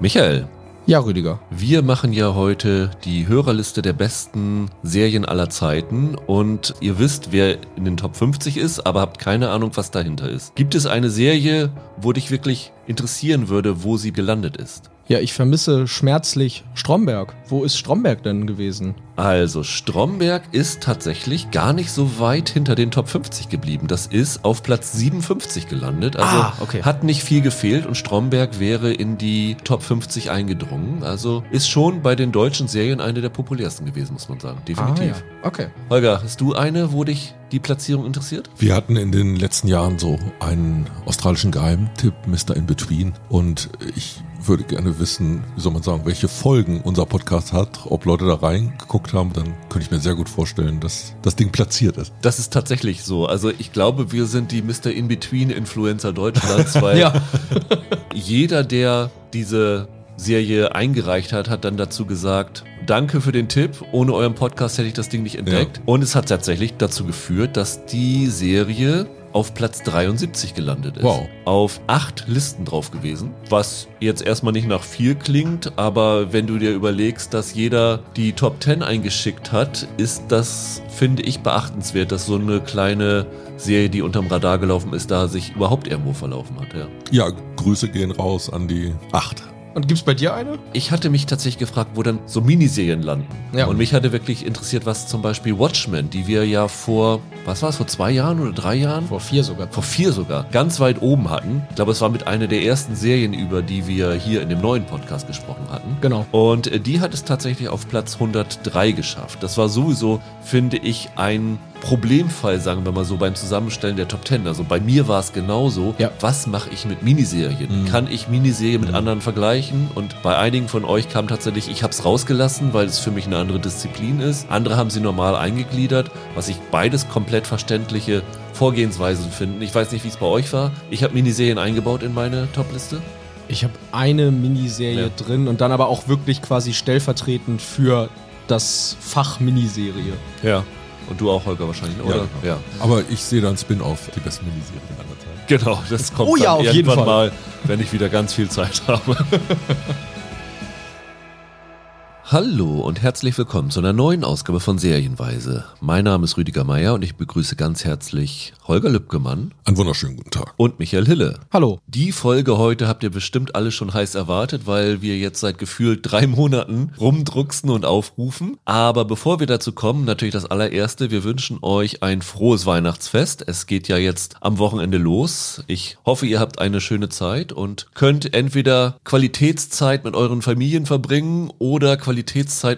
Michael, Ja, Rüdiger. wir machen ja heute die Hörerliste der besten Serien aller Zeiten und ihr wisst, wer in den Top 50 ist, aber habt keine Ahnung, was dahinter ist. Gibt es eine Serie, wo dich wirklich interessieren würde, wo sie gelandet ist? Ja, ich vermisse schmerzlich Stromberg. Wo ist Stromberg denn gewesen? Also, Stromberg ist tatsächlich gar nicht so weit hinter den Top 50 geblieben. Das ist auf Platz 57 gelandet. Also Ah, okay. hat nicht viel gefehlt und Stromberg wäre in die Top 50 eingedrungen. Also ist schon bei den deutschen Serien eine der populärsten gewesen, muss man sagen. Definitiv. Ah, ja. Okay. Holger, hast du eine, wo dich die Platzierung interessiert? Wir hatten in den letzten Jahren so einen australischen Geheimtipp, Mr. In Between. Und ich würde gerne wissen, wie soll man sagen, welche Folgen unser Podcast hat. Ob Leute da reingeguckt haben, dann könnte ich mir sehr gut vorstellen, dass das Ding platziert ist. Das ist tatsächlich so. Also ich glaube, wir sind die Mr. In-Between-Influencer Deutschlands, weil Ja. jeder, der diese Serie eingereicht hat, hat dann dazu gesagt, danke für den Tipp, ohne euren Podcast hätte ich das Ding nicht entdeckt. Und es hat tatsächlich dazu geführt, dass die Serie auf Platz 73 gelandet ist. Wow. Auf acht Listen drauf gewesen, was jetzt erstmal nicht nach viel klingt, aber wenn du dir überlegst, dass jeder die Top 10 eingeschickt hat, ist das, finde ich, beachtenswert, dass so eine kleine Serie, die unterm Radar gelaufen ist, da sich überhaupt irgendwo verlaufen hat. Ja. Ja, Grüße gehen raus an die acht. Und gibt's bei dir eine? Ich hatte mich tatsächlich gefragt, wo dann so Miniserien landen. Ja. Und mich hatte wirklich interessiert, was zum Beispiel Watchmen, die wir ja vor, was war es, vor zwei Jahren oder drei Jahren? Vor vier sogar. vor vier sogar, ganz weit oben hatten. Ich glaube, es war mit einer der ersten Serien, über die wir hier in dem neuen Podcast gesprochen hatten. Genau. Und äh, die hat es tatsächlich auf Platz 103 geschafft. Das war sowieso, finde ich, ein Problemfall, sagen wir mal so, beim Zusammenstellen der Top Ten. Also bei mir war es genauso. Ja. Was mache ich mit Miniserien? Kann ich Miniserien mit anderen vergleichen? Und bei einigen von euch kam tatsächlich, ich habe es rausgelassen, weil es für mich eine andere Disziplin ist. Andere haben sie normal eingegliedert, was ich beides komplett verständliche Vorgehensweisen finden. Ich weiß nicht, wie es bei euch war. Ich habe Miniserien eingebaut in meine Topliste. Ich habe eine Miniserie Ja. drin und dann aber auch wirklich quasi stellvertretend für das Fach Miniserie. Ja. Und du auch, Holger, wahrscheinlich, oder? Ja. Aber ich sehe da ein Spin-off, die besten Miniserien aller Zeit. Genau, das kommt Oh ja, dann auf jeden irgendwann Fall. mal, wenn ich wieder ganz viel Zeit habe. Hallo und herzlich willkommen zu einer neuen Ausgabe von Serienweise. Mein Name ist Rüdiger Meier und ich begrüße ganz herzlich Holger Lübgemann Einen wunderschönen guten Tag. und Michael Hille. Hallo. Die Folge heute habt ihr bestimmt alle schon heiß erwartet, weil wir jetzt seit gefühlt drei Monaten rumdrucksen und aufrufen. Aber bevor wir dazu kommen, natürlich das allererste, wir wünschen euch ein frohes Weihnachtsfest. Es geht ja jetzt am Wochenende los. Ich hoffe, ihr habt eine schöne Zeit und könnt entweder Qualitätszeit mit euren Familien verbringen oder Qualitätszeit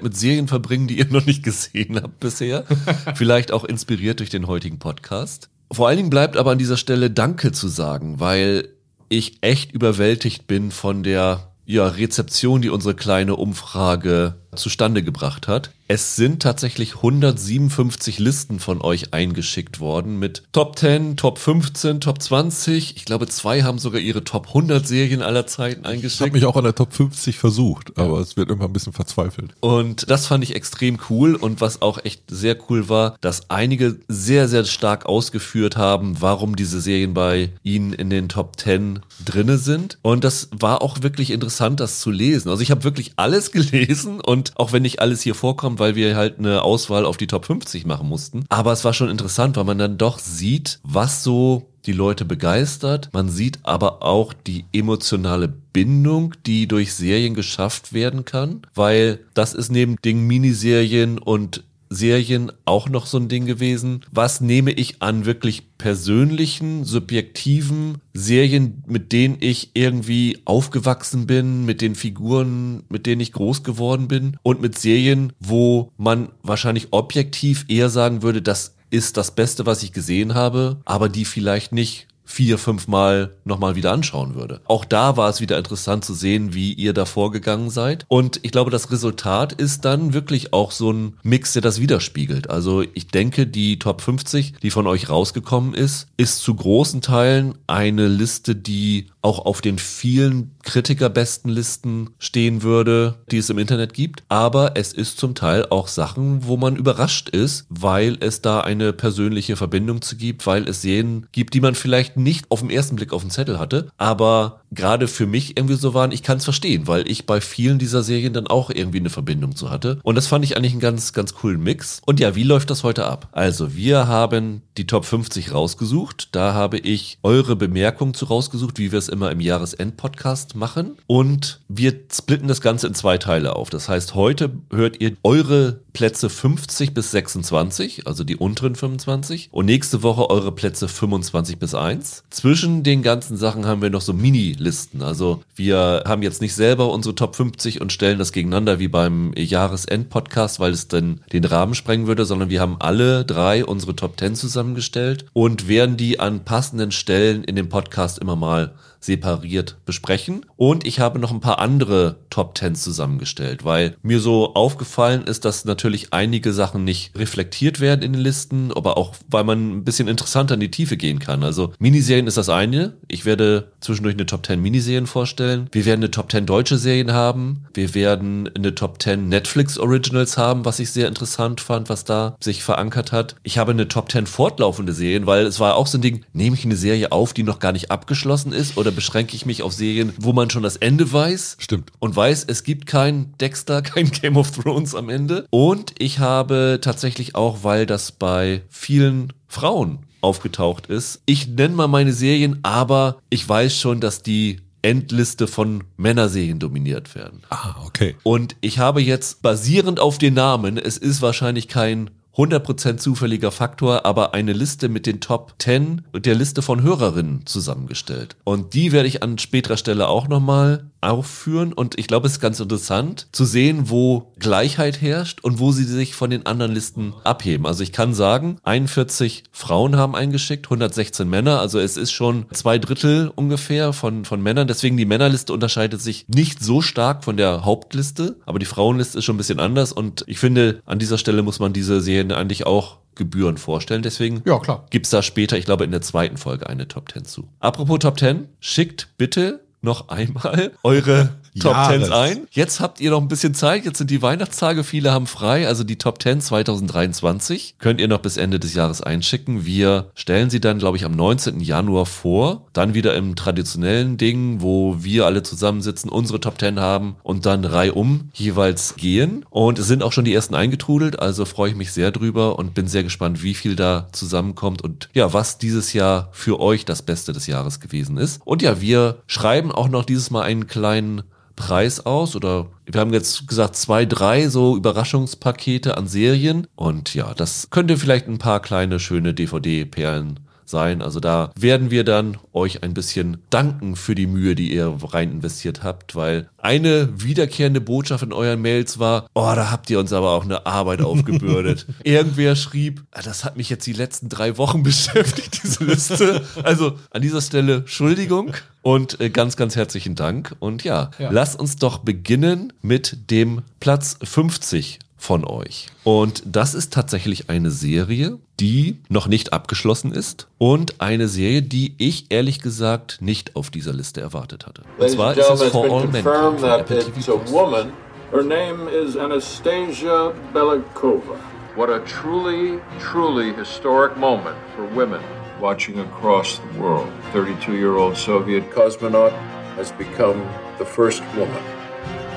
mit Serien verbringen, die ihr noch nicht gesehen habt bisher. Vielleicht auch inspiriert durch den heutigen Podcast. Vor allen Dingen bleibt aber an dieser Stelle Danke zu sagen, weil ich echt überwältigt bin von der ja, Rezeption, die unsere kleine Umfrage zustande gebracht hat. Es sind tatsächlich 157 Listen von euch eingeschickt worden mit Top 10, Top 15, Top 20. Ich glaube, zwei haben sogar ihre Top 100 Serien aller Zeiten Ich habe eingeschickt. mich auch an der Top 50 versucht, aber es wird immer ein bisschen verzweifelt. Und das fand ich extrem cool. Und was auch echt sehr cool war, dass einige sehr, sehr stark ausgeführt haben, warum diese Serien bei ihnen in den Top 10 drinne sind. Und das war auch wirklich interessant, das zu lesen. Also ich habe wirklich alles gelesen und auch wenn nicht alles hier vorkommt, weil wir halt eine Auswahl auf die Top 50 machen mussten. Aber es war schon interessant, weil man dann doch sieht, was so die Leute begeistert. Man sieht aber auch die emotionale Bindung, die durch Serien geschafft werden kann, weil das ist neben den Miniserien und Serien auch noch so ein Ding gewesen. Was nehme ich an wirklich persönlichen, subjektiven Serien, mit denen ich irgendwie aufgewachsen bin, mit den Figuren, mit denen ich groß geworden bin und mit Serien, wo man wahrscheinlich objektiv eher sagen würde, das ist das Beste, was ich gesehen habe, aber die vielleicht nicht vier, fünf Mal nochmal wieder anschauen würde. Auch da war es wieder interessant zu sehen, wie ihr da vorgegangen seid. Und ich glaube, das Resultat ist dann wirklich auch so ein Mix, der das widerspiegelt. Also ich denke, die Top 50, die von euch rausgekommen ist, ist zu großen Teilen eine Liste, die auch auf den vielen Kritikerbestenlisten stehen würde, die es im Internet gibt. Aber es ist zum Teil auch Sachen, wo man überrascht ist, weil es da eine persönliche Verbindung zu gibt, weil es Serien gibt, die man vielleicht nicht auf den ersten Blick auf den Zettel hatte, aber gerade für mich irgendwie so waren, ich kann es verstehen, weil ich bei vielen dieser Serien dann auch irgendwie eine Verbindung zu hatte. Und das fand ich eigentlich einen ganz, ganz coolen Mix. Und ja, wie läuft das heute ab? Also, wir haben die Top 50 rausgesucht. Da habe ich eure Bemerkungen zu rausgesucht, wie wir es immer im Jahresend-Podcast machen. Und wir splitten das Ganze in zwei Teile auf. Das heißt, heute hört ihr eure Plätze 50 bis 26, also die unteren 25. Und nächste Woche eure Plätze 25 bis 1. Zwischen den ganzen Sachen haben wir noch so Mini-Listen. Also wir haben jetzt nicht selber unsere Top 50 und stellen das gegeneinander wie beim Jahresend-Podcast, weil es dann den Rahmen sprengen würde, sondern wir haben alle drei unsere Top 10 zusammengestellt und werden die an passenden Stellen in dem Podcast immer mal separiert besprechen. Und ich habe noch ein paar andere Top Tens zusammengestellt, weil mir so aufgefallen ist, dass natürlich einige Sachen nicht reflektiert werden in den Listen, aber auch, weil man ein bisschen interessanter in die Tiefe gehen kann. Also Miniserien ist das eine. Ich werde zwischendurch eine Top 10 Miniserien vorstellen. Wir werden eine Top 10 deutsche Serien haben. Wir werden eine Top 10 Netflix Originals haben, was ich sehr interessant fand, was da sich verankert hat. Ich habe eine Top 10 fortlaufende Serien, weil es war auch so ein Ding, nehme ich eine Serie auf, die noch gar nicht abgeschlossen ist oder beschränke ich mich auf Serien, wo man schon das Ende weiß? Stimmt. Und weiß, es gibt kein Dexter, kein Game of Thrones am Ende. Und ich habe tatsächlich auch, weil das bei vielen Frauen aufgetaucht ist, ich nenne mal meine Serien, aber ich weiß schon, dass die Endliste von Männerserien dominiert werden. Ah, okay. Und ich habe jetzt basierend auf den Namen, es ist wahrscheinlich kein 100% zufälliger Faktor, aber eine Liste mit den Top 10 und der Liste von Hörerinnen zusammengestellt. Und die werde ich an späterer Stelle auch nochmal aufführen. Und ich glaube, es ist ganz interessant zu sehen, wo Gleichheit herrscht und wo sie sich von den anderen Listen abheben. Also ich kann sagen, 41 Frauen haben eingeschickt, 116 Männer. Also es ist schon zwei Drittel ungefähr von, von Männern. Deswegen die Männerliste unterscheidet sich nicht so stark von der Hauptliste. Aber die Frauenliste ist schon ein bisschen anders. Und ich finde, an dieser Stelle muss man diese Serien eigentlich auch Gebühren vorstellen. Deswegen Ja, klar. gibt's da später, ich glaube in der zweiten Folge, eine Top 10 zu. Apropos Top 10, schickt bitte noch einmal eure Top. 10s ein. Jetzt habt ihr noch ein bisschen Zeit. Jetzt sind die Weihnachtstage. Viele haben frei. Also die Top 10 2023 könnt ihr noch bis Ende des Jahres einschicken. Wir stellen sie dann, glaube ich, am 19. Januar vor. Dann wieder im traditionellen Ding, wo wir alle zusammensitzen, unsere Top 10 haben und dann reihum jeweils gehen. Und es sind auch schon die ersten eingetrudelt. Also freue ich mich sehr drüber und bin sehr gespannt, wie viel da zusammenkommt und ja, was dieses Jahr für euch das Beste des Jahres gewesen ist. Und ja, wir schreiben auch noch dieses Mal einen kleinen Preis aus? Oder wir haben jetzt gesagt zwei, drei so Überraschungspakete an Serien. Und ja, das könnte vielleicht ein paar kleine schöne DVD-Perlen sein. Also da werden wir dann euch ein bisschen danken für die Mühe, die ihr rein investiert habt, weil eine wiederkehrende Botschaft in euren Mails war, oh, da habt ihr uns aber auch eine Arbeit aufgebürdet. Irgendwer schrieb, "Ah, das hat mich jetzt die letzten drei Wochen beschäftigt, diese Liste. Also an dieser Stelle Entschuldigung und äh, ganz, ganz herzlichen Dank. Und ja, Ja. lasst uns doch beginnen mit dem Platz 50 von euch. Und das ist tatsächlich eine Serie, die noch nicht abgeschlossen ist und eine Serie, die ich ehrlich gesagt nicht auf dieser Liste erwartet hatte. Und zwar ist es For All Mankind von that Apple TV Plus. woman. Her name is Anastasia Belikova. What a truly, truly historic moment for women watching across the world. 32-year-old Soviet cosmonaut has become the first woman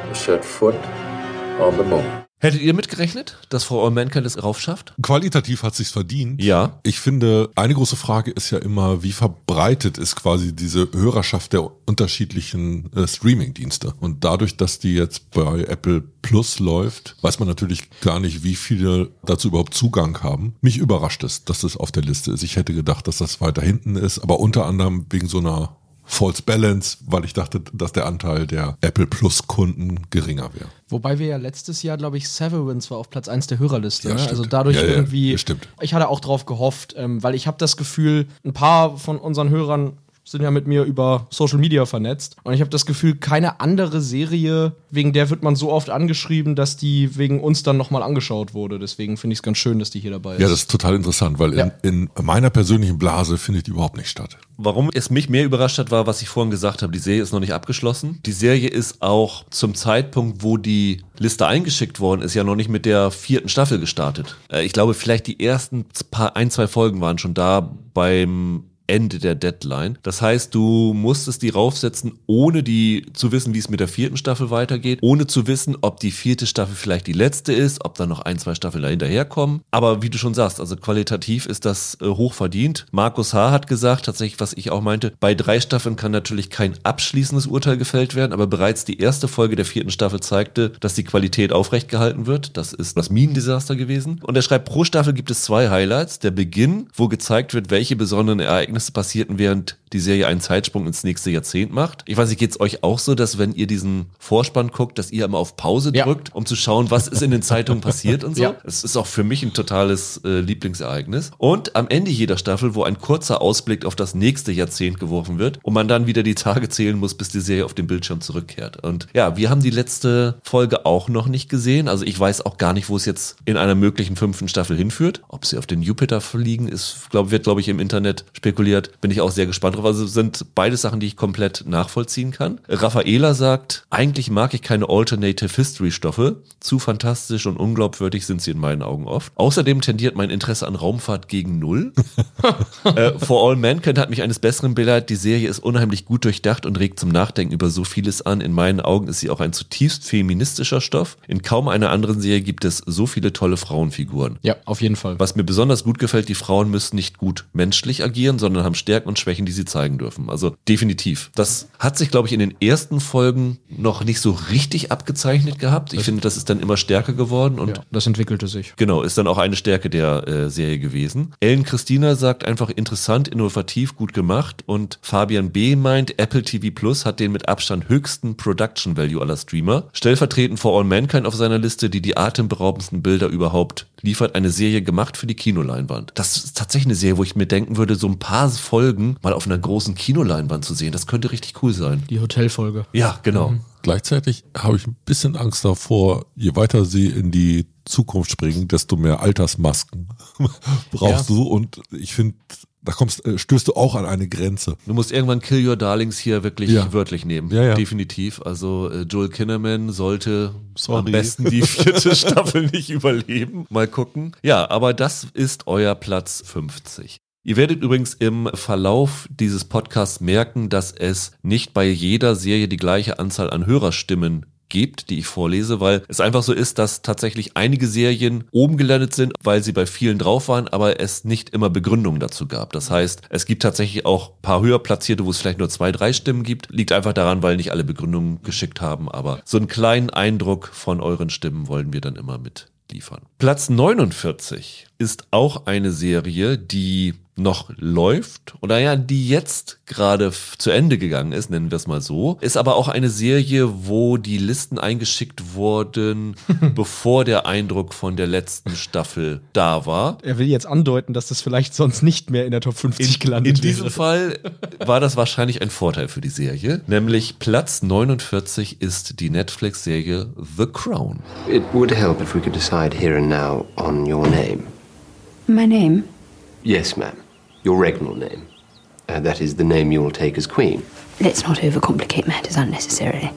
to set foot on the moon. Hättet ihr mitgerechnet, dass All Mankind es raufschafft? Qualitativ hat sich's verdient. Ja. Ich finde, eine große Frage ist ja immer, wie verbreitet ist quasi diese Hörerschaft der unterschiedlichen äh, Streaming-Dienste. Und dadurch, dass die jetzt bei Apple Plus läuft, weiß man natürlich gar nicht, wie viele dazu überhaupt Zugang haben. Mich überrascht es, dass das auf der Liste ist. Ich hätte gedacht, dass das weiter hinten ist, aber unter anderem wegen so einer False Balance, weil ich dachte, dass der Anteil der Apple Plus Kunden geringer wäre. Wobei wir ja letztes Jahr, glaube ich, Severance war auf Platz 1 der Hörerliste. Ja, ne? Also dadurch Ja, ja, irgendwie. Ich hatte auch drauf gehofft, ähm, weil ich habe das Gefühl, ein paar von unseren Hörern sind ja mit mir über Social Media vernetzt. Und ich habe das Gefühl, keine andere Serie, wegen der wird man so oft angeschrieben, dass die wegen uns dann nochmal angeschaut wurde. Deswegen finde ich es ganz schön, dass die hier dabei ist. Ja, das ist total interessant, weil Ja. in, in meiner persönlichen Blase findet die überhaupt nicht statt. Warum es mich mehr überrascht hat, war, was ich vorhin gesagt habe. Die Serie ist noch nicht abgeschlossen. Die Serie ist auch zum Zeitpunkt, wo die Liste eingeschickt worden ist, ja noch nicht mit der vierten Staffel gestartet. Äh, Ich glaube, vielleicht die ersten paar, ein, zwei Folgen waren schon da beim Ende der Deadline. Das heißt, du musstest die raufsetzen, ohne die zu wissen, wie es mit der vierten Staffel weitergeht, ohne zu wissen, ob die vierte Staffel vielleicht die letzte ist, ob da noch ein, zwei Staffeln dahinterher kommen. Aber wie du schon sagst, also qualitativ ist das äh, hoch. Markus H. hat gesagt, tatsächlich, was ich auch meinte, bei drei Staffeln kann natürlich kein abschließendes Urteil gefällt werden, aber bereits die erste Folge der vierten Staffel zeigte, dass die Qualität aufrecht wird. Das ist das Minendesaster gewesen. Und er schreibt, pro Staffel gibt es zwei Highlights. Der Beginn, wo gezeigt wird, welche besonderen Ereignisse passierten, während die Serie einen Zeitsprung ins nächste Jahrzehnt macht. Ich weiß nicht, geht's euch auch so, dass wenn ihr diesen Vorspann guckt, dass ihr immer auf Pause Ja. drückt, um zu schauen, was ist in den Zeitungen passiert und so? Ja. Es ist auch für mich ein totales äh, Lieblingsereignis. Und am Ende jeder Staffel, wo ein kurzer Ausblick auf das nächste Jahrzehnt geworfen wird und man dann wieder die Tage zählen muss, bis die Serie auf den Bildschirm zurückkehrt. Und ja, wir haben die letzte Folge auch noch nicht gesehen. Also ich weiß auch gar nicht, wo es jetzt in einer möglichen fünften Staffel hinführt. Ob sie auf den Jupiter fliegen, ist, glaub, wird, glaube ich, im Internet spekuliert. Bin ich auch sehr gespannt drauf. Also sind beide Sachen, die ich komplett nachvollziehen kann. Raffaela sagt, eigentlich mag ich keine Alternative History Stoffe. Zu fantastisch und unglaubwürdig sind sie in meinen Augen oft. Außerdem tendiert mein Interesse an Raumfahrt gegen Null. äh, For All Mankind hat mich eines Besseren belehrt. Die Serie ist unheimlich gut durchdacht und regt zum Nachdenken über so vieles an. In meinen Augen ist sie auch ein zutiefst feministischer Stoff. In kaum einer anderen Serie gibt es so viele tolle Frauenfiguren. Ja, auf jeden Fall. Was mir besonders gut gefällt, die Frauen müssen nicht gut menschlich agieren, sondern haben Stärken und Schwächen, die sie zeigen dürfen. Also definitiv. Das hat sich, glaube ich, in den ersten Folgen noch nicht so richtig abgezeichnet gehabt. Ich finde, das ist dann immer stärker geworden und Ja, das entwickelte sich. Genau, ist dann auch eine Stärke der äh, Serie gewesen. Ellen Christina sagt einfach interessant, innovativ, gut gemacht und Fabian B. meint, Apple TV Plus hat den mit Abstand höchsten Production Value aller Streamer. Stellvertretend For All Mankind auf seiner Liste, die die atemberaubendsten Bilder überhaupt liefert, eine Serie gemacht für die Kinoleinwand. Das ist tatsächlich eine Serie, wo ich mir denken würde, so ein paar Folgen mal auf einer großen Kinoleinwand zu sehen, das könnte richtig cool sein. Die Hotelfolge. Ja, genau. Gleichzeitig habe ich ein bisschen Angst davor, je weiter sie in die Zukunft springen, desto mehr Altersmasken brauchst Ja. du. Und ich finde, da kommst, äh, stößt du auch an eine Grenze. Du musst irgendwann Kill Your Darlings hier wirklich Ja. wörtlich nehmen. Ja, ja. Definitiv. Also äh, Joel Kinnaman sollte Sorry. am besten die vierte Staffel nicht überleben. Mal gucken. Ja, aber das ist euer Platz 50. Ihr werdet übrigens im Verlauf dieses Podcasts merken, dass es nicht bei jeder Serie die gleiche Anzahl an Hörerstimmen gibt, die ich vorlese, weil es einfach so ist, dass tatsächlich einige Serien oben gelandet sind, weil sie bei vielen drauf waren, aber es nicht immer Begründungen dazu gab. Das heißt, es gibt tatsächlich auch paar höher platzierte, wo es vielleicht nur zwei, drei Stimmen gibt. Liegt einfach daran, weil nicht alle Begründungen geschickt haben, aber so einen kleinen Eindruck von euren Stimmen wollen wir dann immer mit liefern. Platz 49 ist auch eine Serie, die noch läuft oder ja, die jetzt gerade zu Ende gegangen ist, nennen wir es mal so. Ist aber auch eine Serie, wo die Listen eingeschickt wurden, bevor der Eindruck von der letzten Staffel da war. Er will jetzt andeuten, dass das vielleicht sonst nicht mehr in der Top 50 gelandet In diesem wäre. Fall war das wahrscheinlich ein Vorteil für die Serie, nämlich Platz 49 ist die Netflix-Serie The Crown. It would help if we could decide here and now on your name. My name? Yes, ma'am. Your regnal name. Uh, that is the name you will take as queen. Let's not overcomplicate matters unnecessarily.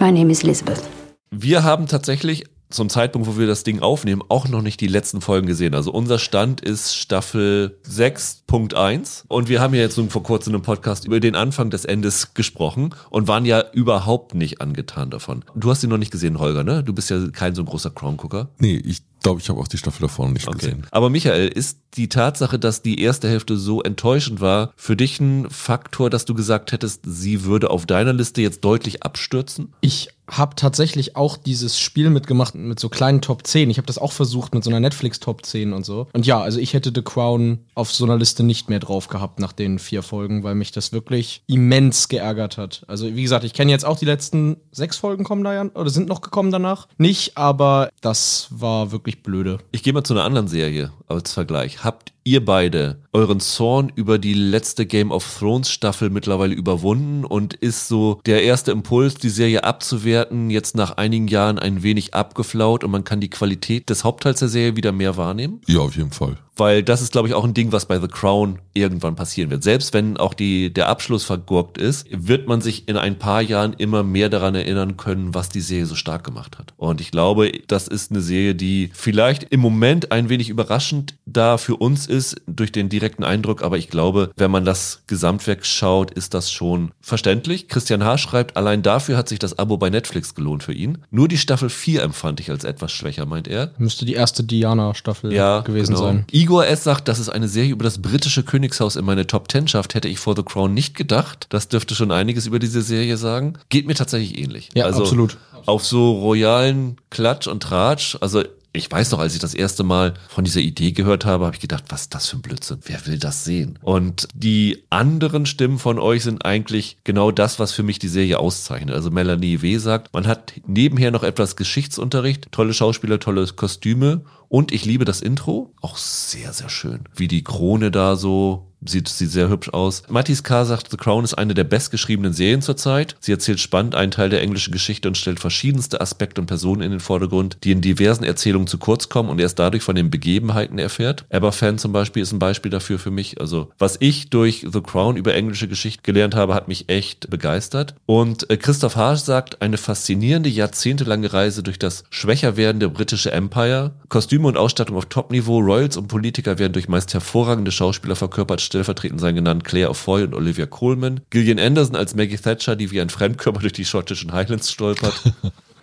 My name is Elizabeth. Wir haben tatsächlich zum Zeitpunkt, wo wir das Ding aufnehmen, auch noch nicht die letzten Folgen gesehen. Also unser Stand ist Staffel 6.1 und wir haben ja jetzt nun vor kurzem im Podcast über den Anfang des Endes gesprochen und waren ja überhaupt nicht angetan davon. Du hast ihn noch nicht gesehen, Holger, ne? Du bist ja kein so ein großer Crown-Gucker. Nee, ich glaube, ich habe auch die Staffel davor noch nicht Okay. gesehen. Aber Michael, ist die Tatsache, dass die erste Hälfte so enttäuschend war, für dich ein Faktor, dass du gesagt hättest, sie würde auf deiner Liste jetzt deutlich abstürzen? Ich habe tatsächlich auch dieses Spiel mitgemacht mit so kleinen Top 10. Ich habe das auch versucht mit so einer Netflix Top 10 und so. Und ja, also ich hätte The Crown auf so einer Liste nicht mehr drauf gehabt nach den vier Folgen, weil mich das wirklich immens geärgert hat. Also wie gesagt, ich kenne jetzt auch die letzten sechs Folgen kommen da ja, oder sind noch gekommen danach. Nicht, aber das war wirklich blöde. Ich gehe mal zu einer anderen Serie als Vergleich. Habt ihr beide euren Zorn über die letzte Game of Thrones Staffel mittlerweile überwunden und ist so der erste Impuls, die Serie abzuwerten, jetzt nach einigen Jahren ein wenig abgeflaut und man kann die Qualität des Hauptteils der Serie wieder mehr wahrnehmen? Ja, auf jeden Fall. Weil das ist, glaube ich, auch ein Ding, was bei The Crown irgendwann passieren wird. Selbst wenn auch die, der Abschluss vergurkt ist, wird man sich in ein paar Jahren immer mehr daran erinnern können, was die Serie so stark gemacht hat. Und ich glaube, das ist eine Serie, die vielleicht im Moment ein wenig überraschend da für uns ist durch den direkten Eindruck, aber ich glaube, wenn man das Gesamtwerk schaut, ist das schon verständlich. Christian H. schreibt, allein dafür hat sich das Abo bei Netflix gelohnt für ihn. Nur die Staffel 4 empfand ich als etwas schwächer, meint er. Müsste die erste Diana-Staffel Ja, gewesen genau. sein. Igor S. sagt, dass es eine Serie über das britische Königshaus in meine Top 10 schafft, hätte ich vor The Crown nicht gedacht. Das dürfte schon einiges über diese Serie sagen. Geht mir tatsächlich ähnlich. Ja, also absolut. Auf so royalen Klatsch und Tratsch, also ich weiß noch, als ich das erste Mal von dieser Idee gehört habe, habe ich gedacht, was ist das für ein Blödsinn? Wer will das sehen? Und die anderen Stimmen von euch sind eigentlich genau das, was für mich die Serie auszeichnet. Also Melanie W. sagt, man hat nebenher noch etwas Geschichtsunterricht, tolle Schauspieler, tolle Kostüme und ich liebe das Intro. Auch sehr, sehr schön. Wie die Krone da so Sieht, sieht sehr hübsch aus. Mattis K. sagt, The Crown ist eine der bestgeschriebenen Serien zurzeit. Sie erzählt spannend einen Teil der englischen Geschichte und stellt verschiedenste Aspekte und Personen in den Vordergrund, die in diversen Erzählungen zu kurz kommen und erst dadurch von den Begebenheiten erfährt. Eberfan zum Beispiel ist ein Beispiel dafür für mich. Also, was ich durch The Crown über englische Geschichte gelernt habe, hat mich echt begeistert. Und äh, Christoph Haas sagt, eine faszinierende, jahrzehntelange Reise durch das schwächer werdende britische Empire. Kostüme und Ausstattung auf Top-Niveau, Royals und Politiker werden durch meist hervorragende Schauspieler verkörpert, stellvertretend seien genannt Claire Foy und Olivia Colman. Gillian Anderson als Maggie Thatcher, die wie ein Fremdkörper durch die schottischen Highlands stolpert.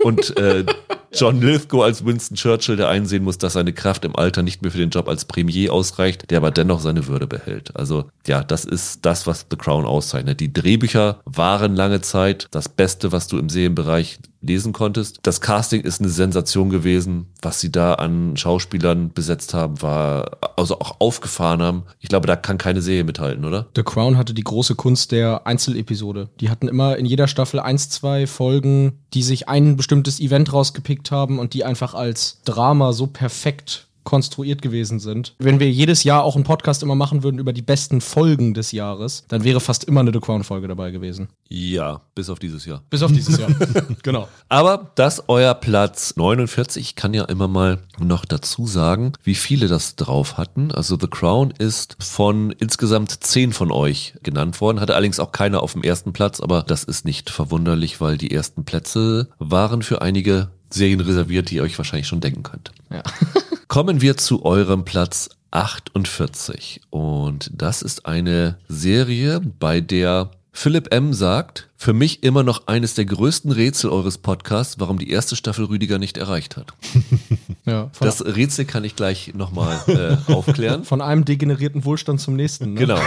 Und äh, John Lithgow als Winston Churchill, der einsehen muss, dass seine Kraft im Alter nicht mehr für den Job als Premier ausreicht, der aber dennoch seine Würde behält. Also ja, das ist das, was The Crown auszeichnet. Die Drehbücher waren lange Zeit das Beste, was du im Serienbereich lesen konntest. Das Casting ist eine Sensation gewesen. Was sie da an Schauspielern besetzt haben, war also auch aufgefahren haben. Ich glaube, da kann keine Serie mithalten, oder? The Crown hatte die große Kunst der Einzelepisode. Die hatten immer in jeder Staffel eins, zwei Folgen, die sich ein bestimmtes Event rausgepickt haben und die einfach als Drama so perfekt konstruiert gewesen sind. Wenn wir jedes Jahr auch einen Podcast immer machen würden über die besten Folgen des Jahres, dann wäre fast immer eine The Crown-Folge dabei gewesen. Ja, bis auf dieses Jahr. Bis auf dieses Jahr. genau. Aber das euer Platz 49. Ich kann ja immer mal noch dazu sagen, wie viele das drauf hatten. Also The Crown ist von insgesamt zehn von euch genannt worden, hatte allerdings auch keiner auf dem ersten Platz, aber das ist nicht verwunderlich, weil die ersten Plätze waren für einige Serien reserviert, die ihr euch wahrscheinlich schon denken könnt. Ja. Kommen wir zu eurem Platz 48. Und das ist eine Serie, bei der Philipp M. sagt, für mich immer noch eines der größten Rätsel eures Podcasts, warum die erste Staffel Rüdiger nicht erreicht hat. ja Das Rätsel kann ich gleich nochmal äh, aufklären. von einem degenerierten Wohlstand zum nächsten. Ne? Genau,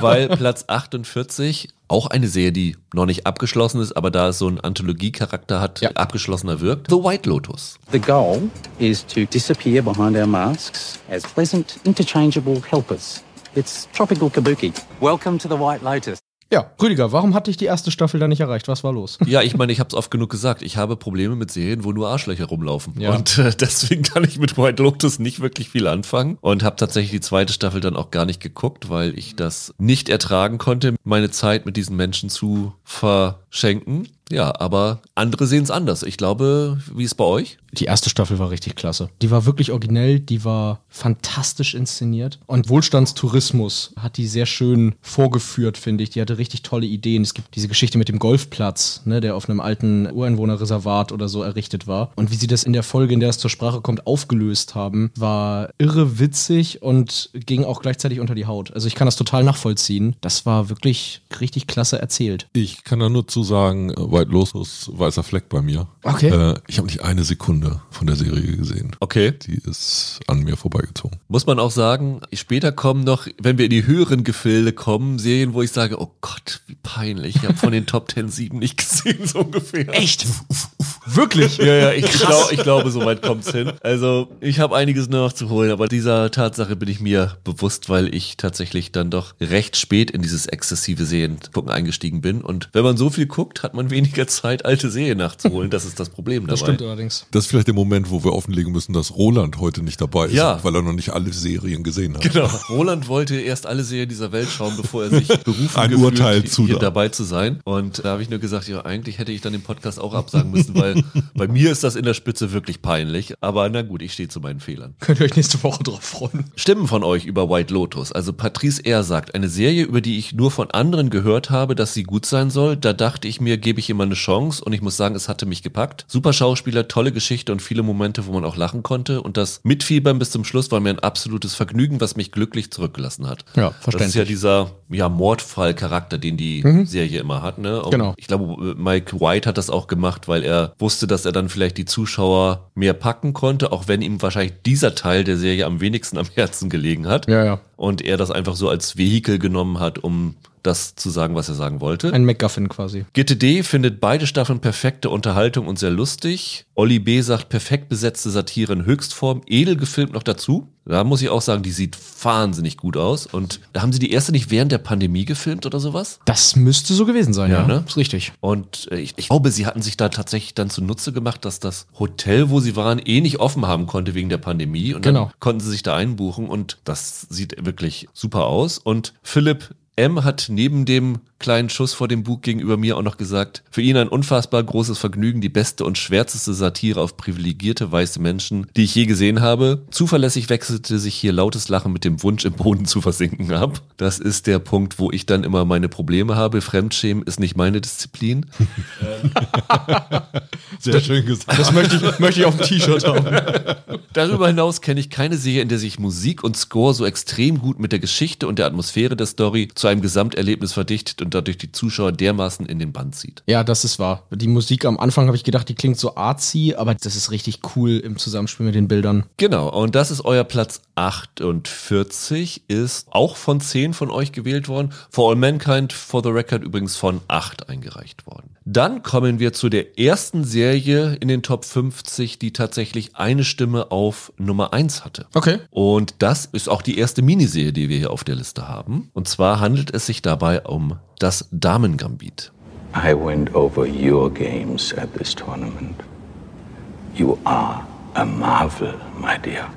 weil Platz 48 auch eine Serie, die noch nicht abgeschlossen ist, aber da es so einen Anthologiecharakter hat, Ja. abgeschlossener wirkt. The White Lotus. The goal is to disappear behind our masks as pleasant, interchangeable helpers. It's tropical kabuki. Welcome to the White Lotus. Ja, Rüdiger, warum hat dich die erste Staffel da nicht erreicht? Was war los? Ja, ich meine, ich habe es oft genug gesagt. Ich habe Probleme mit Serien, wo nur Arschlöcher rumlaufen. Ja. Und äh, deswegen kann ich mit White Lotus nicht wirklich viel anfangen. Und habe tatsächlich die zweite Staffel dann auch gar nicht geguckt, weil ich das nicht ertragen konnte, meine Zeit mit diesen Menschen zu verschenken. Ja, aber andere sehen es anders. Ich glaube, wie ist bei euch? Die erste Staffel war richtig klasse. Die war wirklich originell, die war fantastisch inszeniert. Und Wohlstandstourismus hat die sehr schön vorgeführt, finde ich. Die hatte richtig tolle Ideen. Es gibt diese Geschichte mit dem Golfplatz, ne, der auf einem alten Ureinwohnerreservat oder so errichtet war. Und wie sie das in der Folge, in der es zur Sprache kommt, aufgelöst haben, war irre witzig und ging auch gleichzeitig unter die Haut. Also ich kann das total nachvollziehen. Das war wirklich richtig klasse erzählt. Ich kann da nur zu sagen, White Lotus, weißer Fleck bei mir. Okay. Äh, ich habe nicht eine Sekunde von der Serie gesehen. Okay. Die ist an mir vorbeigezogen. Muss man auch sagen, später kommen noch, wenn wir in die höheren Gefilde kommen, Serien, wo ich sage, oh Gott, wie peinlich. Ich habe von den Top 10 7 nicht gesehen, so ungefähr. Echt? Wirklich? Ja, ja, ich, glaub, ich glaube, so weit kommt's hin. Also, ich habe einiges noch zu holen, aber dieser Tatsache bin ich mir bewusst, weil ich tatsächlich dann doch recht spät in dieses exzessive Seriengucken eingestiegen bin. Und wenn man so viel guckt, hat man weniger Zeit, alte Serien nachzuholen. Das ist das Problem dabei. Das stimmt allerdings. Das ist vielleicht der Moment, wo wir offenlegen müssen, dass Roland heute nicht dabei ist, Ja. weil er noch nicht alle Serien gesehen hat. Genau. Roland wollte erst alle Serien dieser Welt schauen, bevor er sich berufen Ein gefühlt, Urteil zu hier da. dabei zu sein. Und da habe ich nur gesagt, ja, eigentlich hätte ich dann den Podcast auch absagen müssen, weil Bei mir ist das in der Spitze wirklich peinlich, aber na gut, ich stehe zu meinen Fehlern. Könnt ihr euch nächste Woche drauf freuen. Stimmen von euch über White Lotus. Also Patrice R. sagt, eine Serie, über die ich nur von anderen gehört habe, dass sie gut sein soll. Da dachte ich mir, gebe ich ihm eine Chance und ich muss sagen, es hatte mich gepackt. Super Schauspieler, tolle Geschichte und viele Momente, wo man auch lachen konnte. Und das Mitfiebern bis zum Schluss war mir ein absolutes Vergnügen, was mich glücklich zurückgelassen hat. Ja, Das ist ja verständlich. dieser ja, Mordfall-Charakter, den die Serie immer hat. Ne? Und Genau. Ich glaube, Mike White hat das auch gemacht, weil er wusste, dass er dann vielleicht die Zuschauer mehr packen konnte, auch wenn ihm wahrscheinlich dieser Teil der Serie am wenigsten am Herzen gelegen hat. Ja, ja. Und er das einfach so als Vehikel genommen hat, um das zu sagen, was er sagen wollte. Ein MacGuffin quasi. GTD findet beide Staffeln perfekte Unterhaltung und sehr lustig. Olli B. sagt, perfekt besetzte Satire in Höchstform, edel gefilmt noch dazu. Da muss ich auch sagen, die sieht wahnsinnig gut aus. Und da haben sie die erste nicht während der Pandemie gefilmt oder sowas? Das müsste so gewesen sein, ja. Ja, ne? Ist richtig. Und äh, ich, ich glaube, sie hatten sich da tatsächlich dann zunutze gemacht, dass das Hotel, wo sie waren, eh nicht offen haben konnte wegen der Pandemie. Und Genau. dann konnten sie sich da einbuchen und das sieht wirklich super aus. Und Philipp M. hat neben dem kleinen Schuss vor dem Bug gegenüber mir auch noch gesagt, für ihn ein unfassbar großes Vergnügen, die beste und schwärzeste Satire auf privilegierte weiße Menschen, die ich je gesehen habe. Zuverlässig wechselte sich hier lautes Lachen mit dem Wunsch, im Boden zu versinken ab. Das ist der Punkt, wo ich dann immer meine Probleme habe. Fremdschämen ist nicht meine Disziplin. Sehr schön gesagt. Das möchte ich, möchte ich auf dem T-Shirt haben. Darüber hinaus kenne ich keine Serie, in der sich Musik und Score so extrem gut mit der Geschichte und der Atmosphäre der Story zu einem Gesamterlebnis verdichtet und dadurch die Zuschauer dermaßen in den Band zieht. Ja, das ist wahr. Die Musik am Anfang habe ich gedacht, die klingt so artsy, aber das ist richtig cool im Zusammenspiel mit den Bildern. Genau, und das ist euer Platz 48, ist auch von 10 von euch gewählt worden. For All Mankind, for the Record übrigens von 8 eingereicht worden. Dann kommen wir zu der ersten Serie in den Top 50, die tatsächlich eine Stimme auf Nummer 1 hatte. Okay. Und das ist auch die erste Miniserie, die wir hier auf der Liste haben. Und zwar handelt es sich dabei um das Damengambit. I went over your games at this tournament. You are a marvel, my dear.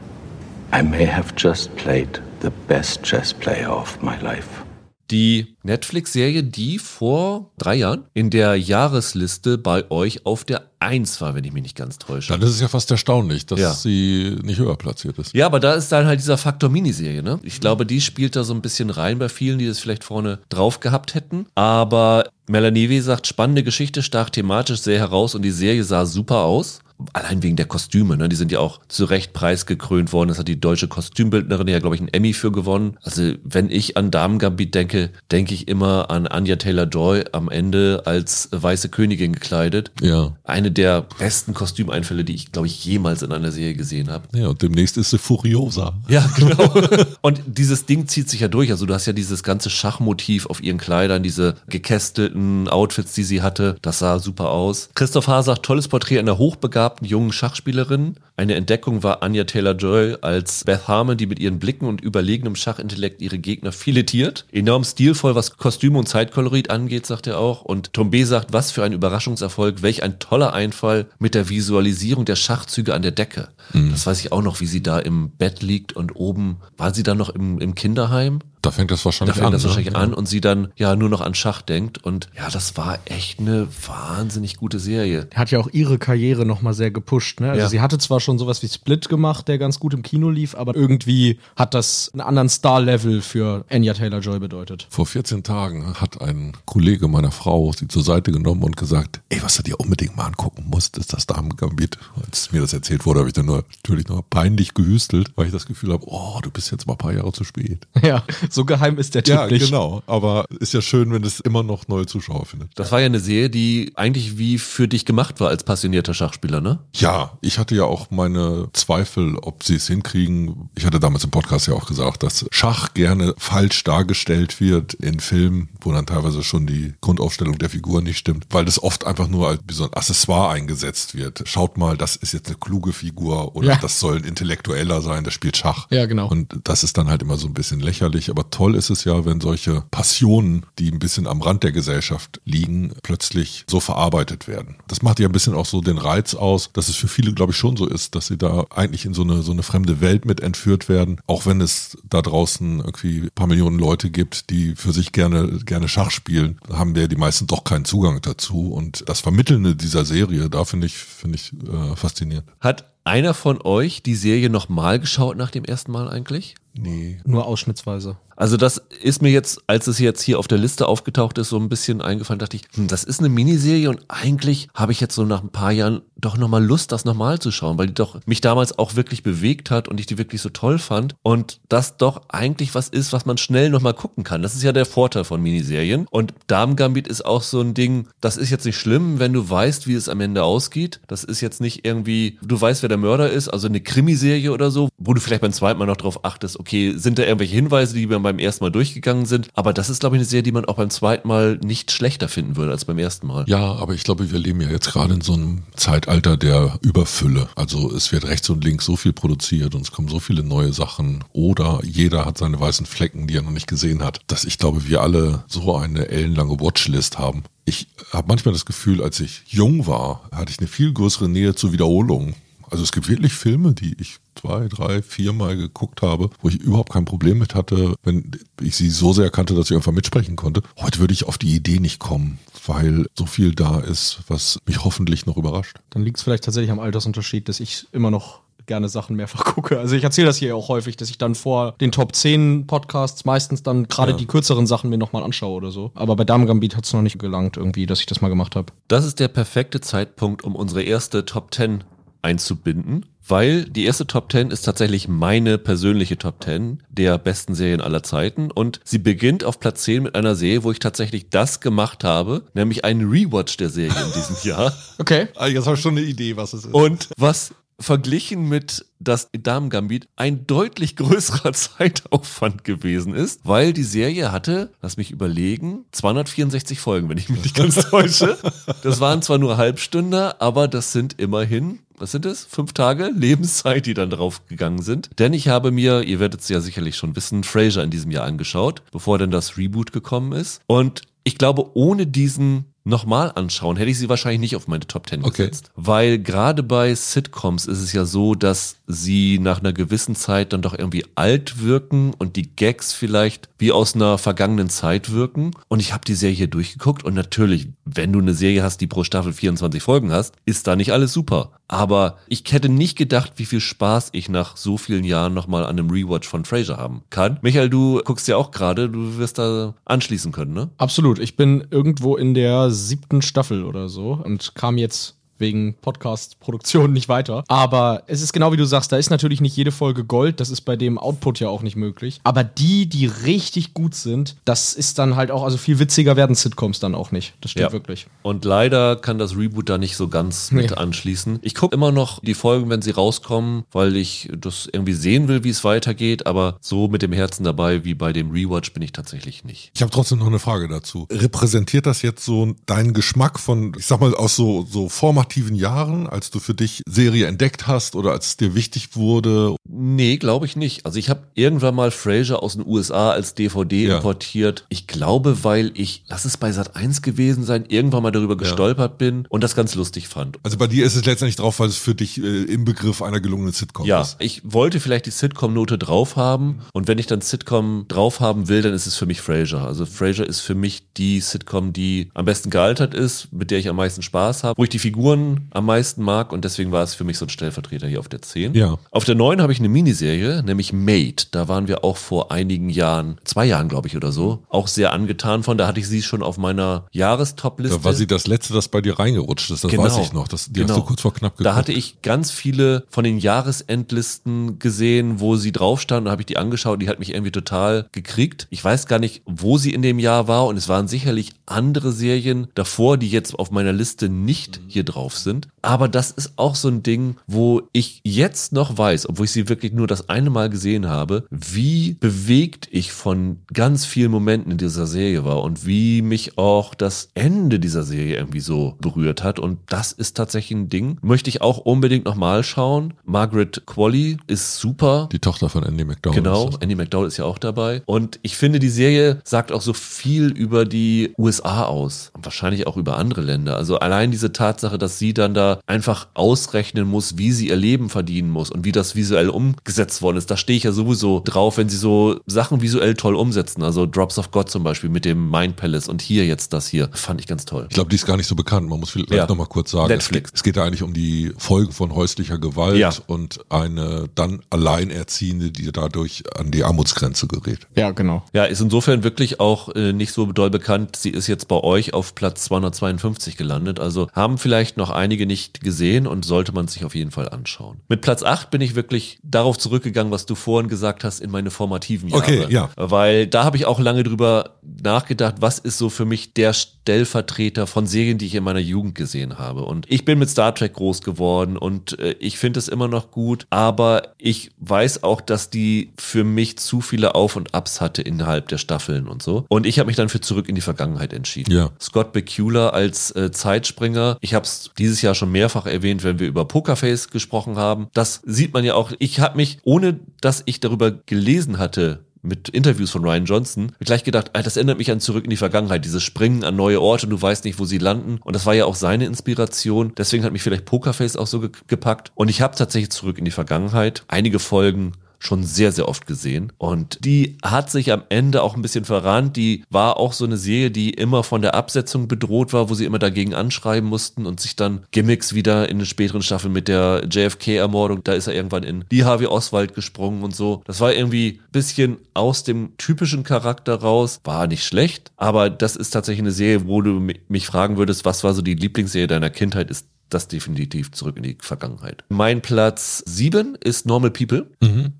I may have just played the best chess player of my life. Die Netflix-Serie, die vor drei Jahren in der Jahresliste bei euch auf der 1 war, wenn ich mich nicht ganz täusche. Dann ist es ja fast erstaunlich, dass Ja. sie nicht höher platziert ist. Ja, aber da ist dann halt dieser Faktor Miniserie, ne? Ich glaube, die spielt da so ein bisschen rein bei vielen, die das vielleicht vorne drauf gehabt hätten. Aber Melanie W. sagt, spannende Geschichte, stach thematisch sehr heraus und die Serie sah super aus. Allein wegen der Kostüme, ne? Die sind ja auch zu Recht preisgekrönt worden. Das hat die deutsche Kostümbildnerin ja, glaube ich, einen Emmy für gewonnen. Also, wenn ich an Damengambit denke, denke ich immer an Anya Taylor-Joy am Ende als weiße Königin gekleidet. Ja. Eine der besten Kostümeinfälle, die ich, glaube ich, jemals in einer Serie gesehen habe. Ja, und demnächst ist sie Furiosa. Ja, genau. Und dieses Ding zieht sich ja durch. Also du hast ja dieses ganze Schachmotiv auf ihren Kleidern, diese gekästelten Outfits, die sie hatte. Das sah super aus. Christoph Haar sagt, tolles Porträt einer hochbegabten jungen Schachspielerin. Eine Entdeckung war Anya Taylor-Joy als Beth Harmon, die mit ihren Blicken und überlegenem Schachintellekt ihre Gegner filetiert. Enorm stilvoll, was Kostüme und Zeitkolorit angeht, sagt er auch. Und Tom B. sagt, was für ein Überraschungserfolg, welch ein toller Einfall mit der Visualisierung der Schachzüge an der Decke. Das weiß ich auch noch, wie sie da im Bett liegt und oben, war sie dann noch im, im Kinderheim? Da fängt das Da wahrscheinlich fängt an. das ne? wahrscheinlich Ja. an und sie dann ja nur noch an Schach denkt. Und ja, das war echt eine wahnsinnig gute Serie. Hat ja auch ihre Karriere nochmal sehr gepusht. Ne? Also Ja. sie hatte zwar schon sowas wie Split gemacht, der ganz gut im Kino lief, aber irgendwie hat das einen anderen Star-Level für Anya Taylor-Joy bedeutet. Vor 14 Tagen hat ein Kollege meiner Frau sie zur Seite genommen und gesagt, ey, was du dir unbedingt mal angucken musst, ist das Damengambit. Als mir das erzählt wurde, habe ich dann nur, natürlich nur peinlich gehüstelt, weil ich das Gefühl habe, oh, du bist jetzt mal ein paar Jahre zu spät. Ja, so geheim ist der Tipp Ja, nicht. genau. Aber ist ja schön, wenn es immer noch neue Zuschauer findet. Das war ja eine Serie, die eigentlich wie für dich gemacht war als passionierter Schachspieler, ne? Ja, ich hatte ja auch meine Zweifel, ob sie es hinkriegen. Ich hatte damals im Podcast ja auch gesagt, dass Schach gerne falsch dargestellt wird in Filmen, wo dann teilweise schon die Grundaufstellung der Figur nicht stimmt, weil das oft einfach nur als wie so ein Accessoire eingesetzt wird. Schaut mal, das ist jetzt eine kluge Figur oder Ja. das soll ein Intellektueller sein, der spielt Schach. Ja, genau. Und das ist dann halt immer so ein bisschen lächerlich, aber Aber toll ist es ja, wenn solche Passionen, die ein bisschen am Rand der Gesellschaft liegen, plötzlich so verarbeitet werden. Das macht ja ein bisschen auch so den Reiz aus, dass es für viele, glaube ich, schon so ist, dass sie da eigentlich in so eine, so eine fremde Welt mit entführt werden, auch wenn es da draußen irgendwie ein paar Millionen Leute gibt, die für sich gerne, gerne Schach spielen, haben ja die meisten doch keinen Zugang dazu. Und das Vermittelnde dieser Serie, da finde ich, finde ich äh, faszinierend. Hat einer von euch die Serie nochmal geschaut nach dem ersten Mal eigentlich? Nee. Nur ausschnittsweise. Also das ist mir jetzt, als es jetzt hier auf der Liste aufgetaucht ist, so ein bisschen eingefallen, dachte ich, hm, das ist eine Miniserie und eigentlich habe ich jetzt so nach ein paar Jahren doch nochmal Lust, das nochmal zu schauen, weil die doch mich damals auch wirklich bewegt hat und ich die wirklich so toll fand und das doch eigentlich was ist, was man schnell nochmal gucken kann. Das ist ja der Vorteil von Miniserien und Damen Gambit ist auch so ein Ding, das ist jetzt nicht schlimm, wenn du weißt, wie es am Ende ausgeht. Das ist jetzt nicht irgendwie, du weißt, wer der Mörder ist, also eine Krimiserie oder so, wo du vielleicht beim zweiten Mal noch drauf achtest, okay, sind da irgendwelche Hinweise, die beim ersten Mal durchgegangen sind. Aber das ist, glaube ich, eine Serie, die man auch beim zweiten Mal nicht schlechter finden würde als beim ersten Mal. Ja, aber ich glaube, wir leben ja jetzt gerade in so einem Zeitalter der Überfülle. Also es wird rechts und links so viel produziert und es kommen so viele neue Sachen oder jeder hat seine weißen Flecken, die er noch nicht gesehen hat, dass ich glaube, wir alle so eine ellenlange Watchlist haben. Ich habe manchmal das Gefühl, als ich jung war, hatte ich eine viel größere Nähe zu Wiederholungen. Also es gibt wirklich Filme, die ich zwei, drei, viermal geguckt habe, wo ich überhaupt kein Problem mit hatte, wenn ich sie so sehr kannte, dass ich einfach mitsprechen konnte. Heute würde ich auf die Idee nicht kommen, weil so viel da ist, was mich hoffentlich noch überrascht. Dann liegt es vielleicht tatsächlich am Altersunterschied, dass ich immer noch gerne Sachen mehrfach gucke. Also ich erzähle das hier auch häufig, dass ich dann vor den Top 10 Podcasts meistens dann gerade Ja. die kürzeren Sachen mir nochmal anschaue oder so. Aber bei Damen Gambit hat es noch nicht gelangt irgendwie, dass ich das mal gemacht habe. Das ist der perfekte Zeitpunkt, um unsere erste Top 10 einzubinden, weil die erste Top 10 ist tatsächlich meine persönliche Top 10 der besten Serien aller Zeiten und sie beginnt auf Platz 10 mit einer Serie, wo ich tatsächlich das gemacht habe, nämlich einen Rewatch der Serie in diesem Jahr. Okay. Ah, jetzt habe ich schon eine Idee, was es ist. Und was verglichen mit das Damen-Gambit ein deutlich größerer Zeitaufwand gewesen ist, weil die Serie hatte, lass mich überlegen, 264 Folgen, wenn ich mich nicht ganz täusche. Das waren zwar nur Halbstünder, aber das sind immerhin was sind es? Fünf Tage Lebenszeit, die dann drauf gegangen sind. Denn ich habe mir, ihr werdet es ja sicherlich schon wissen, Frasier in diesem Jahr angeschaut, bevor dann das Reboot gekommen ist. Und ich glaube, ohne diesen nochmal anschauen, hätte ich sie wahrscheinlich nicht auf meine Top 10 Okay. gesetzt. Weil gerade bei Sitcoms ist es ja so, dass sie nach einer gewissen Zeit dann doch irgendwie alt wirken und die Gags vielleicht wie aus einer vergangenen Zeit wirken. Und ich habe die Serie durchgeguckt und natürlich, wenn du eine Serie hast, die pro Staffel 24 Folgen hast, ist da nicht alles super. Aber ich hätte nicht gedacht, wie viel Spaß ich nach so vielen Jahren nochmal an einem Rewatch von Frasier haben kann. Michael, du guckst ja auch gerade, du wirst da anschließen können, ne? Absolut. Ich bin irgendwo in der siebten Staffel oder so und kam jetzt wegen Podcast-Produktion nicht weiter. Aber es ist genau wie du sagst, da ist natürlich nicht jede Folge Gold, das ist bei dem Output ja auch nicht möglich. Aber die, die richtig gut sind, das ist dann halt auch, also viel witziger werden Sitcoms dann auch nicht. Das stimmt Ja. wirklich. Und leider kann das Reboot da nicht so ganz mit Nee. anschließen. Ich gucke immer noch die Folgen, wenn sie rauskommen, weil ich das irgendwie sehen will, wie es weitergeht. Aber so mit dem Herzen dabei wie bei dem Rewatch bin ich tatsächlich nicht. Ich habe trotzdem noch eine Frage dazu. Repräsentiert das jetzt so deinen Geschmack von, ich sag mal, aus so, so formativen Jahren, als du für dich Serie entdeckt hast oder als es dir wichtig wurde? Nee, glaube ich nicht. Also ich habe irgendwann mal Frasier aus den USA als DVD Ja. importiert. Ich glaube, weil ich, lass es bei Sat 1 gewesen sein, irgendwann mal darüber gestolpert bin und das ganz lustig fand. Also bei dir ist es letztendlich drauf, weil es für dich äh, im Begriff einer gelungenen Sitcom Ja, ist. ich wollte vielleicht die Sitcom-Note drauf haben und wenn ich dann Sitcom drauf haben will, dann ist es für mich Frasier. Also Frasier ist für mich die Sitcom, die am besten gealtert ist, mit der ich am meisten Spaß habe, wo ich die Figuren am meisten mag und deswegen war es für mich so ein Stellvertreter hier auf der 10. Ja. Auf der 9 habe ich eine Miniserie, nämlich Made. Da waren wir auch vor einigen Jahren, zwei Jahren glaube ich oder so, auch sehr angetan von. Da hatte ich sie schon auf meiner Jahrestopliste. Da war sie das letzte, das bei dir reingerutscht ist, das weiß ich noch. Das, die hast du kurz vor knapp geguckt. Genau. Da hatte ich ganz viele von den Jahresendlisten gesehen, wo sie drauf stand. Da habe ich die angeschaut. Die hat mich irgendwie total gekriegt. Ich weiß gar nicht, wo sie in dem Jahr war. Und es waren sicherlich andere Serien davor, die jetzt auf meiner Liste nicht hier drauf drauf sind. Aber das ist auch so ein Ding, wo ich jetzt noch weiß, obwohl ich sie wirklich nur das eine Mal gesehen habe, wie bewegt ich von ganz vielen Momenten in dieser Serie war und wie mich auch das Ende dieser Serie irgendwie so berührt hat. Und das ist tatsächlich ein Ding. Möchte ich auch unbedingt nochmal schauen. Margaret Qualley ist super. Die Tochter von Andy McDowell. Genau, Andy McDowell ist ja auch dabei. Und ich finde, die Serie sagt auch so viel über die USA aus. Und wahrscheinlich auch über andere Länder. Also allein diese Tatsache, dass sie dann da einfach ausrechnen muss, wie sie ihr Leben verdienen muss und wie das visuell umgesetzt worden ist. Da stehe ich ja sowieso drauf, wenn sie so Sachen visuell toll umsetzen. Also Drops of God zum Beispiel mit dem Mind Palace und hier jetzt das hier. Fand ich ganz toll. Ich glaube, die ist gar nicht so bekannt. Man muss vielleicht Ja. noch mal kurz sagen. Netflix. Es geht, es geht ja eigentlich um die Folgen von häuslicher Gewalt Ja. und eine dann Alleinerziehende, die dadurch an die Armutsgrenze gerät. Ja, genau. Ja, ist insofern wirklich auch äh, nicht so doll bekannt. Sie ist jetzt bei euch auf Platz 252 gelandet. Also haben vielleicht noch einige nicht gesehen und sollte man sich auf jeden Fall anschauen. Mit Platz 8 bin ich wirklich darauf zurückgegangen, was du vorhin gesagt hast, in meine formativen Jahre. Okay, ja. Weil da habe ich auch lange drüber nachgedacht, was ist so für mich der Stellvertreter von Serien, die ich in meiner Jugend gesehen habe. Und ich bin mit Star Trek groß geworden und äh, ich finde es immer noch gut, aber ich weiß auch, dass die für mich zu viele Auf und Abs hatte innerhalb der Staffeln und so. Und ich habe mich dann für Zurück in die Vergangenheit entschieden. Ja. Scott Bakula als äh, Zeitspringer. Ich habe es dieses Jahr schon mehrfach erwähnt, wenn wir über Pokerface gesprochen haben. Das sieht man ja auch. Ich habe mich, ohne dass ich darüber gelesen hatte, mit Interviews von Ryan Johnson, gleich gedacht, ah, das erinnert mich an Zurück in die Vergangenheit, dieses Springen an neue Orte, du weißt nicht, wo sie landen. Und das war ja auch seine Inspiration. Deswegen hat mich vielleicht Pokerface auch so ge gepackt. Und ich habe tatsächlich Zurück in die Vergangenheit einige Folgen schon sehr, sehr oft gesehen. Und die hat sich am Ende auch ein bisschen verrannt. Die war auch so eine Serie, die immer von der Absetzung bedroht war, wo sie immer dagegen anschreiben mussten und sich dann Gimmicks wieder in den späteren Staffeln mit der JFK-Ermordung, da ist er irgendwann in Lee Harvey Oswald gesprungen und so. Das war irgendwie ein bisschen aus dem typischen Charakter raus. War nicht schlecht, aber das ist tatsächlich eine Serie, wo du mi- mich fragen würdest, was war so die Lieblingsserie deiner Kindheit, ist das definitiv zurück in die Vergangenheit. Mein Platz sieben ist Normal People.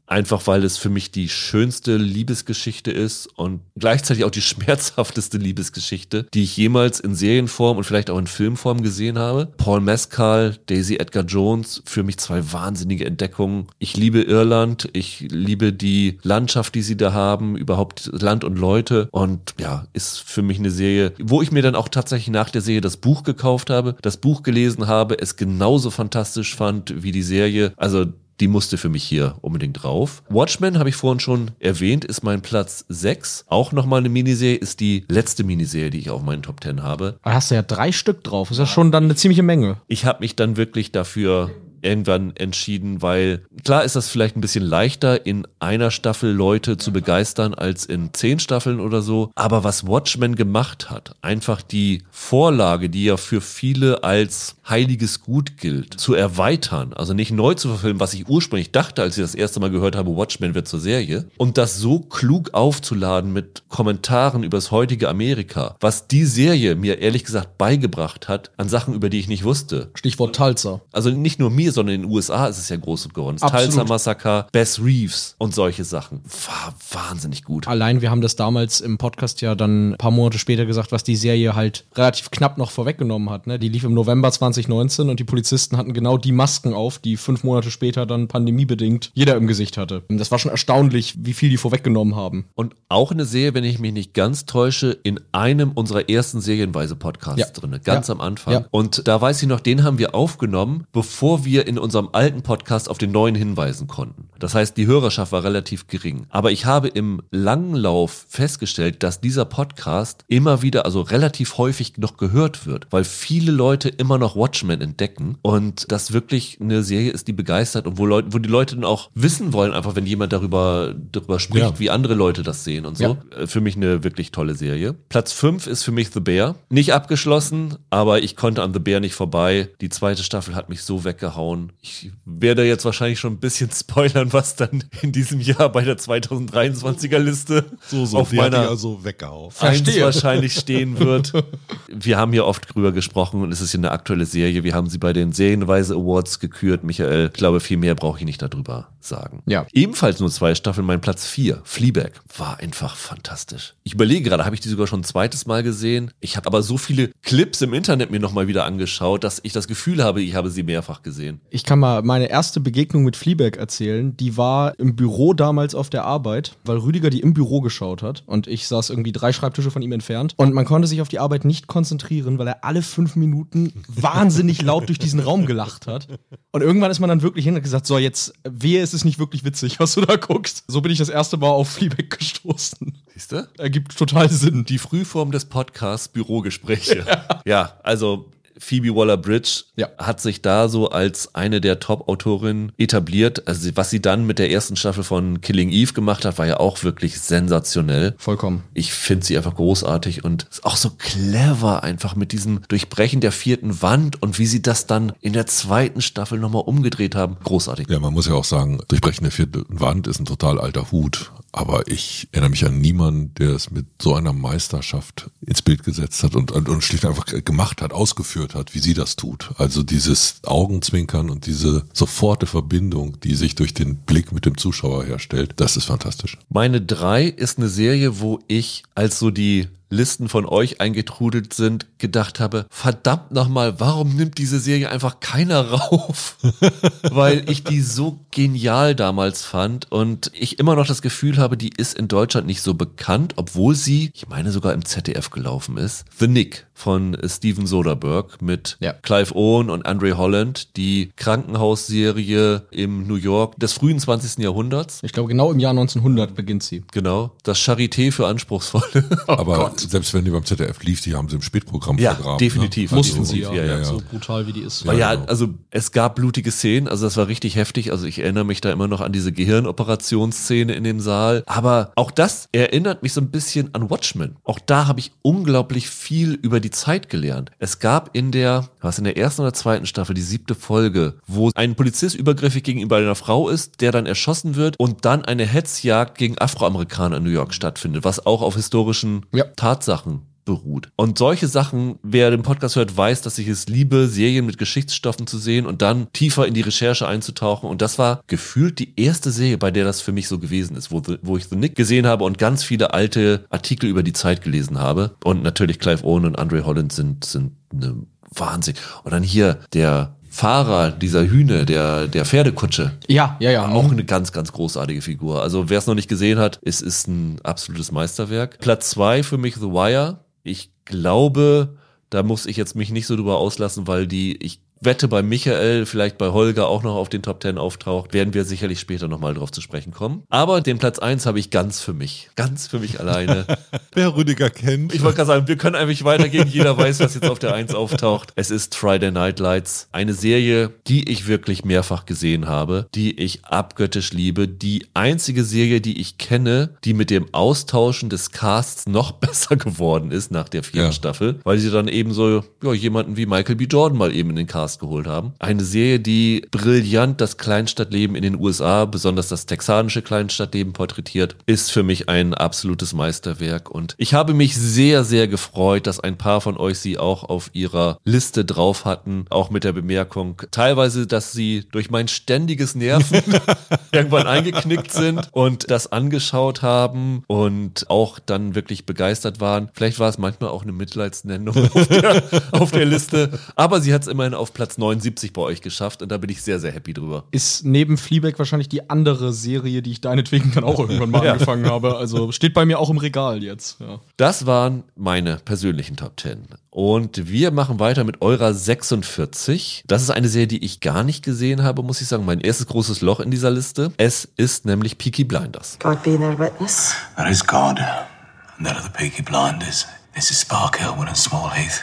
Einfach weil es für mich die schönste Liebesgeschichte ist und gleichzeitig auch die schmerzhafteste Liebesgeschichte, die ich jemals in Serienform und vielleicht auch in Filmform gesehen habe. Paul Mescal, Daisy Edgar Jones, für mich zwei wahnsinnige Entdeckungen. Ich liebe Irland, ich liebe die Landschaft, die sie da haben, überhaupt Land und Leute und ja, ist für mich eine Serie, wo ich mir dann auch tatsächlich nach der Serie das Buch gekauft habe, das Buch gelesen habe, es genauso fantastisch fand wie die Serie. Also die musste für mich hier unbedingt drauf. Watchmen, habe ich vorhin schon erwähnt, ist mein Platz 6. Auch nochmal eine Miniserie, ist die letzte Miniserie, die ich auf meinen Top 10 habe. Da hast du ja drei Stück drauf. Ist ja schon dann eine ziemliche Menge. Ich habe mich dann wirklich dafür irgendwann entschieden, weil klar ist das vielleicht ein bisschen leichter, in einer Staffel Leute zu begeistern als in zehn Staffeln oder so. Aber was Watchmen gemacht hat, einfach die Vorlage, die ja für viele als heiliges Gut gilt, zu erweitern, also nicht neu zu verfilmen, was ich ursprünglich dachte, als ich das erste Mal gehört habe, Watchmen wird zur Serie, und das so klug aufzuladen mit Kommentaren über das heutige Amerika, was die Serie mir ehrlich gesagt beigebracht hat an Sachen, über die ich nicht wusste. Stichwort Talzer. Also nicht nur mir, sondern in den USA ist es ja groß geworden. Das. Tulsa Massaker, Bess Reeves und solche Sachen. War wahnsinnig gut. Allein, wir haben das damals im Podcast ja dann ein paar Monate später gesagt, was die Serie halt relativ knapp noch vorweggenommen hat. Ne? Die lief im November 2019 und die Polizisten hatten genau die Masken auf, die fünf Monate später dann pandemiebedingt jeder im Gesicht hatte. Das war schon erstaunlich, wie viel die vorweggenommen haben. Und auch eine Serie, wenn ich mich nicht ganz täusche, in einem unserer ersten Serienweise-Podcasts Ja. drin, ganz Ja. am Anfang. Ja. Und da weiß ich noch, den haben wir aufgenommen, bevor wir in unserem alten Podcast auf den neuen hinweisen konnten. Das heißt, die Hörerschaft war relativ gering. Aber ich habe im langen Lauf festgestellt, dass dieser Podcast immer wieder, also relativ häufig noch gehört wird, weil viele Leute immer noch Watchmen entdecken und das wirklich eine Serie ist, die begeistert und wo, Leute, wo die Leute dann auch wissen wollen, einfach wenn jemand darüber, darüber spricht, Ja. wie andere Leute das sehen und so. Ja. Äh, Für mich eine wirklich tolle Serie. Platz 5 ist für mich The Bear. Nicht abgeschlossen, aber ich konnte an The Bear nicht vorbei. Die zweite Staffel hat mich so weggehauen. Anschauen. Ich werde jetzt wahrscheinlich schon ein bisschen spoilern, was dann in diesem Jahr bei der 2023er Liste So, so, auf meiner also weggehauen. Verstehe. wahrscheinlich stehen wird. Wir haben hier oft drüber gesprochen und es ist hier eine aktuelle Serie. Wir haben sie bei den Serienweise Awards gekürt. Michael, ich glaube, viel mehr brauche ich nicht darüber sagen. Ja. Ebenfalls nur zwei Staffeln, mein Platz vier, Fleabag, war einfach fantastisch. Ich überlege gerade, habe ich die sogar schon ein zweites Mal gesehen? Ich habe aber so viele Clips im Internet mir nochmal wieder angeschaut, dass ich das Gefühl habe, ich habe sie mehrfach gesehen. Ich kann mal meine erste Begegnung mit Fleabag erzählen. Die war im Büro damals auf der Arbeit, weil Rüdiger die im Büro geschaut hat und ich saß irgendwie drei Schreibtische von ihm entfernt und man konnte sich auf die Arbeit nicht konzentrieren, weil er alle fünf Minuten wahnsinnig laut durch diesen Raum gelacht hat. Und irgendwann ist man dann wirklich hin und gesagt, so jetzt, wehe, es ist nicht wirklich witzig, was du da guckst. So bin ich das erste Mal auf Fleabag gestoßen. Siehst du? Ergibt total Sinn. Die Frühform des Podcasts Bürogespräche. ja, also Phoebe Waller-Bridge Ja. hat sich da so als eine der Top-Autorinnen etabliert. Also was sie dann mit der ersten Staffel von Killing Eve gemacht hat, war ja auch wirklich sensationell. Vollkommen. Ich finde sie einfach großartig und ist auch so clever einfach mit diesem Durchbrechen der vierten Wand und wie sie das dann in der zweiten Staffel nochmal umgedreht haben. Großartig. Ja, man muss ja auch sagen, Durchbrechen der vierten Wand ist ein total alter Hut. Aber ich erinnere mich an niemanden, der es mit so einer Meisterschaft ins Bild gesetzt hat und, und, und schlicht einfach gemacht hat, ausgeführt hat, wie sie das tut. Also dieses Augenzwinkern und diese soforte Verbindung, die sich durch den Blick mit dem Zuschauer herstellt, das ist fantastisch. Meine drei ist eine Serie, wo ich, als so die Listen von euch eingetrudelt sind, gedacht habe, verdammt nochmal, warum nimmt diese Serie einfach keiner rauf? Weil ich die so genial damals fand und ich immer noch das Gefühl habe, die ist in Deutschland nicht so bekannt, obwohl sie, ich meine sogar im ZDF gelaufen ist. The Nick von Steven Soderbergh mit Ja. Clive Owen und Andre Holland, die Krankenhausserie im New York des frühen 20. Jahrhunderts. Ich glaube, genau im Jahr 1900 beginnt sie. Genau, das Charité für Anspruchsvolle. Aber selbst wenn die beim ZDF lief, die haben sie im Spätprogramm Ja, vergraben. definitiv. Ne? Mussten Also, sie, ja, ja. So brutal wie die ist. Weil ja, genau. also es gab blutige Szenen, also das war richtig heftig. Also ich erinnere mich da immer noch an diese Gehirnoperationsszene in dem Saal. Aber auch das erinnert mich so ein bisschen an Watchmen. Auch da habe ich unglaublich viel über die Zeit gelernt. Es gab in der, was in der ersten oder zweiten Staffel, die siebte Folge, wo ein Polizist übergriffig gegenüber einer Frau ist, der dann erschossen wird und dann eine Hetzjagd gegen Afroamerikaner in New York stattfindet, was auch auf historischen Ja. Tatsachen beruht. Und solche Sachen, wer den Podcast hört, weiß, dass ich es liebe, Serien mit Geschichtsstoffen zu sehen und dann tiefer in die Recherche einzutauchen. Und das war gefühlt die erste Serie, bei der das für mich so gewesen ist, wo, wo ich The Nick gesehen habe und ganz viele alte Artikel über die Zeit gelesen habe. Und natürlich Clive Owen und Andre Holland sind, sind eine Wahnsinn. Und dann hier der Fahrer dieser Hühne, der, der Pferdekutsche. Ja, ja, ja. Auch eine ganz, ganz großartige Figur. Also wer es noch nicht gesehen hat, es ist ein absolutes Meisterwerk. Platz zwei für mich The Wire. Ich glaube, da muss ich jetzt mich nicht so drüber auslassen, weil die, ich wette bei Michael, vielleicht bei Holger auch noch auf den Top 10 auftaucht, werden wir sicherlich später nochmal drauf zu sprechen kommen. Aber den Platz eins habe ich ganz für mich. Ganz für mich alleine. Wer Rüdiger kennt. Ich wollte gerade sagen, wir können einfach weitergehen. Jeder weiß, was jetzt auf der 1 auftaucht. Es ist Friday Night Lights. Eine Serie, die ich wirklich mehrfach gesehen habe, die ich abgöttisch liebe. Die einzige Serie, die ich kenne, die mit dem Austauschen des Casts noch besser geworden ist nach der vierten Ja. Staffel, weil sie dann eben so ja, jemanden wie Michael B. Jordan mal eben in den Cast geholt haben. Eine Serie, die brillant das Kleinstadtleben in den USA, besonders das texanische Kleinstadtleben porträtiert, ist für mich ein absolutes Meisterwerk. Und ich habe mich sehr, sehr gefreut, dass ein paar von euch sie auch auf ihrer Liste drauf hatten, auch mit der Bemerkung, teilweise, dass sie durch mein ständiges Nerven irgendwann eingeknickt sind und das angeschaut haben und auch dann wirklich begeistert waren. Vielleicht war es manchmal auch eine Mitleidsnennung auf der, auf der Liste, aber sie hat es immerhin auf Platz 79 bei euch geschafft und da bin ich sehr, sehr happy drüber. Ist neben Fleabag wahrscheinlich die andere Serie, die ich deinetwegen dann auch irgendwann mal Ja. angefangen habe. Also steht bei mir auch im Regal jetzt. Ja. Das waren meine persönlichen Top 10. Und wir machen weiter mit eurer 46. Das ist eine Serie, die ich gar nicht gesehen habe, muss ich sagen. Mein erstes großes Loch in dieser Liste. Es ist nämlich Peaky Blinders. God be their witness. That is God, and that of the Peaky Blinders. This is Spark Hill and Small Heath.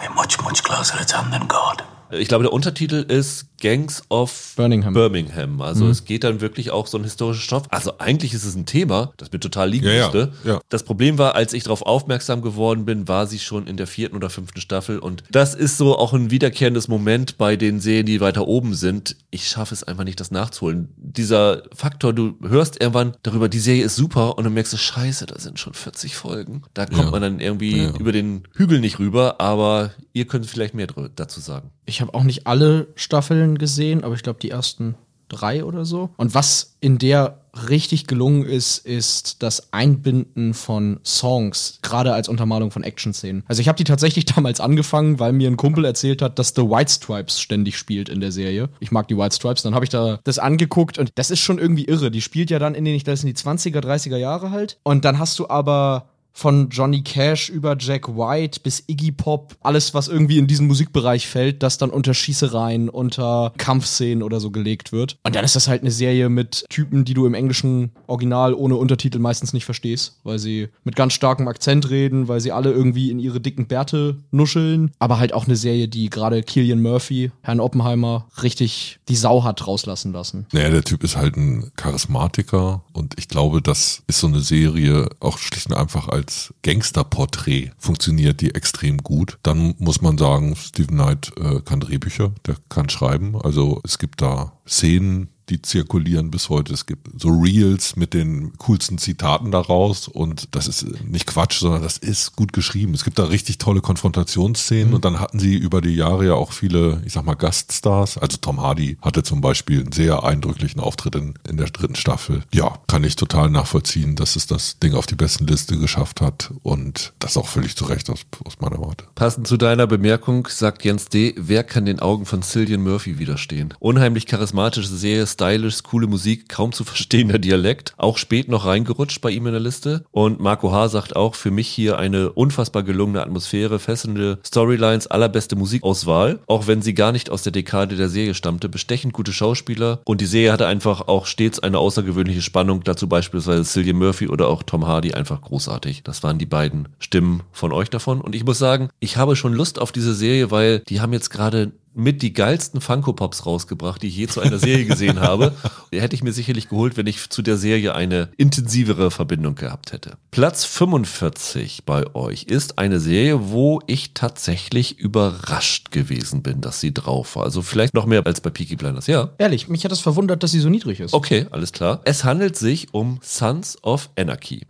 We're much, much closer to town than God. Ich glaube, der Untertitel ist Gangs of Birmingham. Birmingham. Also es geht dann wirklich auch so ein historischer Stoff. Also eigentlich ist es ein Thema, das mir total liegen Ja, ja, müsste. ja. Das Problem war, als ich darauf aufmerksam geworden bin, war sie schon in der vierten oder fünften Staffel. Und das ist so auch ein wiederkehrendes Moment bei den Serien, die weiter oben sind. Ich schaffe es einfach nicht, das nachzuholen. Dieser Faktor, du hörst irgendwann darüber, die Serie ist super und dann merkst du, scheiße, da sind schon 40 Folgen. Da kommt Ja. man dann irgendwie Ja. über den Hügel nicht rüber, aber ihr könnt vielleicht mehr dazu sagen. Ich habe auch nicht alle Staffeln gesehen, aber ich glaube die ersten drei oder so. Und was in der richtig gelungen ist, ist das Einbinden von Songs, gerade als Untermalung von Action-Szenen. Also ich habe die tatsächlich damals angefangen, weil mir ein Kumpel erzählt hat, dass The White Stripes ständig spielt in der Serie. Ich mag die White Stripes, dann habe ich da das angeguckt und das ist schon irgendwie irre. Die spielt ja dann in den, ich glaube, sind die 20er, 30er Jahre halt. Und dann hast du aber von Johnny Cash über Jack White bis Iggy Pop, alles, was irgendwie in diesen Musikbereich fällt, das dann unter Schießereien, unter Kampfszenen oder so gelegt wird. Und dann ist das halt eine Serie mit Typen, die du im englischen Original ohne Untertitel meistens nicht verstehst, weil sie mit ganz starkem Akzent reden, weil sie alle irgendwie in ihre dicken Bärte nuscheln. Aber halt auch eine Serie, die gerade Killian Murphy, Herrn Oppenheimer, richtig die Sau hat rauslassen lassen. Naja, der Typ ist halt ein Charismatiker und ich glaube, das ist so eine Serie auch schlicht und einfach als Gangsterporträt funktioniert die extrem gut. Dann muss man sagen, Stephen Knight äh, kann Drehbücher, der kann schreiben. Also es gibt da Szenen, die zirkulieren bis heute. Es gibt so Reels mit den coolsten Zitaten daraus und das ist nicht Quatsch, sondern das ist gut geschrieben. Es gibt da richtig tolle Konfrontationsszenen und dann hatten sie über die Jahre ja auch viele, ich sag mal, Gaststars. Also Tom Hardy hatte zum Beispiel einen sehr eindrücklichen Auftritt in, in der dritten Staffel. Ja, kann ich total nachvollziehen, dass es das Ding auf die besten Liste geschafft hat und das auch völlig zu Recht aus, aus meiner Warte. Passend zu deiner Bemerkung sagt Jens D., wer kann den Augen von Cillian Murphy widerstehen? Unheimlich charismatische Serie, stylisch, coole Musik, kaum zu verstehender Dialekt. Auch spät noch reingerutscht bei ihm in der Liste. Und Marco H. sagt auch, für mich hier eine unfassbar gelungene Atmosphäre, fesselnde Storylines, allerbeste Musikauswahl. Auch wenn sie gar nicht aus der Dekade der Serie stammte. Bestechend gute Schauspieler. Und die Serie hatte einfach auch stets eine außergewöhnliche Spannung. Dazu beispielsweise Cillian Murphy oder auch Tom Hardy einfach großartig. Das waren die beiden Stimmen von euch davon. Und ich muss sagen, ich habe schon Lust auf diese Serie, weil die haben jetzt gerade mit die geilsten Funko Pops rausgebracht, die ich je zu einer Serie gesehen habe. Die hätte ich mir sicherlich geholt, wenn ich zu der Serie eine intensivere Verbindung gehabt hätte. Platz 45 bei euch ist eine Serie, wo ich tatsächlich überrascht gewesen bin, dass sie drauf war. Also vielleicht noch mehr als bei Peaky Blinders, ja. Ehrlich, mich hat das verwundert, dass sie so niedrig ist. Okay, alles klar. Es handelt sich um Sons of Anarchy.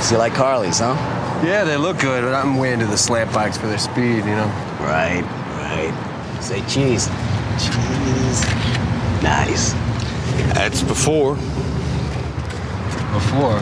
So you like Harleys, huh? Yeah, they look good, but I'm way into the slant bikes for their speed, you know? Right, right. Say cheese. Cheese. Nice. That's before. Before.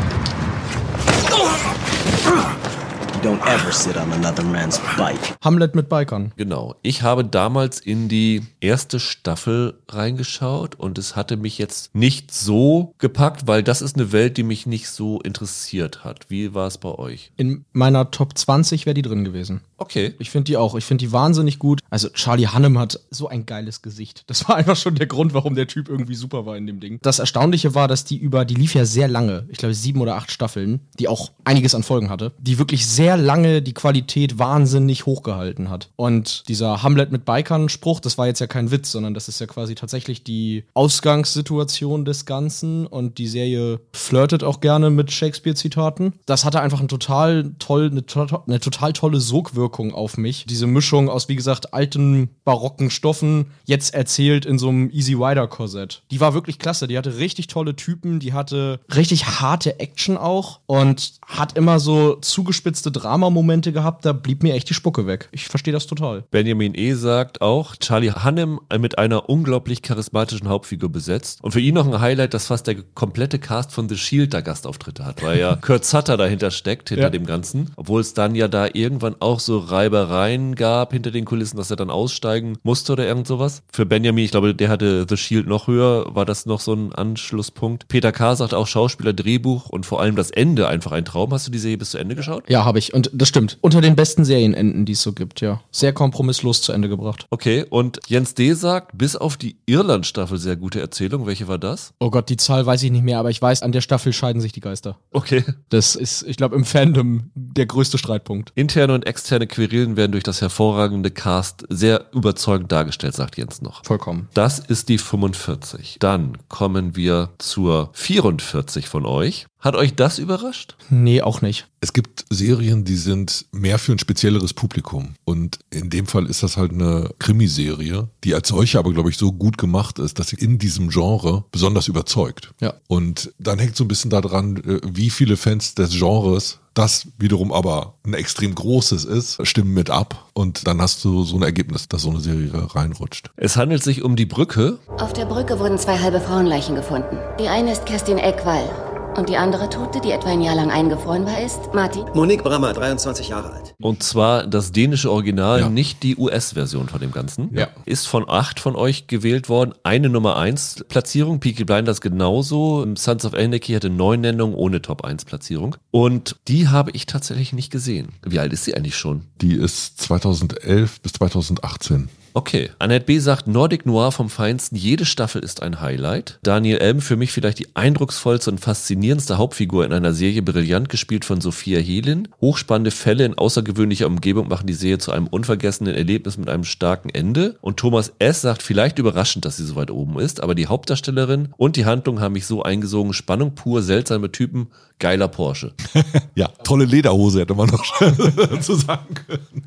Don't ever sit on another man's bike. Hamlet mit Bikern. Genau. Ich habe damals in die erste Staffel reingeschaut und es hatte mich jetzt nicht so gepackt, weil das ist eine Welt, die mich nicht so interessiert hat. Wie war es bei euch? In meiner Top 20 wäre die drin gewesen. Okay. Ich finde die auch. Ich finde die wahnsinnig gut. Also Charlie Hannem hat so ein geiles Gesicht. Das war einfach schon der Grund, warum der Typ irgendwie super war in dem Ding. Das Erstaunliche war, dass die über, die lief ja sehr lange, ich glaube sieben oder acht Staffeln, die auch einiges an Folgen hatte, die wirklich sehr lange die Qualität wahnsinnig hochgehalten hat. Und dieser Hamlet mit Bikern-Spruch, das war jetzt ja kein Witz, sondern das ist ja quasi tatsächlich die Ausgangssituation des Ganzen und die Serie flirtet auch gerne mit Shakespeare-Zitaten. Das hatte einfach ein total toll, eine, to eine total tolle Sogwirkung auf mich. Diese Mischung aus, wie gesagt, alten barocken Stoffen, jetzt erzählt in so einem Easy Rider-Korsett. Die war wirklich klasse. Die hatte richtig tolle Typen, die hatte richtig harte Action auch und hat immer so zugespitzte Dramamomente gehabt. Da blieb mir echt die Spucke weg. Ich verstehe das total. Benjamin E. sagt auch, Charlie Hannem mit einer unglaublich charismatischen Hauptfigur besetzt. Und für ihn noch ein Highlight, dass fast der komplette Cast von The Shield da Gastauftritte hat, weil ja Kurt Sutter dahinter steckt, hinter Ja. dem Ganzen. Obwohl es dann ja da irgendwann auch so Reibereien gab hinter den Kulissen, dass er dann aussteigen musste oder irgend sowas. Für Benjamin, ich glaube, der hatte The Shield noch höher, war das noch so ein Anschlusspunkt. Peter K. sagt auch Schauspieler, Drehbuch und vor allem das Ende einfach ein Traum. Hast du die Serie bis zu Ende geschaut? Ja, habe ich. Und das stimmt. Unter den besten Serienenden, die es so gibt, ja. Sehr kompromisslos zu Ende gebracht. Okay, und Jens D. sagt, bis auf die Irland-Staffel sehr gute Erzählung. Welche war das? Oh Gott, die Zahl weiß ich nicht mehr, aber ich weiß, an der Staffel scheiden sich die Geister. Okay. Das ist, ich glaube, im Fandom der größte Streitpunkt. Interne und externe interne Querelen werden durch das hervorragende Cast sehr überzeugend dargestellt, sagt Jens noch. Vollkommen. Das ist die 45. Dann kommen wir zur 44 von euch. Hat euch das überrascht? Nee, auch nicht. Es gibt Serien, die sind mehr für ein spezielleres Publikum. Und in dem Fall ist das halt eine Krimiserie, die als solche aber, glaube ich, so gut gemacht ist, dass sie in diesem Genre besonders überzeugt. Ja. Und dann hängt so ein bisschen daran, äh, wie viele Fans des Genres das wiederum aber ein extrem großes ist, stimmen mit ab und dann hast du so ein Ergebnis, dass so eine Serie reinrutscht. Es handelt sich um die Brücke. Auf der Brücke wurden zwei halbe Frauenleichen gefunden. Die eine ist Kerstin Eckwall und die andere Tote, die etwa ein Jahr lang eingefroren war, ist Martin. Monique Brammer, 23 Jahre alt. Und zwar das dänische Original, ja. nicht die US-Version von dem Ganzen. Ja. Ist von acht von euch gewählt worden. Eine Nummer eins Platzierung. Peaky Blinders genauso. Sons of Anarchy hatte neun Nennungen ohne Top 1 Platzierung. Und die habe ich tatsächlich nicht gesehen. Wie alt ist sie eigentlich schon? Die ist 2011 bis 2018. Okay. Annette B. sagt, Nordic Noir vom Feinsten, jede Staffel ist ein Highlight. Daniel Elm, für mich vielleicht die eindrucksvollste und faszinierendste Hauptfigur in einer Serie, brillant gespielt von Sophia Helin. Hochspannende Fälle in außergewöhnlicher Umgebung machen die Serie zu einem unvergessenen Erlebnis mit einem starken Ende. Und Thomas S. sagt, vielleicht überraschend, dass sie so weit oben ist, aber die Hauptdarstellerin und die Handlung haben mich so eingesogen. Spannung pur, seltsame Typen, geiler Porsche. ja, tolle Lederhose hätte man noch dazu sagen können.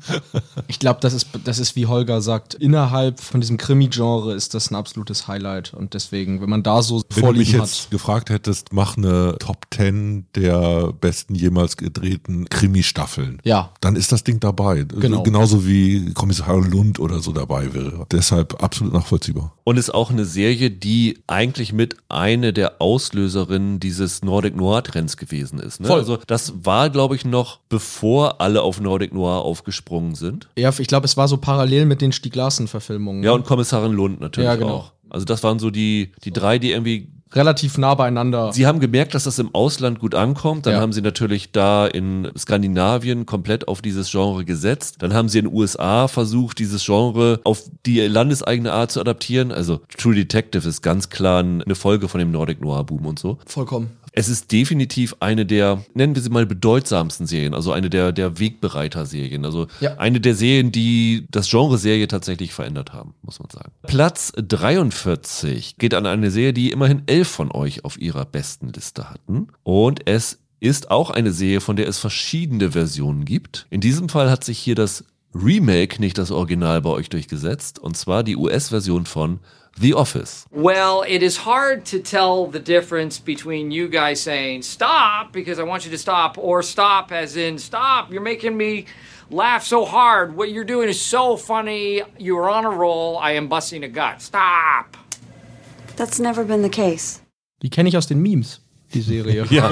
Ich glaube, das ist, das ist, wie Holger sagt, innerhalb von diesem Krimi-Genre ist das ein absolutes Highlight. Und deswegen, wenn man da so wenn du mich jetzt hat, gefragt hättest, mach eine Top 10 der besten jemals gedrehten Krimi-Staffeln. Ja. Dann ist das Ding dabei. Genau. Genauso wie Kommissar Lund oder so dabei wäre. Deshalb absolut nachvollziehbar. Und ist auch eine Serie, die eigentlich mit eine der Auslöserinnen dieses Nordic Noir-Trends gewesen ist. Ne? Voll. Also das war, glaube ich, noch bevor alle auf Nordic Noir aufgesprungen sind. Ja, ich glaube, es war so parallel mit den Stieg Larsen-Verfilmungen. Ja, und Kommissarin Lund natürlich Ja, genau. auch. Also das waren so die, die drei, die irgendwie relativ nah beieinander. Sie haben gemerkt, dass das im Ausland gut ankommt. Dann Ja. haben sie natürlich da in Skandinavien komplett auf dieses Genre gesetzt. Dann haben sie in den USA versucht, dieses Genre auf die landeseigene Art zu adaptieren. Also True Detective ist ganz klar eine Folge von dem Nordic Noir Boom und so. Vollkommen. Es ist definitiv eine der, nennen wir sie mal, bedeutsamsten Serien, also eine der, der Wegbereiter-Serien. Also Ja. eine der Serien, die das Genre Serie tatsächlich verändert haben, muss man sagen. Platz 43 geht an eine Serie, die immerhin elf von euch auf ihrer besten Liste hatten. Und es ist auch eine Serie, von der es verschiedene Versionen gibt. In diesem Fall hat sich hier das Remake, nicht das Original, bei euch durchgesetzt. Und zwar die US-Version von The Office. Well, it is hard to tell the difference between you guys saying stop because I want you to stop or stop as in stop, you're making me laugh so hard. What you're doing is so funny. You're on a roll. I am busting a gut. Stop. That's never been the case. Die kenne ich aus den Memes, die Serie. Ja.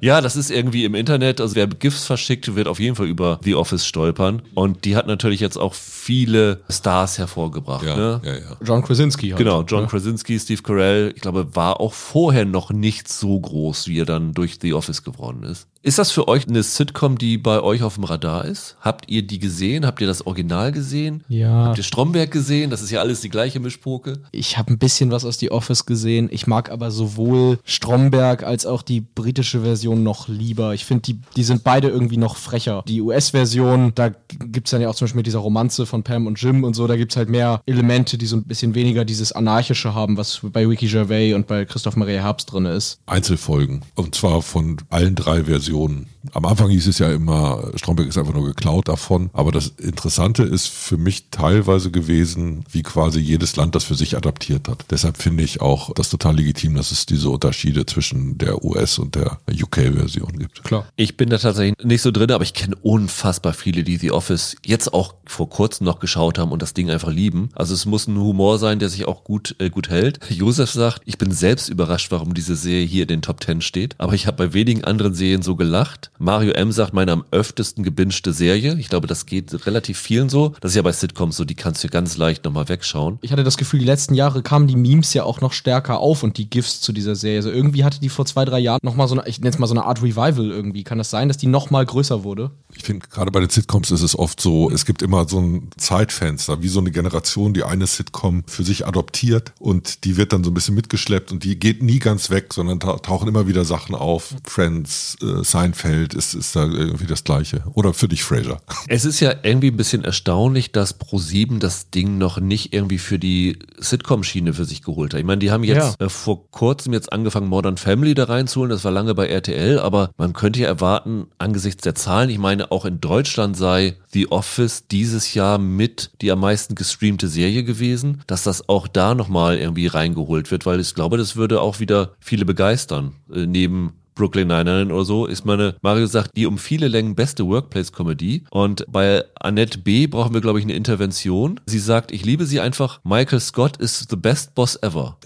ja, das ist irgendwie im Internet. Also wer GIFs verschickt, wird auf jeden Fall über The Office stolpern. Und die hat natürlich jetzt auch viele Stars hervorgebracht. ne? ja, ja. John Krasinski halt. Genau, John Ja. Krasinski, Steve Carell, ich glaube, war auch vorher noch nicht so groß, wie er dann durch The Office geworden ist. Ist das für euch eine Sitcom, die bei euch auf dem Radar ist? Habt ihr die gesehen? Habt ihr das Original gesehen? Ja. Habt ihr Stromberg gesehen? Das ist ja alles die gleiche Mischpoke. Ich habe ein bisschen was aus The Office gesehen. Ich mag aber sowohl Stromberg als auch die britische Version noch lieber. Ich finde, die, die sind beide irgendwie noch frecher. Die US-Version, da gibt's dann ja auch zum Beispiel mit dieser Romanze von Pam und Jim und so, da gibt's halt mehr Elemente, die so ein bisschen weniger dieses Anarchische haben, was bei Wiki Gervais und bei Christoph Maria Herbst drin ist. Einzelfolgen. Und zwar von allen drei Versionen. Millionen. Am Anfang hieß es ja immer, Stromberg ist einfach nur geklaut davon. Aber das Interessante ist für mich teilweise gewesen, wie quasi jedes Land das für sich adaptiert hat. Deshalb finde ich auch das total legitim, dass es diese Unterschiede zwischen der US- und der UK-Version gibt. Klar. Ich bin da tatsächlich nicht so drin, aber ich kenne unfassbar viele, die The Office jetzt auch vor kurzem noch geschaut haben und das Ding einfach lieben. Also es muss ein Humor sein, der sich auch gut, äh, gut hält. Josef sagt, ich bin selbst überrascht, warum diese Serie hier in den Top 10 steht. Aber ich habe bei wenigen anderen Serien so gelacht. Mario M. sagt, meine am öftesten gebingte Serie. Ich glaube, das geht relativ vielen so. Das ist ja bei Sitcoms so, die kannst du ganz leicht nochmal wegschauen. Ich hatte das Gefühl, die letzten Jahre kamen die Memes ja auch noch stärker auf und die GIFs zu dieser Serie. Also irgendwie hatte die vor zwei, drei Jahren nochmal so eine, ich nenne es mal so eine Art Revival irgendwie. Kann das sein, dass die nochmal größer wurde? Ich finde, gerade bei den Sitcoms ist es oft so, es gibt immer so ein Zeitfenster, wie so eine Generation, die eine Sitcom für sich adoptiert und die wird dann so ein bisschen mitgeschleppt und die geht nie ganz weg, sondern ta tauchen immer wieder Sachen auf. Friends, äh, Seinfeld, Bild ist, ist da irgendwie das gleiche. Oder für dich, Fraser. Es ist ja irgendwie ein bisschen erstaunlich, dass Pro7 das Ding noch nicht irgendwie für die Sitcom-Schiene für sich geholt hat. Ich meine, die haben jetzt Ja. äh, vor kurzem jetzt angefangen, Modern Family da reinzuholen. Das war lange bei RTL, aber man könnte ja erwarten, angesichts der Zahlen, ich meine, auch in Deutschland sei The Office dieses Jahr mit die am meisten gestreamte Serie gewesen, dass das auch da nochmal irgendwie reingeholt wird, weil ich glaube, das würde auch wieder viele begeistern. Äh, neben Brooklyn Nine-Nine oder so ist meine, Mario sagt, die um viele Längen beste Workplace-Comedy. Und bei Annette B. brauchen wir, glaube ich, eine Intervention. Sie sagt, ich liebe sie einfach. Michael Scott is the best boss ever.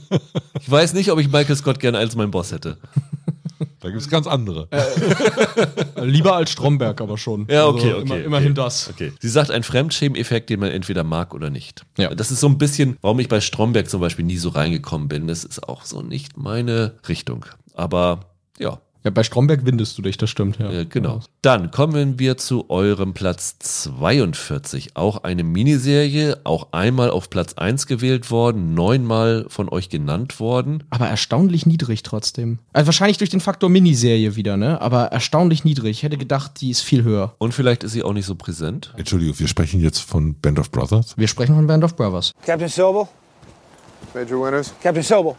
ich weiß nicht, ob ich Michael Scott gerne als mein Boss hätte. Da gibt es ganz andere. Lieber als Stromberg aber schon. Ja, okay, Also okay. Immer, okay. immerhin das. Okay. Sie sagt, ein Fremdschämen-Effekt, den man entweder mag oder nicht. Ja. Das ist so ein bisschen, warum ich bei Stromberg zum Beispiel nie so reingekommen bin. Das ist auch so nicht meine Richtung. Aber ja, Ja, bei Stromberg windest du dich, das stimmt, ja. äh, genau. Dann kommen wir zu eurem Platz 42. Auch eine Miniserie, auch einmal auf Platz 1 gewählt worden, neunmal von euch genannt worden. Aber erstaunlich niedrig trotzdem. Also wahrscheinlich durch den Faktor Miniserie wieder, ne? Aber erstaunlich niedrig. Ich hätte gedacht, die ist viel höher. Und vielleicht ist sie auch nicht so präsent. Entschuldigung, wir sprechen jetzt von Band of Brothers. Wir sprechen von Band of Brothers. Captain Sobel? Major Winters? Captain Sobel.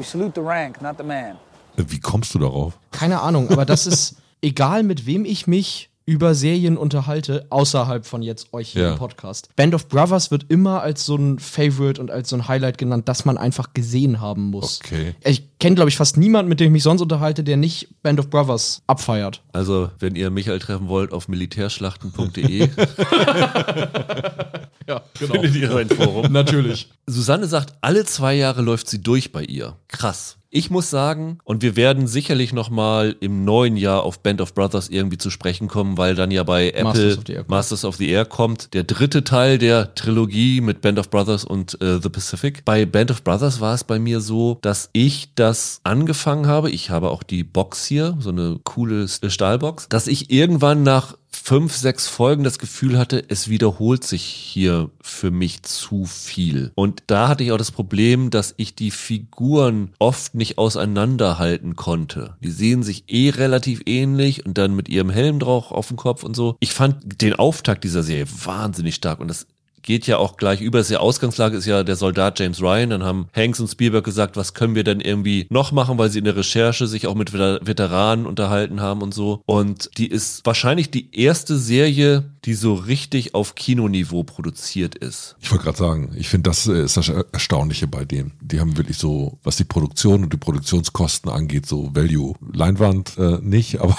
We salute the rank, not the man. Wie kommst du darauf? Keine Ahnung, aber das ist egal, mit wem ich mich über Serien unterhalte, außerhalb von jetzt euch hier Ja. im Podcast. Band of Brothers wird immer als so ein Favorite und als so ein Highlight genannt, das man einfach gesehen haben muss. Okay. Ich kenne, glaube ich, fast niemanden, mit dem ich mich sonst unterhalte, der nicht Band of Brothers abfeiert. Also, wenn ihr Michael treffen wollt, auf militärschlachten.de Ja, findet ihr ein Forum. Natürlich. Susanne sagt, alle zwei Jahre läuft sie durch bei ihr. Krass. Ich muss sagen, und wir werden sicherlich noch mal im neuen Jahr auf Band of Brothers irgendwie zu sprechen kommen, weil dann ja bei Apple Masters of the Air kommt. Masters of the Air kommt, der dritte Teil der Trilogie mit Band of Brothers und äh, The Pacific. Bei Band of Brothers war es bei mir so, dass ich das angefangen habe. Ich habe auch die Box hier, so eine coole Stahlbox, dass ich irgendwann nach fünf, sechs Folgen das Gefühl hatte, es wiederholt sich hier für mich zu viel. Und da hatte ich auch das Problem, dass ich die Figuren oft nicht auseinanderhalten konnte. Die sehen sich eh relativ ähnlich und dann mit ihrem Helm drauf auf dem Kopf und so. Ich fand den Auftakt dieser Serie wahnsinnig stark und das geht ja auch gleich über. Ja Ausgangslage ist ja der Soldat James Ryan. Dann haben Hanks und Spielberg gesagt, was können wir denn irgendwie noch machen, weil sie in der Recherche sich auch mit Veter- Veteranen unterhalten haben und so. Und die ist wahrscheinlich die erste Serie, die so richtig auf Kinoniveau produziert ist. Ich wollte gerade sagen, ich finde, das äh, ist das Erstaunliche bei denen. Die haben wirklich so, was die Produktion und die Produktionskosten angeht, so Value. Leinwand äh, nicht, aber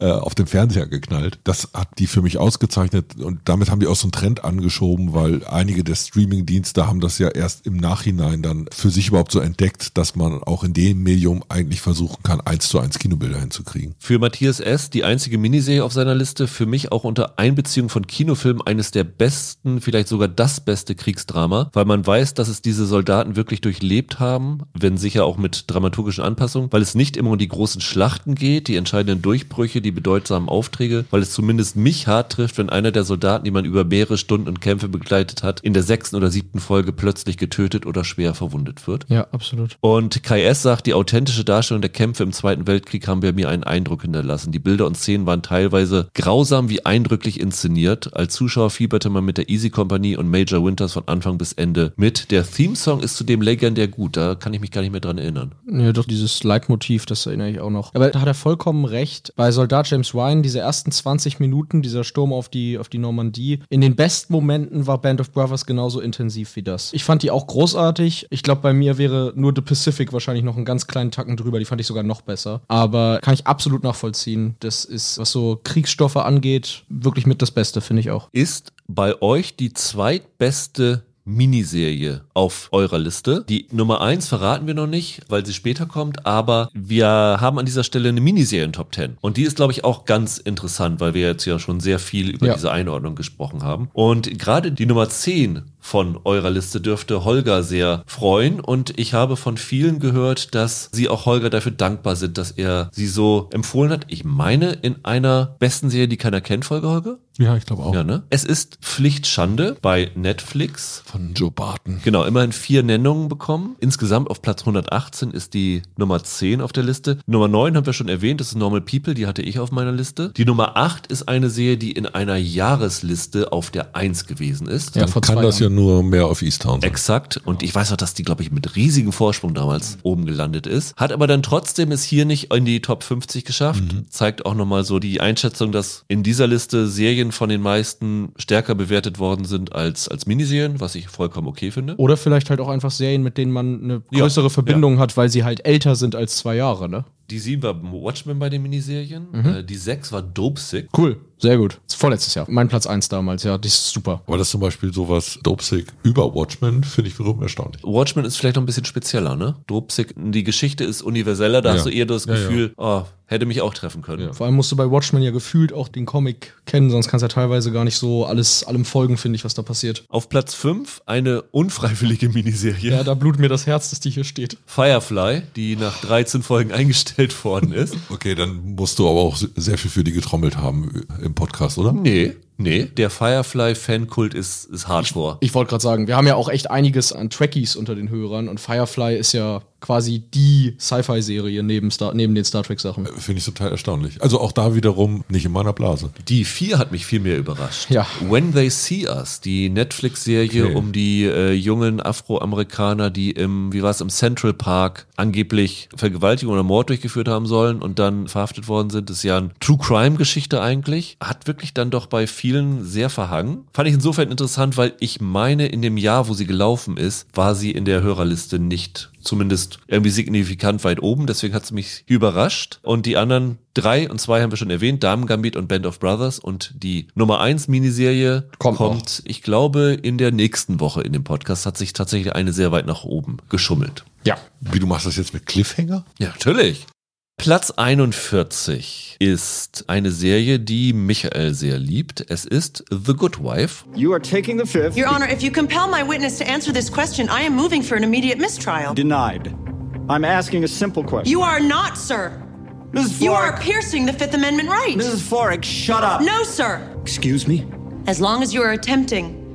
äh, auf dem Fernseher geknallt. Das hat die für mich ausgezeichnet und damit haben die auch so einen Trend angeschoben, weil einige der Streaming-Dienste haben das ja erst im Nachhinein dann für sich überhaupt so entdeckt, dass man auch in dem Medium eigentlich versuchen kann, eins zu eins Kinobilder hinzukriegen. Für Matthias S., die einzige Miniserie auf seiner Liste, für mich auch unter Einbeziehung von Kinofilmen eines der besten, vielleicht sogar das beste Kriegsdrama, weil man weiß, dass es diese Soldaten wirklich durchlebt haben, wenn sicher auch mit dramaturgischen Anpassungen, weil es nicht immer um die großen Schlachten geht, die entscheidenden Durchbrüche, die bedeutsamen Aufträge, weil es zumindest mich hart trifft, wenn einer der Soldaten, die man über mehrere Stunden und Kämpfe begleitet hat, in der sechsten oder siebten Folge plötzlich getötet oder schwer verwundet wird. Ja, absolut. Und Kai S. sagt, die authentische Darstellung der Kämpfe im Zweiten Weltkrieg haben bei mir einen Eindruck hinterlassen. Die Bilder und Szenen waren teilweise grausam wie eindrücklich inszeniert. Als Zuschauer fieberte man mit der Easy Company und Major Winters von Anfang bis Ende mit. Der Theme-Song ist zudem legendär gut, da kann ich mich gar nicht mehr dran erinnern. Ja, doch, dieses Leitmotiv, das erinnere ich auch noch. Aber da hat er vollkommen recht. Bei Soldat James Ryan, diese ersten 20 Minuten, dieser Sturm auf die, auf die Normandie, in den besten Momenten war Band of Brothers genauso intensiv wie das. Ich fand die auch großartig. Ich glaube, bei mir wäre nur The Pacific wahrscheinlich noch einen ganz kleinen Tacken drüber. Die fand ich sogar noch besser. Aber kann ich absolut nachvollziehen. Das ist, was so Kriegsstoffe angeht, wirklich mit das Beste, finde ich auch. Ist bei euch die zweitbeste Miniserie auf eurer Liste. Die Nummer eins verraten wir noch nicht, weil sie später kommt, aber wir haben an dieser Stelle eine Miniserie in Top 10. Und die ist, glaube ich, auch ganz interessant, weil wir jetzt ja schon sehr viel über Ja. diese Einordnung gesprochen haben. Und gerade die Nummer 10 von eurer Liste dürfte Holger sehr freuen und ich habe von vielen gehört, dass sie auch Holger dafür dankbar sind, dass er sie so empfohlen hat. Ich meine, in einer besten Serie, die keiner kennt, Folge Holger? Ja, ich glaube auch. Ja, ne? Es ist Pflichtschande bei Netflix. Von Joe Barton. Genau, immerhin vier Nennungen bekommen. Insgesamt auf Platz 118 ist die Nummer 10 auf der Liste. Nummer 9 haben wir schon erwähnt, das ist Normal People, die hatte ich auf meiner Liste. Die Nummer 8 ist eine Serie, die in einer Jahresliste auf der 1 gewesen ist. Ja, Dann kann das Jahren. ja nur mehr auf Easttown sein. Exakt. Und ich weiß auch, dass die, glaube ich, mit riesigem Vorsprung damals mhm. oben gelandet ist. Hat aber dann trotzdem es hier nicht in die Top 50 geschafft. Mhm. Zeigt auch nochmal so die Einschätzung, dass in dieser Liste Serien von den meisten stärker bewertet worden sind als, als Miniserien, was ich vollkommen okay finde. Oder vielleicht halt auch einfach Serien, mit denen man eine größere ja, Verbindung ja. hat, weil sie halt älter sind als zwei Jahre, ne? Die sieben war Watchmen bei den Miniserien. Mhm. Äh, die sechs war Dope Sick. Cool, sehr gut. Das vorletztes Jahr. Mein Platz eins damals, ja, die ist super. Aber das zum Beispiel sowas Dope Sick über Watchmen finde ich wiederum erstaunlich. Watchmen ist vielleicht noch ein bisschen spezieller, ne? Dope Sick, die Geschichte ist universeller, da ja. hast du eher das Gefühl, oh, hätte mich auch treffen können. Ja. Vor allem musst du bei Watchmen ja gefühlt auch den Comic kennen, sonst kannst du ja teilweise gar nicht so alles allem folgen, finde ich, was da passiert. Auf Platz 5 eine unfreiwillige Miniserie. Ja, da blutet mir das Herz, dass die hier steht. Firefly, die nach 13 Folgen eingestellt worden ist. Okay, dann musst du aber auch sehr viel für die getrommelt haben im Podcast, oder? Nee. Nee, der Firefly-Fankult ist, ist hardcore. Ich, ich wollte gerade sagen, wir haben ja auch echt einiges an Trekkies unter den Hörern und Firefly ist ja quasi die Sci-Fi-Serie neben, neben den Star Trek-Sachen. Äh, finde ich total erstaunlich. Also auch da wiederum nicht in meiner Blase. Die vier hat mich viel mehr überrascht. Ja. When They See Us, die Netflix-Serie okay. um die äh, jungen Afroamerikaner, die im, wie war es, im Central Park angeblich Vergewaltigung oder Mord durchgeführt haben sollen und dann verhaftet worden sind. Das ist ja eine True Crime-Geschichte eigentlich. Hat wirklich dann doch bei vielen sehr verhangen. Fand ich insofern interessant, weil ich meine, in dem Jahr, wo sie gelaufen ist, war sie in der Hörerliste nicht zumindest irgendwie signifikant weit oben. Deswegen hat es mich überrascht. Und die anderen drei und zwei haben wir schon erwähnt, Damen Gambit und Band of Brothers. Und die Nummer eins Miniserie kommt, kommt ich glaube, in der nächsten Woche in dem Podcast hat sich tatsächlich eine sehr weit nach oben geschummelt. Ja. Wie du machst das jetzt mit Cliffhanger? Ja, natürlich. Platz 41 ist eine Serie, die Michael sehr liebt. Es ist The Good Wife. You are taking the fifth. Your Honor, if you compel my witness to answer this question, I am moving for an immediate mistrial. Denied. I'm asking a simple question. You are not, sir. Mrs. Florrick. You are piercing the Fifth Amendment right. Mrs. Florrick, shut up. No, sir. Excuse me? As long as you are attempting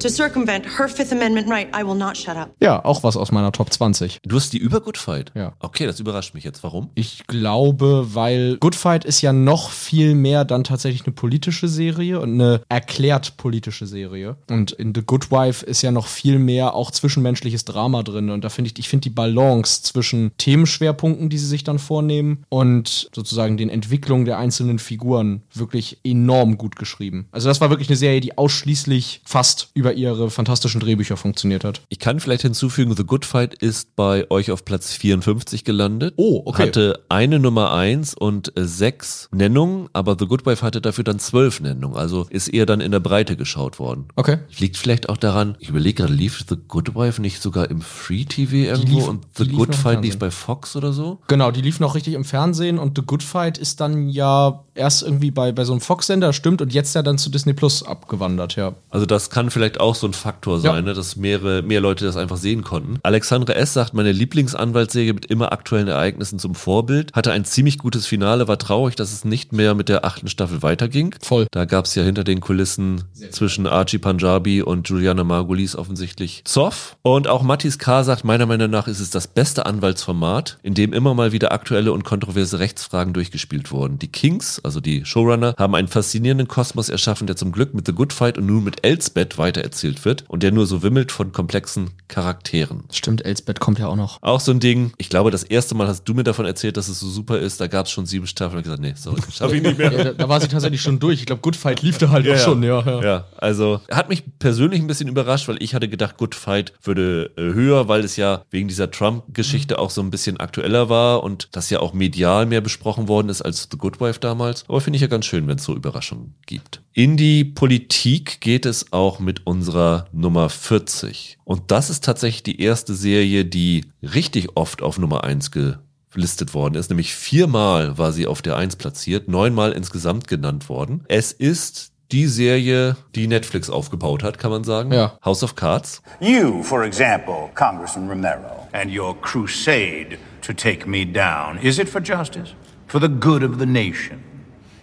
To circumvent her Fifth Amendment right, I will not shut up. Ja, auch was aus meiner Top 20. Du hast die über Good Fight? Ja. Okay, das überrascht mich jetzt. Warum? Ich glaube, weil Good Fight ist ja noch viel mehr dann tatsächlich eine politische Serie und eine erklärt politische Serie. Und in The Good Wife ist ja noch viel mehr auch zwischenmenschliches Drama drin. Und da finde ich, ich finde die Balance zwischen Themenschwerpunkten, die sie sich dann vornehmen und sozusagen den Entwicklungen der einzelnen Figuren wirklich enorm gut geschrieben. Also das war wirklich eine Serie, die ausschließlich fast über über ihre fantastischen Drehbücher funktioniert hat. Ich kann vielleicht hinzufügen, The Good Fight ist bei euch auf Platz 54 gelandet. Oh, okay. Hatte eine Nummer 1 und sechs Nennungen, aber The Good Wife hatte dafür dann zwölf Nennungen. Also ist eher dann in der Breite geschaut worden. Okay. Liegt vielleicht auch daran, ich überlege gerade, lief The Good Wife nicht sogar im Free TV irgendwo lief, und The Good Fight lief bei Fox oder so? Genau, die lief noch richtig im Fernsehen und The Good Fight ist dann ja erst irgendwie bei, bei so einem Fox-Sender, stimmt, und jetzt ja dann zu Disney Plus abgewandert, ja. Also das kann vielleicht auch so ein Faktor sein, ja. ne, dass mehrere, mehr Leute das einfach sehen konnten. Alexandre S. sagt, meine Lieblingsanwaltsserie mit immer aktuellen Ereignissen zum Vorbild, hatte ein ziemlich gutes Finale, war traurig, dass es nicht mehr mit der achten Staffel weiterging. Voll. Da gab es ja hinter den Kulissen zwischen Archie Punjabi und Juliana Margulies offensichtlich Zoff. Und auch Mattis K. sagt, meiner Meinung nach ist es das beste Anwaltsformat, in dem immer mal wieder aktuelle und kontroverse Rechtsfragen durchgespielt wurden. Die Kings, also die Showrunner, haben einen faszinierenden Kosmos erschaffen, der zum Glück mit The Good Fight und nun mit Elsbeth weitererzählt wird und der nur so wimmelt von komplexen Charakteren. Stimmt, Elsbeth kommt ja auch noch. Auch so ein Ding. Ich glaube, das erste Mal hast du mir davon erzählt, dass es so super ist. Da gab es schon sieben Staffeln und gesagt, nee, sorry, schaffe ich nicht mehr. ja, da, da, war sie tatsächlich schon durch. Ich glaube, Good Fight lief da halt ja, auch schon, ja, ja. Ja, also hat mich persönlich ein bisschen überrascht, weil ich hatte gedacht, Good Fight würde äh, höher, weil es ja wegen dieser Trump-Geschichte mhm. auch so ein bisschen aktueller war und das ja auch medial mehr besprochen worden ist als The Good Wife damals. Aber finde ich ja ganz schön, wenn es so Überraschungen gibt. In die Politik geht es auch mit unserer Nummer 40. Und das ist tatsächlich die erste Serie, die richtig oft auf Nummer 1 gelistet worden ist. Nämlich viermal war sie auf der 1 platziert, neunmal insgesamt genannt worden. Es ist die Serie, die Netflix aufgebaut hat, kann man sagen. Ja. House of Cards. You, for example, Congressman Romero, and your crusade to take me down, is it for justice? For the good of the nation?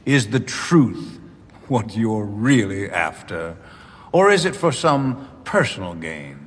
Is the truth what you're really after? Or is it for some personal gain?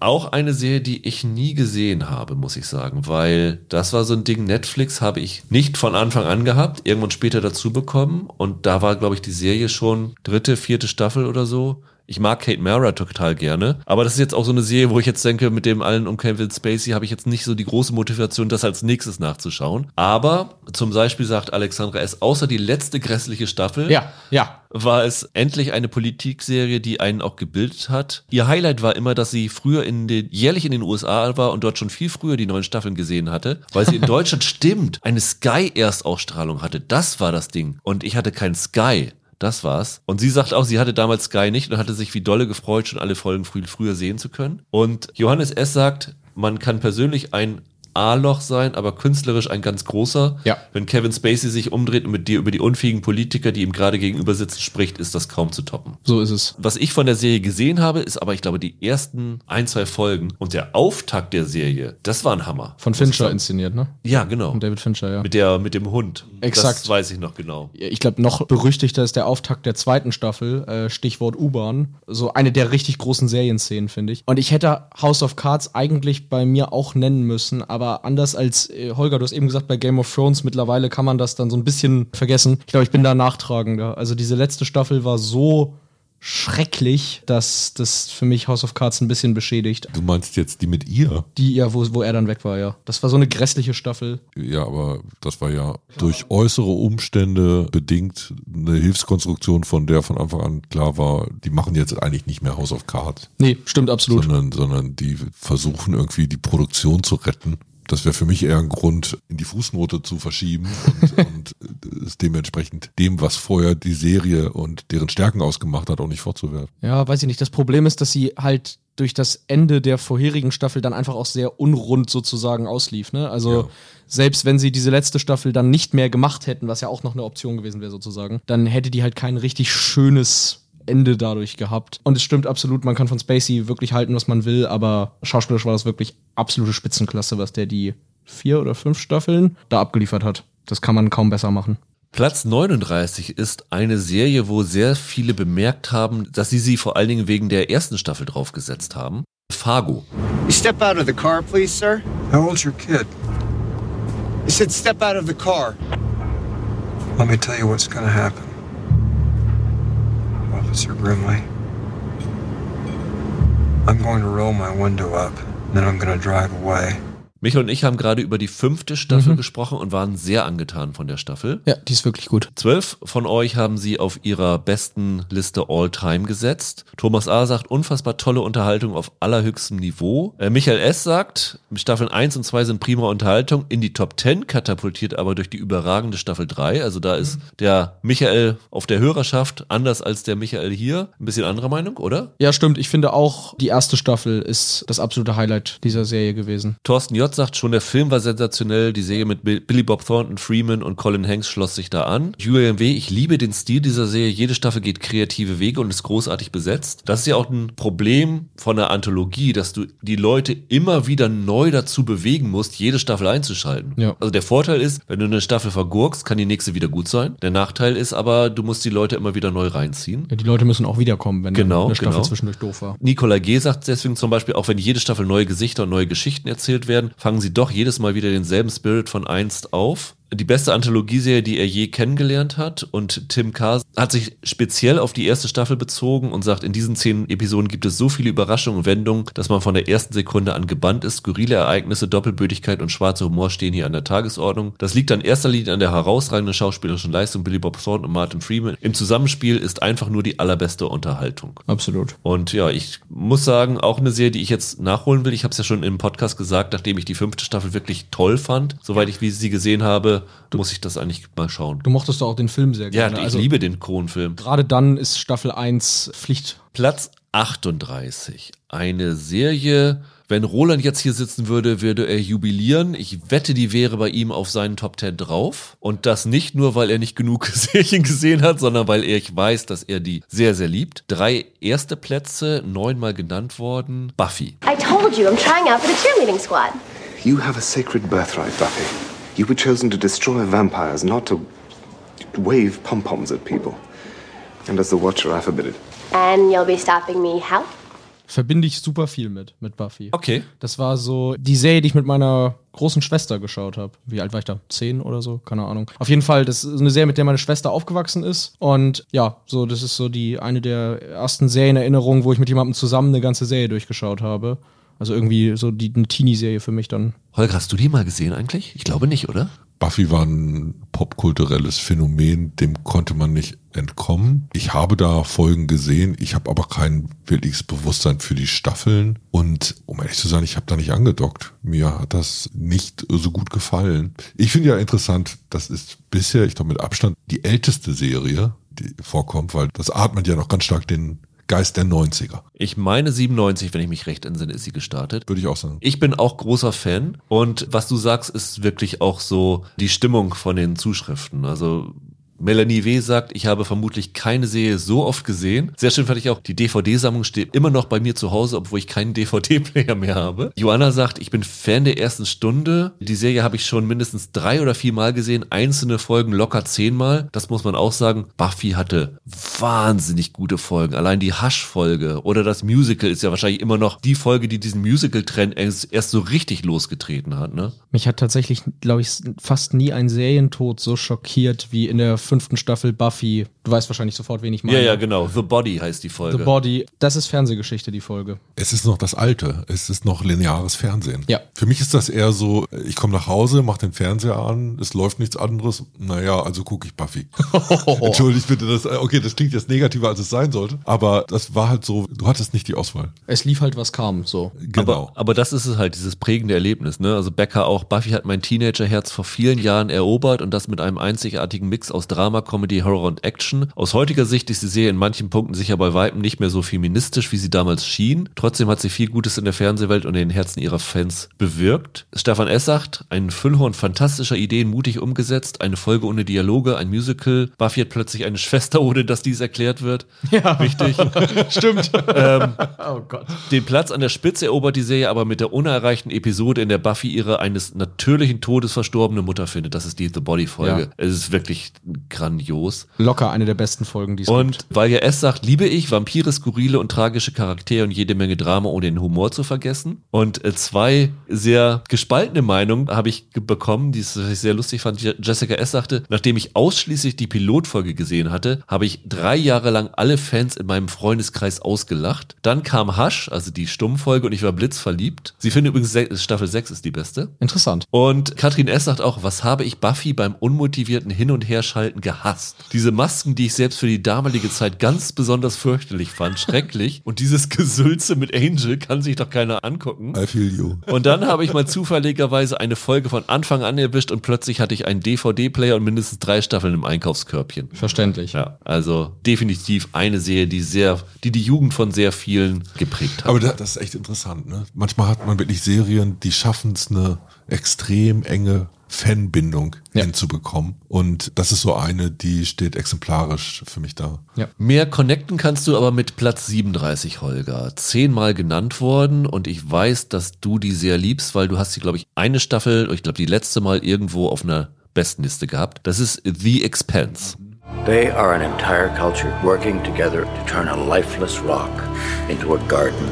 Auch eine Serie, die ich nie gesehen habe, muss ich sagen, weil das war so ein Ding, Netflix habe ich nicht von Anfang an gehabt, irgendwann später dazu bekommen und da war, glaube ich, die Serie schon dritte, vierte Staffel oder so. Ich mag Kate Mara total gerne, aber das ist jetzt auch so eine Serie, wo ich jetzt denke, mit dem allen um Kevin Spacey habe ich jetzt nicht so die große Motivation, das als nächstes nachzuschauen. Aber zum Beispiel sagt Alexandra S., außer die letzte grässliche Staffel, Ja, ja. war es endlich eine Politikserie, die einen auch gebildet hat. Ihr Highlight war immer, dass sie früher in den, jährlich in den USA war und dort schon viel früher die neuen Staffeln gesehen hatte, weil sie in Deutschland stimmt, eine Sky-Erstausstrahlung hatte. Das war das Ding. Und ich hatte kein Sky. Das war's. Und sie sagt auch, sie hatte damals Sky nicht und hatte sich wie dolle gefreut, schon alle Folgen früh, früher sehen zu können. Und Johannes S. sagt, man kann persönlich ein A-Loch sein, aber künstlerisch ein ganz großer. Ja. Wenn Kevin Spacey sich umdreht und mit dir über die unfähigen Politiker, die ihm gerade gegenüber sitzen, spricht, ist das kaum zu toppen. So ist es. Was ich von der Serie gesehen habe, ist aber, ich glaube, die ersten ein, zwei Folgen und der Auftakt der Serie, das war ein Hammer. Von Fincher inszeniert, ne? Ja, genau. Von David Fincher, ja. Mit der, mit dem Hund. Exakt. Das weiß ich noch genau. Ich glaube, noch berüchtigter ist der Auftakt der zweiten Staffel, äh, Stichwort U-Bahn. So eine der richtig großen Serienszenen, finde ich. Und ich hätte House of Cards eigentlich bei mir auch nennen müssen, aber anders als äh, Holger, du hast eben gesagt, bei Game of Thrones mittlerweile kann man das dann so ein bisschen vergessen. Ich glaube, ich bin da nachtragender. Also diese letzte Staffel war so schrecklich, dass das für mich House of Cards ein bisschen beschädigt. Du meinst jetzt die mit ihr? Die, ja, wo, wo er dann weg war, ja. Das war so eine grässliche Staffel. Ja, aber das war ja durch äußere Umstände bedingt eine Hilfskonstruktion, von der von Anfang an klar war, die machen jetzt eigentlich nicht mehr House of Cards. Nee, stimmt absolut. Sondern, sondern die versuchen irgendwie die Produktion zu retten. Das wäre für mich eher ein Grund, in die Fußnote zu verschieben und, und es dementsprechend dem, was vorher die Serie und deren Stärken ausgemacht hat, auch nicht vorzuwerfen. Ja, weiß ich nicht. Das Problem ist, dass sie halt durch das Ende der vorherigen Staffel dann einfach auch sehr unrund sozusagen auslief. Ne? Also Ja. selbst wenn sie diese letzte Staffel dann nicht mehr gemacht hätten, was ja auch noch eine Option gewesen wäre sozusagen, dann hätte die halt kein richtig schönes Ende dadurch gehabt. Und es stimmt absolut, man kann von Spacey wirklich halten, was man will, aber schauspielerisch war das wirklich absolute Spitzenklasse, was der die vier oder fünf Staffeln da abgeliefert hat. Das kann man kaum besser machen. Platz 39 ist eine Serie, wo sehr viele bemerkt haben, dass sie sie vor allen Dingen wegen der ersten Staffel draufgesetzt haben. Fargo. You step out of the car, please, sir. How old's your kid? I said step out of the car. Let me tell you what's gonna happen. Officer Brimley. I'm going to roll my window up, then I'm gonna drive away. Michael und ich haben gerade über die fünfte Staffel gesprochen und waren sehr angetan von der Staffel. Ja, die ist wirklich gut. Zwölf von euch haben sie auf ihrer besten Liste All-Time gesetzt. Thomas A. sagt, unfassbar tolle Unterhaltung auf allerhöchstem Niveau. Äh, Michael S. sagt, Staffeln 1 und 2 sind prima Unterhaltung, in die Top 10 katapultiert aber durch die überragende Staffel 3. Also da ist der Michael auf der Hörerschaft anders als der Michael hier. Ein bisschen anderer Meinung, oder? Ja, stimmt. Ich finde auch, die erste Staffel ist das absolute Highlight dieser Serie gewesen. Thorsten J. sagt schon, der Film war sensationell. Die Serie mit Bill- Billy Bob Thornton, Freeman und Colin Hanks schloss sich da an. Julian W., ich liebe den Stil dieser Serie. Jede Staffel geht kreative Wege und ist großartig besetzt. Das ist ja auch ein Problem von der Anthologie, dass du die Leute immer wieder neu dazu bewegen musst, jede Staffel einzuschalten. Ja. Also der Vorteil ist, wenn du eine Staffel vergurkst, kann die nächste wieder gut sein. Der Nachteil ist aber, du musst die Leute immer wieder neu reinziehen. Ja, die Leute müssen auch wiederkommen, wenn Genau, eine Staffel genau. zwischendurch doof war. Nicola G. sagt deswegen zum Beispiel, auch wenn jede Staffel neue Gesichter und neue Geschichten erzählt werden, fangen sie doch jedes Mal wieder denselben Spirit von einst auf. Die beste Anthologieserie, die er je kennengelernt hat. Und Tim K. hat sich speziell auf die erste Staffel bezogen und sagt, in diesen zehn Episoden gibt es so viele Überraschungen und Wendungen, dass man von der ersten Sekunde an gebannt ist. Skurrile Ereignisse, Doppelbödigkeit und schwarzer Humor stehen hier an der Tagesordnung. Das liegt an erster Linie an der herausragenden schauspielerischen Leistung Billy Bob Thornton und Martin Freeman. Im Zusammenspiel ist einfach nur die allerbeste Unterhaltung. Absolut. Und ja, ich muss sagen, auch eine Serie, die ich jetzt nachholen will. Ich habe es ja schon im Podcast gesagt, nachdem ich die fünfte Staffel wirklich toll fand, soweit ich wie sie gesehen habe, muss ich das eigentlich mal schauen. Du mochtest doch auch den Film sehr Ja, gerne. ich also, liebe den Kronfilm. Gerade dann ist Staffel 1 Pflicht. Platz 38. Eine Serie, wenn Roland jetzt hier sitzen würde, würde er jubilieren. Ich wette, die wäre bei ihm auf seinen Top 10 drauf. Und das nicht nur, weil er nicht genug Serien gesehen hat, sondern weil er, ich weiß, dass er die sehr, sehr liebt. Drei erste Plätze, neunmal genannt worden. Buffy. I told you I'm trying out for the cheerleading squad. You have a sacred birthright, Buffy. You were chosen to destroy vampires, not to wave pom poms at people. And as the Watcher, I forbid it. And you'll be stopping me how? Verbinde ich super viel mit, mit Buffy. Okay. Das war so die Serie, die ich mit meiner großen Schwester geschaut habe. Wie alt war ich da? Zehn oder so? Keine Ahnung. Auf jeden Fall, das ist eine Serie, mit der meine Schwester aufgewachsen ist. Und ja, so, das ist so die eine der ersten Serienerinnerungen, wo ich mit jemandem zusammen eine ganze Serie durchgeschaut habe. Also irgendwie so die, eine Teenie-Serie für mich dann. Holger, hast du die mal gesehen eigentlich? Ich glaube nicht, oder? Buffy war ein popkulturelles Phänomen, dem konnte man nicht entkommen. Ich habe da Folgen gesehen, ich habe aber kein wirkliches Bewusstsein für die Staffeln und um ehrlich zu sein, ich habe da nicht angedockt. Mir hat das nicht so gut gefallen. Ich finde ja interessant, das ist bisher, ich glaube mit Abstand, die älteste Serie, die vorkommt, weil das atmet ja noch ganz stark den Geist der 90er. Ich meine 97, wenn ich mich recht entsinne, ist sie gestartet. Würde ich auch sagen. Ich bin auch großer Fan und was du sagst, ist wirklich auch so die Stimmung von den Zuschriften. Also Melanie W. sagt, ich habe vermutlich keine Serie so oft gesehen. Sehr schön fand ich auch, die DVD-Sammlung steht immer noch bei mir zu Hause, obwohl ich keinen DVD-Player mehr habe. Joanna sagt, ich bin Fan der ersten Stunde. Die Serie habe ich schon mindestens drei oder vier Mal gesehen, einzelne Folgen locker zehnmal. Das muss man auch sagen. Buffy hatte wahnsinnig gute Folgen. Allein die Hush-Folge oder das Musical ist ja wahrscheinlich immer noch die Folge, die diesen Musical-Trend erst, so richtig losgetreten hat. Ne? Mich hat tatsächlich, glaube ich, fast nie ein Serientod so schockiert wie in der fünften Staffel Buffy. Du weißt wahrscheinlich sofort, wen ich meine. Ja, ja, genau. The Body heißt die Folge. The Body. Das ist Fernsehgeschichte, die Folge. Es ist noch das Alte. Es ist noch lineares Fernsehen. Ja. Für mich ist das eher so, ich komme nach Hause, mache den Fernseher an, es läuft nichts anderes. Naja, also gucke ich Buffy. Entschuldigt bitte, das, okay, das klingt jetzt negativer, als es sein sollte. Aber das war halt so, du hattest nicht die Auswahl. Es lief halt, was kam, so. Genau. Aber, aber das ist es halt, dieses prägende Erlebnis. Ne? Also Becker auch, Buffy hat mein Teenagerherz vor vielen Jahren erobert und das mit einem einzigartigen Mix aus Drama, Comedy, Horror und Action. Aus heutiger Sicht ist die Serie in manchen Punkten sicher bei Weitem nicht mehr so feministisch, wie sie damals schien. Trotzdem hat sie viel Gutes in der Fernsehwelt und in den Herzen ihrer Fans bewirkt. Stefan S. sagt, ein Füllhorn fantastischer Ideen mutig umgesetzt, eine Folge ohne Dialoge, ein Musical. Buffy hat plötzlich eine Schwester, ohne dass dies erklärt wird. Ja. Wichtig. Stimmt. ähm, oh Gott. den Platz an der Spitze erobert die Serie aber mit der unerreichten Episode, in der Buffy ihre eines natürlichen Todes verstorbene Mutter findet. Das ist die The Body-Folge. Ja. Es ist wirklich grandios. Locker eine der besten Folgen, die es Und gibt. weil ja S sagt, liebe ich Vampire, skurrile und tragische Charaktere und jede Menge Drama, ohne den Humor zu vergessen. Und äh, zwei sehr gespaltene Meinungen habe ich bekommen, die ich sehr lustig fand. Je- Jessica S. sagte, nachdem ich ausschließlich die Pilotfolge gesehen hatte, habe ich drei Jahre lang alle Fans in meinem Freundeskreis ausgelacht. Dann kam Hush, also die Stummfolge, und ich war blitzverliebt. Sie findet übrigens, Staffel 6 ist die beste. Interessant. Und Katrin S. sagt auch, was habe ich Buffy beim unmotivierten Hin- und Herschalten gehasst? Diese Masken, die ich selbst für die damalige Zeit ganz besonders fürchterlich fand, schrecklich. Und dieses Gesülze mit Angel kann sich doch keiner angucken. I feel you. Und dann habe ich mal zufälligerweise eine Folge von Anfang an erwischt und plötzlich hatte ich einen DVD-Player und mindestens drei Staffeln im Einkaufskörbchen. Verständlich. Ja, also definitiv eine Serie, die sehr, die die Jugend von sehr vielen geprägt hat. Aber da, das ist echt interessant. Ne? Manchmal hat man wirklich Serien, die schaffen es, eine extrem enge Fanbindung hinzubekommen. Und das ist so eine, die steht exemplarisch für mich da. Mehr connecten kannst du aber mit Platz 37, Holger. Zehnmal genannt worden und ich weiß, dass du die sehr liebst, weil du hast sie, glaube ich, eine Staffel, ich glaube, die letzte Mal irgendwo auf einer Bestenliste gehabt. Das ist The Expanse. They are an entire culture working together to turn a lifeless rock into a garden.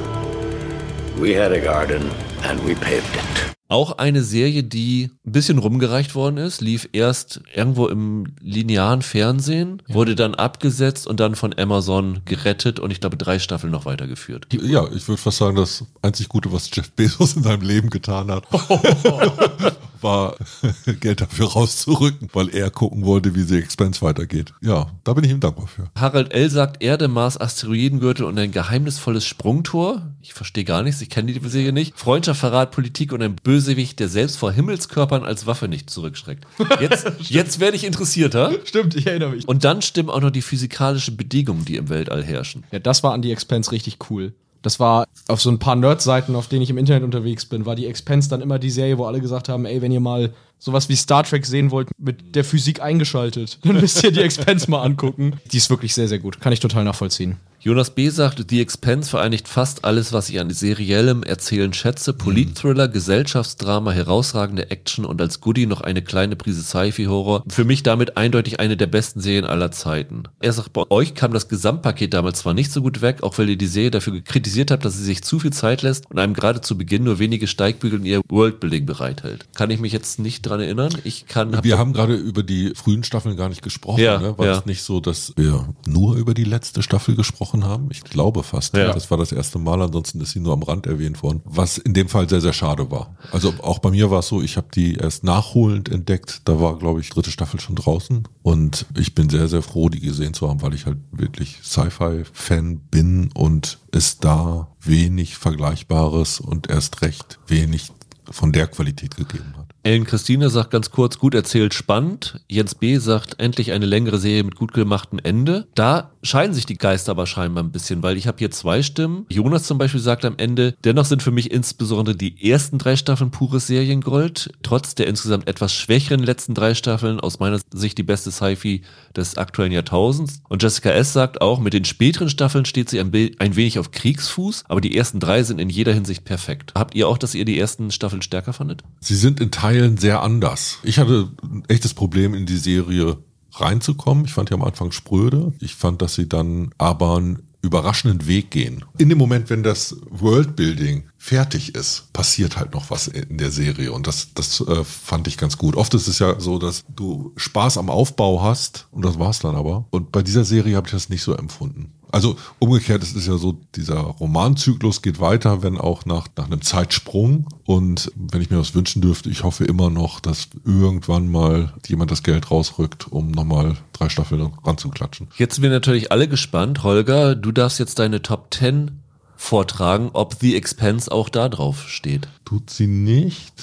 We had a garden and we paved it. Auch eine Serie, die ein bisschen rumgereicht worden ist, lief erst irgendwo im linearen Fernsehen, wurde dann abgesetzt und dann von Amazon gerettet und ich glaube drei Staffeln noch weitergeführt. Ja, ich würde fast sagen, das einzig Gute, was Jeff Bezos in seinem Leben getan hat. war, Geld dafür rauszurücken, weil er gucken wollte, wie The Expense weitergeht. Ja, da bin ich ihm dankbar für. Harald L. sagt Erde, Mars, Asteroidengürtel und ein geheimnisvolles Sprungtor. Ich verstehe gar nichts, ich kenne die Serie nicht. Freundschaft, Verrat, Politik und ein Bösewicht, der selbst vor Himmelskörpern als Waffe nicht zurückschreckt. Jetzt, jetzt werde ich interessierter. Stimmt, ich erinnere mich. Und dann stimmen auch noch die physikalischen Bedingungen, die im Weltall herrschen. Ja, das war an die Expense richtig cool. Das war auf so ein paar Nerd-Seiten, auf denen ich im Internet unterwegs bin, war die Expense dann immer die Serie, wo alle gesagt haben, ey, wenn ihr mal sowas wie Star Trek sehen wollt, mit der Physik eingeschaltet, dann müsst ihr die Expense mal angucken. Die ist wirklich sehr, sehr gut. Kann ich total nachvollziehen. Jonas B. sagt, The Expense vereinigt fast alles, was ich an seriellem Erzählen schätze. Politthriller, Gesellschaftsdrama, herausragende Action und als Goodie noch eine kleine Prise Sci-Fi-Horror. Für mich damit eindeutig eine der besten Serien aller Zeiten. Er sagt, bei euch kam das Gesamtpaket damals zwar nicht so gut weg, auch weil ihr die Serie dafür kritisiert habt, dass sie sich zu viel Zeit lässt und einem gerade zu Beginn nur wenige Steigbügel in ihr Worldbuilding bereithält. Kann ich mich jetzt nicht dran erinnern. Ich kann. Wir haben gerade über die frühen Staffeln gar nicht gesprochen. Ja, ne? War ja. es nicht so, dass wir nur über die letzte Staffel gesprochen haben? Ich glaube fast. Ja. Das war das erste Mal, ansonsten ist sie nur am Rand erwähnt worden. Was in dem Fall sehr, sehr schade war. Also auch bei mir war es so, ich habe die erst nachholend entdeckt. Da war, glaube ich, dritte Staffel schon draußen. Und ich bin sehr, sehr froh, die gesehen zu haben, weil ich halt wirklich Sci-Fi-Fan bin und es da wenig Vergleichbares und erst recht wenig von der Qualität gegeben hat. Ellen Christine sagt ganz kurz, gut erzählt, spannend. Jens B. sagt, endlich eine längere Serie mit gut gemachtem Ende. Da scheiden sich die Geister aber scheinbar ein bisschen, weil ich habe hier zwei Stimmen. Jonas zum Beispiel sagt am Ende, dennoch sind für mich insbesondere die ersten drei Staffeln pures Seriengold, trotz der insgesamt etwas schwächeren letzten drei Staffeln aus meiner Sicht die beste Sci-Fi des aktuellen Jahrtausends. Und Jessica S. sagt auch, mit den späteren Staffeln steht sie ein, ein wenig auf Kriegsfuß, aber die ersten drei sind in jeder Hinsicht perfekt. Habt ihr auch, dass ihr die ersten Staffeln stärker fandet? Sie sind in Teilen sehr anders. Ich hatte ein echtes Problem in die Serie reinzukommen. Ich fand die am Anfang spröde. Ich fand, dass sie dann aber einen überraschenden Weg gehen. In dem Moment, wenn das Worldbuilding fertig ist, passiert halt noch was in der Serie und das, das äh, fand ich ganz gut. Oft ist es ja so, dass du Spaß am Aufbau hast und das war's dann aber. Und bei dieser Serie habe ich das nicht so empfunden. Also umgekehrt, es ist ja so, dieser Romanzyklus geht weiter, wenn auch nach, nach einem Zeitsprung. Und wenn ich mir das wünschen dürfte, ich hoffe immer noch, dass irgendwann mal jemand das Geld rausrückt, um nochmal drei Staffeln ranzuklatschen. Jetzt sind wir natürlich alle gespannt. Holger, du darfst jetzt deine Top 10 vortragen, ob The Expense auch da drauf steht. Tut sie nicht.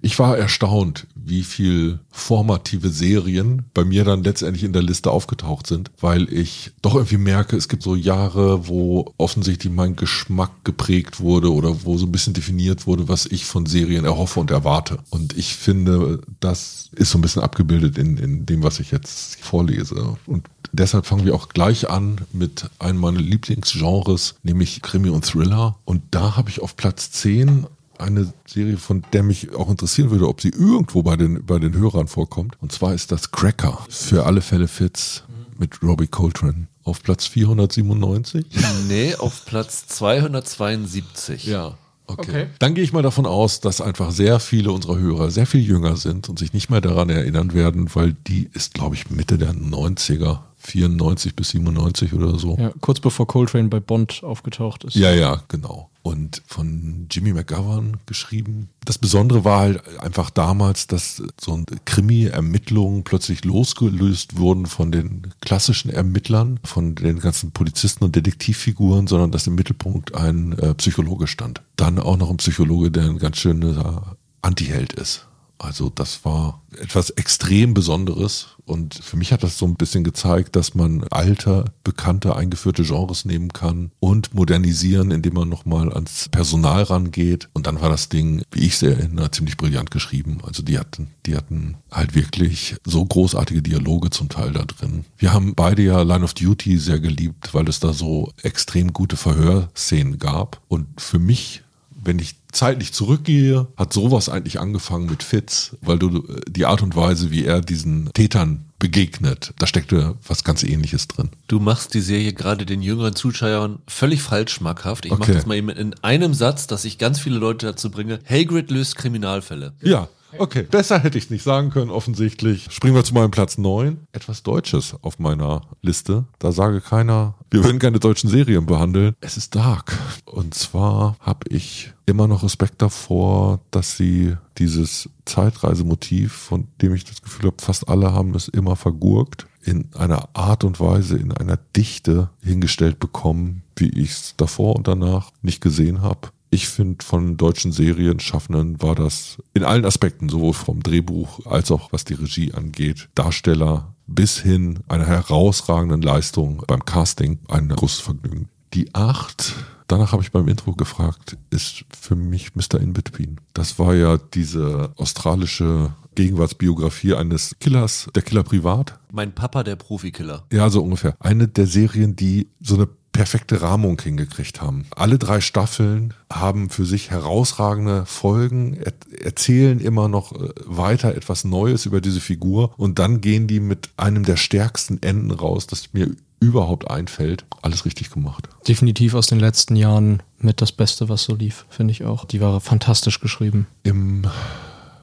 Ich war erstaunt, wie viel formative Serien bei mir dann letztendlich in der Liste aufgetaucht sind, weil ich doch irgendwie merke, es gibt so Jahre, wo offensichtlich mein Geschmack geprägt wurde oder wo so ein bisschen definiert wurde, was ich von Serien erhoffe und erwarte. Und ich finde, das ist so ein bisschen abgebildet in, in dem, was ich jetzt vorlese. Und deshalb fangen wir auch gleich an mit einem meiner Lieblingsgenres, nämlich Krimi und Thriller. Und da habe ich auf Platz 10 eine Serie, von der mich auch interessieren würde, ob sie irgendwo bei den, bei den Hörern vorkommt. Und zwar ist das Cracker. Für alle Fälle Fits mit Robbie Coltrane. Auf Platz 497? Nee, auf Platz 272. Ja. Okay. Dann gehe ich mal davon aus, dass einfach sehr viele unserer Hörer sehr viel jünger sind und sich nicht mehr daran erinnern werden, weil die ist, glaube ich, Mitte der 90er. 94 bis 97 oder so. Ja, kurz bevor Coltrane bei Bond aufgetaucht ist. Ja, ja, genau. Und von Jimmy McGovern geschrieben. Das Besondere war halt einfach damals, dass so ein Krimi-Ermittlungen plötzlich losgelöst wurden von den klassischen Ermittlern, von den ganzen Polizisten und Detektivfiguren, sondern dass im Mittelpunkt ein äh, Psychologe stand. Dann auch noch ein Psychologe, der ein ganz schöner Antiheld ist. Also das war etwas extrem Besonderes und für mich hat das so ein bisschen gezeigt, dass man alte, bekannte, eingeführte Genres nehmen kann und modernisieren, indem man nochmal ans Personal rangeht. Und dann war das Ding, wie ich es erinnere, ziemlich brillant geschrieben. Also die hatten, die hatten halt wirklich so großartige Dialoge zum Teil da drin. Wir haben beide ja Line of Duty sehr geliebt, weil es da so extrem gute Verhörszenen gab. Und für mich wenn ich zeitlich zurückgehe, hat sowas eigentlich angefangen mit Fitz, weil du äh, die Art und Weise, wie er diesen Tätern begegnet, da steckte was ganz ähnliches drin. Du machst die Serie gerade den jüngeren Zuschauern völlig falsch schmackhaft. Ich Okay. mache das mal eben in einem Satz, dass ich ganz viele Leute dazu bringe. Hagrid löst Kriminalfälle. Ja. Okay, besser hätte ich es nicht sagen können, offensichtlich. Springen wir zu meinem Platz 9. Etwas Deutsches auf meiner Liste. Da sage keiner, wir würden keine deutschen Serien behandeln. Es ist Dark. Und zwar habe ich immer noch Respekt davor, dass sie dieses Zeitreisemotiv, von dem ich das Gefühl habe, fast alle haben es immer vergurkt, in einer Art und Weise, in einer Dichte hingestellt bekommen, wie ich es davor und danach nicht gesehen habe. Ich finde, von deutschen Serienschaffenden war das in allen Aspekten, sowohl vom Drehbuch als auch was die Regie angeht, Darsteller bis hin einer herausragenden Leistung beim Casting ein großes Vergnügen. Die acht, danach habe ich beim Intro gefragt, ist für mich Mr. In-Between. Das war ja diese australische Gegenwartsbiografie eines Killers, der Killer privat. Mein Papa, der Profikiller. Ja, so ungefähr. Eine der Serien, die so eine perfekte Rahmung hingekriegt haben. Alle drei Staffeln haben für sich herausragende Folgen, er erzählen immer noch äh, weiter etwas Neues über diese Figur und dann gehen die mit einem der stärksten Enden raus, das mir überhaupt einfällt. Alles richtig gemacht. Definitiv aus den letzten Jahren mit das Beste, was so lief, finde ich auch. Die war fantastisch geschrieben. Im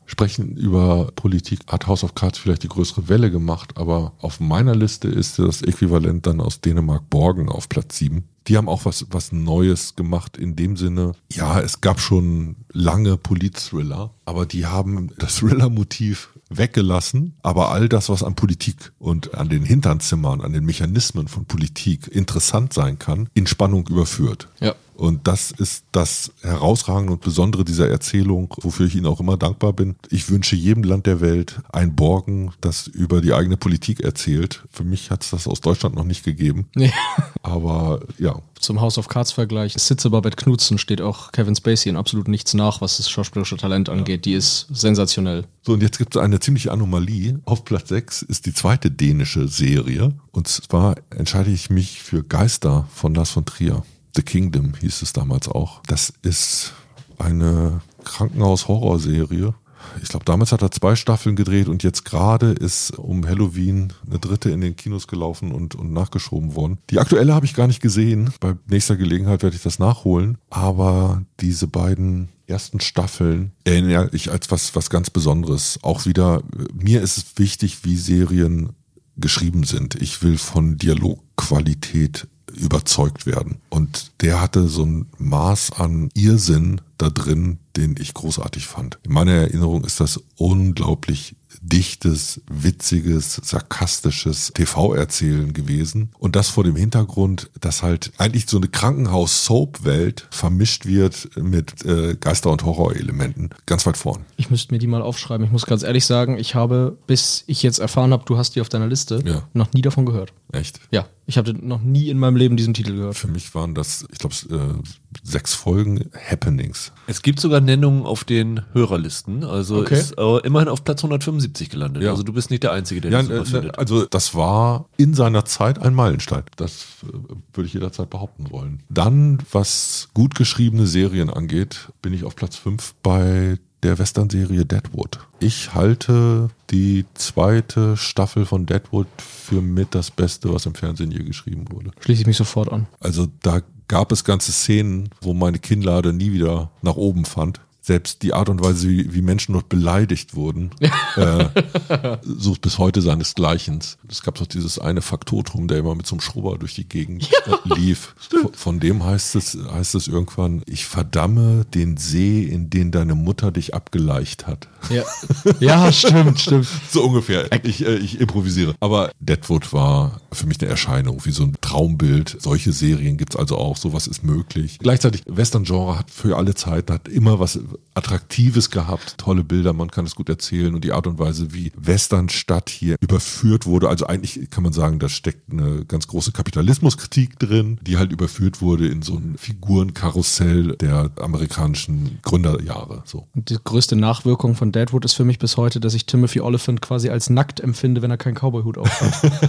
Sprechen über Politik hat House of Cards vielleicht die größere Welle gemacht, aber auf meiner Liste ist das Äquivalent dann aus Dänemark Borgen auf Platz 7. Die haben auch was, was Neues gemacht in dem Sinne, ja, es gab schon lange Polit-Thriller, aber die haben das Thriller-Motiv weggelassen, aber all das, was an Politik und an den Hinternzimmern, an den Mechanismen von Politik interessant sein kann, in Spannung überführt. Ja. Und das ist das Herausragende und Besondere dieser Erzählung, wofür ich Ihnen auch immer dankbar bin. Ich wünsche jedem Land der Welt ein Borgen, das über die eigene Politik erzählt. Für mich hat es das aus Deutschland noch nicht gegeben. Nee. Aber ja. Zum House of Cards Vergleich. Sitze Babette Knudsen steht auch Kevin Spacey in absolut nichts nach, was das schauspielerische Talent angeht. Die ist sensationell. So, und jetzt gibt es eine ziemliche Anomalie. Auf Platz 6 ist die zweite dänische Serie. Und zwar entscheide ich mich für Geister von Lars von Trier. The Kingdom hieß es damals auch. Das ist eine Krankenhaus-Horrorserie. Ich glaube, damals hat er zwei Staffeln gedreht und jetzt gerade ist um Halloween eine dritte in den Kinos gelaufen und, und nachgeschoben worden. Die aktuelle habe ich gar nicht gesehen. Bei nächster Gelegenheit werde ich das nachholen. Aber diese beiden ersten Staffeln erinnere ich als was, was ganz Besonderes. Auch wieder, mir ist es wichtig, wie Serien geschrieben sind. Ich will von Dialogqualität überzeugt werden. Und der hatte so ein Maß an Irrsinn da drin, den ich großartig fand. In meiner Erinnerung ist das unglaublich dichtes, witziges, sarkastisches TV-Erzählen gewesen. Und das vor dem Hintergrund, dass halt eigentlich so eine Krankenhaus-Soap-Welt vermischt wird mit äh, Geister- und Horrorelementen. Ganz weit vorn. Ich müsste mir die mal aufschreiben. Ich muss ganz ehrlich sagen, ich habe, bis ich jetzt erfahren habe, du hast die auf deiner Liste, Ja. noch nie davon gehört. Echt? Ja, ich habe noch nie in meinem Leben diesen Titel gehört. Für mich waren das, ich glaube, äh, sechs Folgen Happenings. Es gibt sogar Nennungen auf den Hörerlisten, also Okay. ist äh, immerhin auf Platz 175 gelandet. Ja. Also du bist nicht der Einzige, der Ja, das sowas äh, findet. also das war in seiner Zeit ein Meilenstein. Das äh, würde ich jederzeit behaupten wollen. Dann, was gut geschriebene Serien angeht, bin ich auf Platz 5 bei der Western-Serie Deadwood. Ich halte die zweite Staffel von Deadwood für mit das Beste, was im Fernsehen je geschrieben wurde. Schließe ich mich sofort an. Also da gab es ganze Szenen, wo meine Kinnlade nie wieder nach oben fand. Selbst die Art und Weise, wie, wie Menschen dort beleidigt wurden, äh, sucht bis heute seinesgleichen. Es gab doch dieses eine Faktotum, der immer mit so einem Schrubber durch die Gegend äh, lief. Von, von dem heißt es, heißt es irgendwann, ich verdamme den See, in den deine Mutter dich abgeleicht hat. Ja, ja stimmt, stimmt. So ungefähr. Ich, äh, ich improvisiere. Aber Deadwood war für mich eine Erscheinung, wie so ein Traumbild. Solche Serien gibt's also auch. Sowas ist möglich. Gleichzeitig, Western-Genre hat für alle Zeiten, hat immer was Attraktives gehabt. Tolle Bilder, man kann es gut erzählen. Und die Art und Weise, wie Westernstadt hier überführt wurde. Also eigentlich kann man sagen, da steckt eine ganz große Kapitalismuskritik drin, die halt überführt wurde in so ein Figurenkarussell der amerikanischen Gründerjahre. So. Und die größte Nachwirkung von Deadwood ist für mich bis heute, dass ich Timothy Oliphant quasi als nackt empfinde, wenn er keinen Cowboyhut aufhat.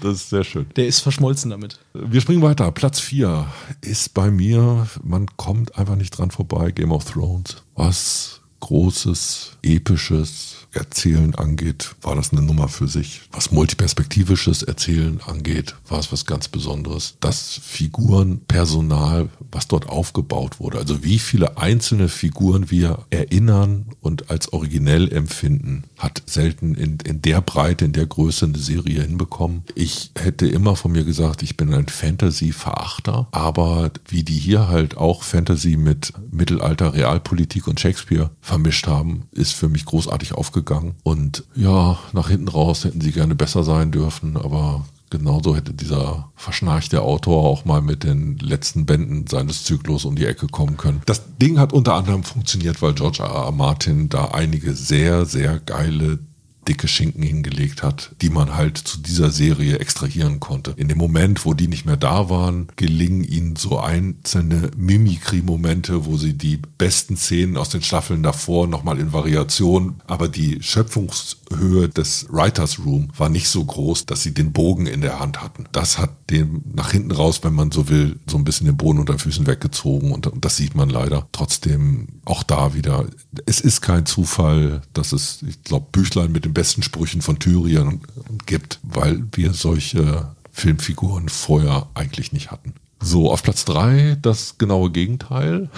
Das ist sehr schön. Der ist verschmolzen damit. Wir springen weiter. Platz 4 ist bei mir, man kommt einfach nicht dran vorbei, Game of Thrones. Was großes, episches Erzählen angeht, war das eine Nummer für sich. Was multiperspektivisches Erzählen angeht, war es was ganz Besonderes. Das Figurenpersonal, was dort aufgebaut wurde, also wie viele einzelne Figuren wir erinnern und als originell empfinden, hat selten in, in der Breite, in der Größe eine Serie hinbekommen. Ich hätte immer von mir gesagt, ich bin ein Fantasy-Verachter, aber wie die hier halt auch Fantasy mit Mittelalter, Realpolitik und Shakespeare vermischt haben, ist für mich großartig aufgegangen gegangen. Und ja, nach hinten raus hätten sie gerne besser sein dürfen, aber genauso hätte dieser verschnarchte Autor auch mal mit den letzten Bänden seines Zyklus um die Ecke kommen können. Das Ding hat unter anderem funktioniert, weil George R. R. Martin da einige sehr, sehr geile dicke Schinken hingelegt hat, die man halt zu dieser Serie extrahieren konnte. In dem Moment, wo die nicht mehr da waren, gelingen ihnen so einzelne Mimikry-Momente, wo sie die besten Szenen aus den Staffeln davor nochmal in Variation, aber die Schöpfungshöhe des Writers Room war nicht so groß, dass sie den Bogen in der Hand hatten. Das hat dem nach hinten raus, wenn man so will, so ein bisschen den Boden unter den Füßen weggezogen und, und das sieht man leider. Trotzdem auch da wieder, es ist kein Zufall, dass es, ich glaube, Büchlein mit den besten Sprüchen von Thürien gibt, weil wir solche Filmfiguren vorher eigentlich nicht hatten. So, auf Platz drei das genaue Gegenteil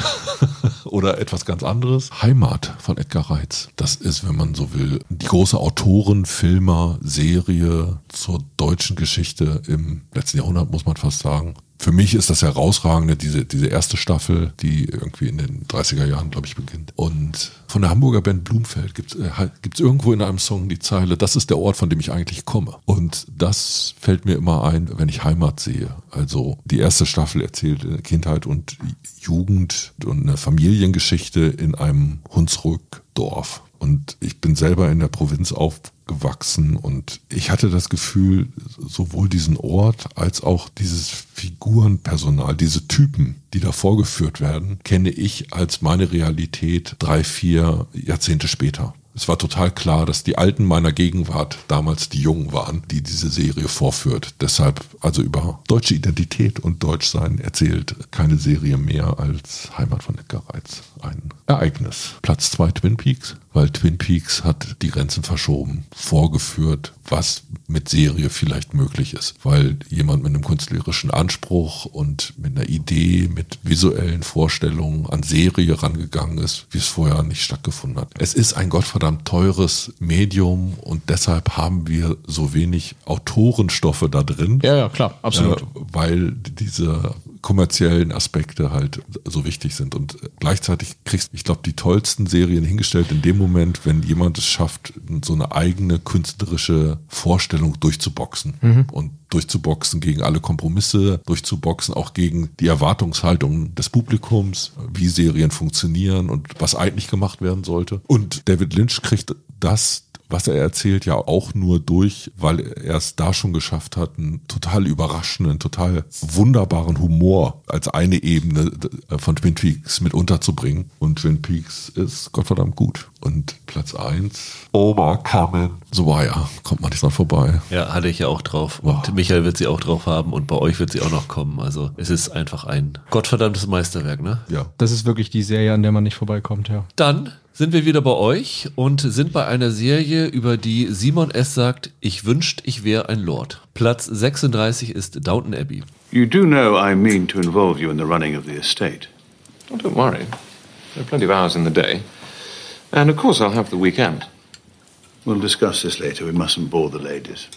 oder etwas ganz anderes. Heimat von Edgar Reitz. Das ist, wenn man so will, die große Autoren, Filmer, Serie zur deutschen Geschichte im letzten Jahrhundert, muss man fast sagen für mich ist das herausragende, diese, diese erste Staffel, die irgendwie in den 30er Jahren, glaube ich, beginnt. Und von der Hamburger Band Blumfeld gibt es äh, irgendwo in einem Song die Zeile, das ist der Ort, von dem ich eigentlich komme. Und das fällt mir immer ein, wenn ich Heimat sehe. Also die erste Staffel erzählt Kindheit und Jugend und eine Familiengeschichte in einem Hunsrückdorf. Und ich bin selber in der Provinz aufgewachsen und ich hatte das Gefühl, sowohl diesen Ort als auch dieses Figurenpersonal, diese Typen, die da vorgeführt werden, kenne ich als meine Realität drei, vier Jahrzehnte später. Es war total klar, dass die Alten meiner Gegenwart damals die Jungen waren, die diese Serie vorführt. Deshalb also über deutsche Identität und Deutschsein erzählt keine Serie mehr als Heimat von Edgar Reitz. Ein Ereignis. Platz zwei Twin Peaks, weil Twin Peaks hat die Grenzen verschoben, vorgeführt, was mit Serie vielleicht möglich ist, weil jemand mit einem künstlerischen Anspruch und mit einer Idee, mit visuellen Vorstellungen an Serie rangegangen ist, wie es vorher nicht stattgefunden hat. Es ist ein gottverdammt teures Medium und deshalb haben wir so wenig Autorenstoffe da drin. Ja, ja, klar, absolut. Äh, weil diese kommerziellen Aspekte halt so wichtig sind. Und gleichzeitig kriegst ich glaube, die tollsten Serien hingestellt in dem Moment, wenn jemand es schafft, so eine eigene künstlerische Vorstellung durchzuboxen. Mhm. Und durchzuboxen gegen alle Kompromisse, durchzuboxen auch gegen die Erwartungshaltung des Publikums, wie Serien funktionieren und was eigentlich gemacht werden sollte. Und David Lynch kriegt das was er erzählt, ja auch nur durch, weil er es da schon geschafft hat, einen total überraschenden, total wunderbaren Humor als eine Ebene von Twin Peaks mit unterzubringen. Und Twin Peaks ist Gottverdammt gut. Und Platz eins Oma Carmen. So war ja, kommt man nicht dran vorbei. Ja, hatte ich ja auch drauf. Und wow. Michael wird sie auch drauf haben und bei euch wird sie auch noch kommen. Also es ist einfach ein gottverdammtes Meisterwerk, ne? Ja. Das ist wirklich die Serie, an der man nicht vorbeikommt, ja. Dann sind wir wieder bei euch und sind bei einer Serie, über die Simon S. sagt, ich wünscht, ich wäre ein Lord. Platz 36 ist Downton Abbey. You do know I mean to involve you in the running of the estate. Oh, don't worry. There are plenty of hours in the day. And of course I'll have the weekend. We'll discuss this later. We mustn't bore the ladies.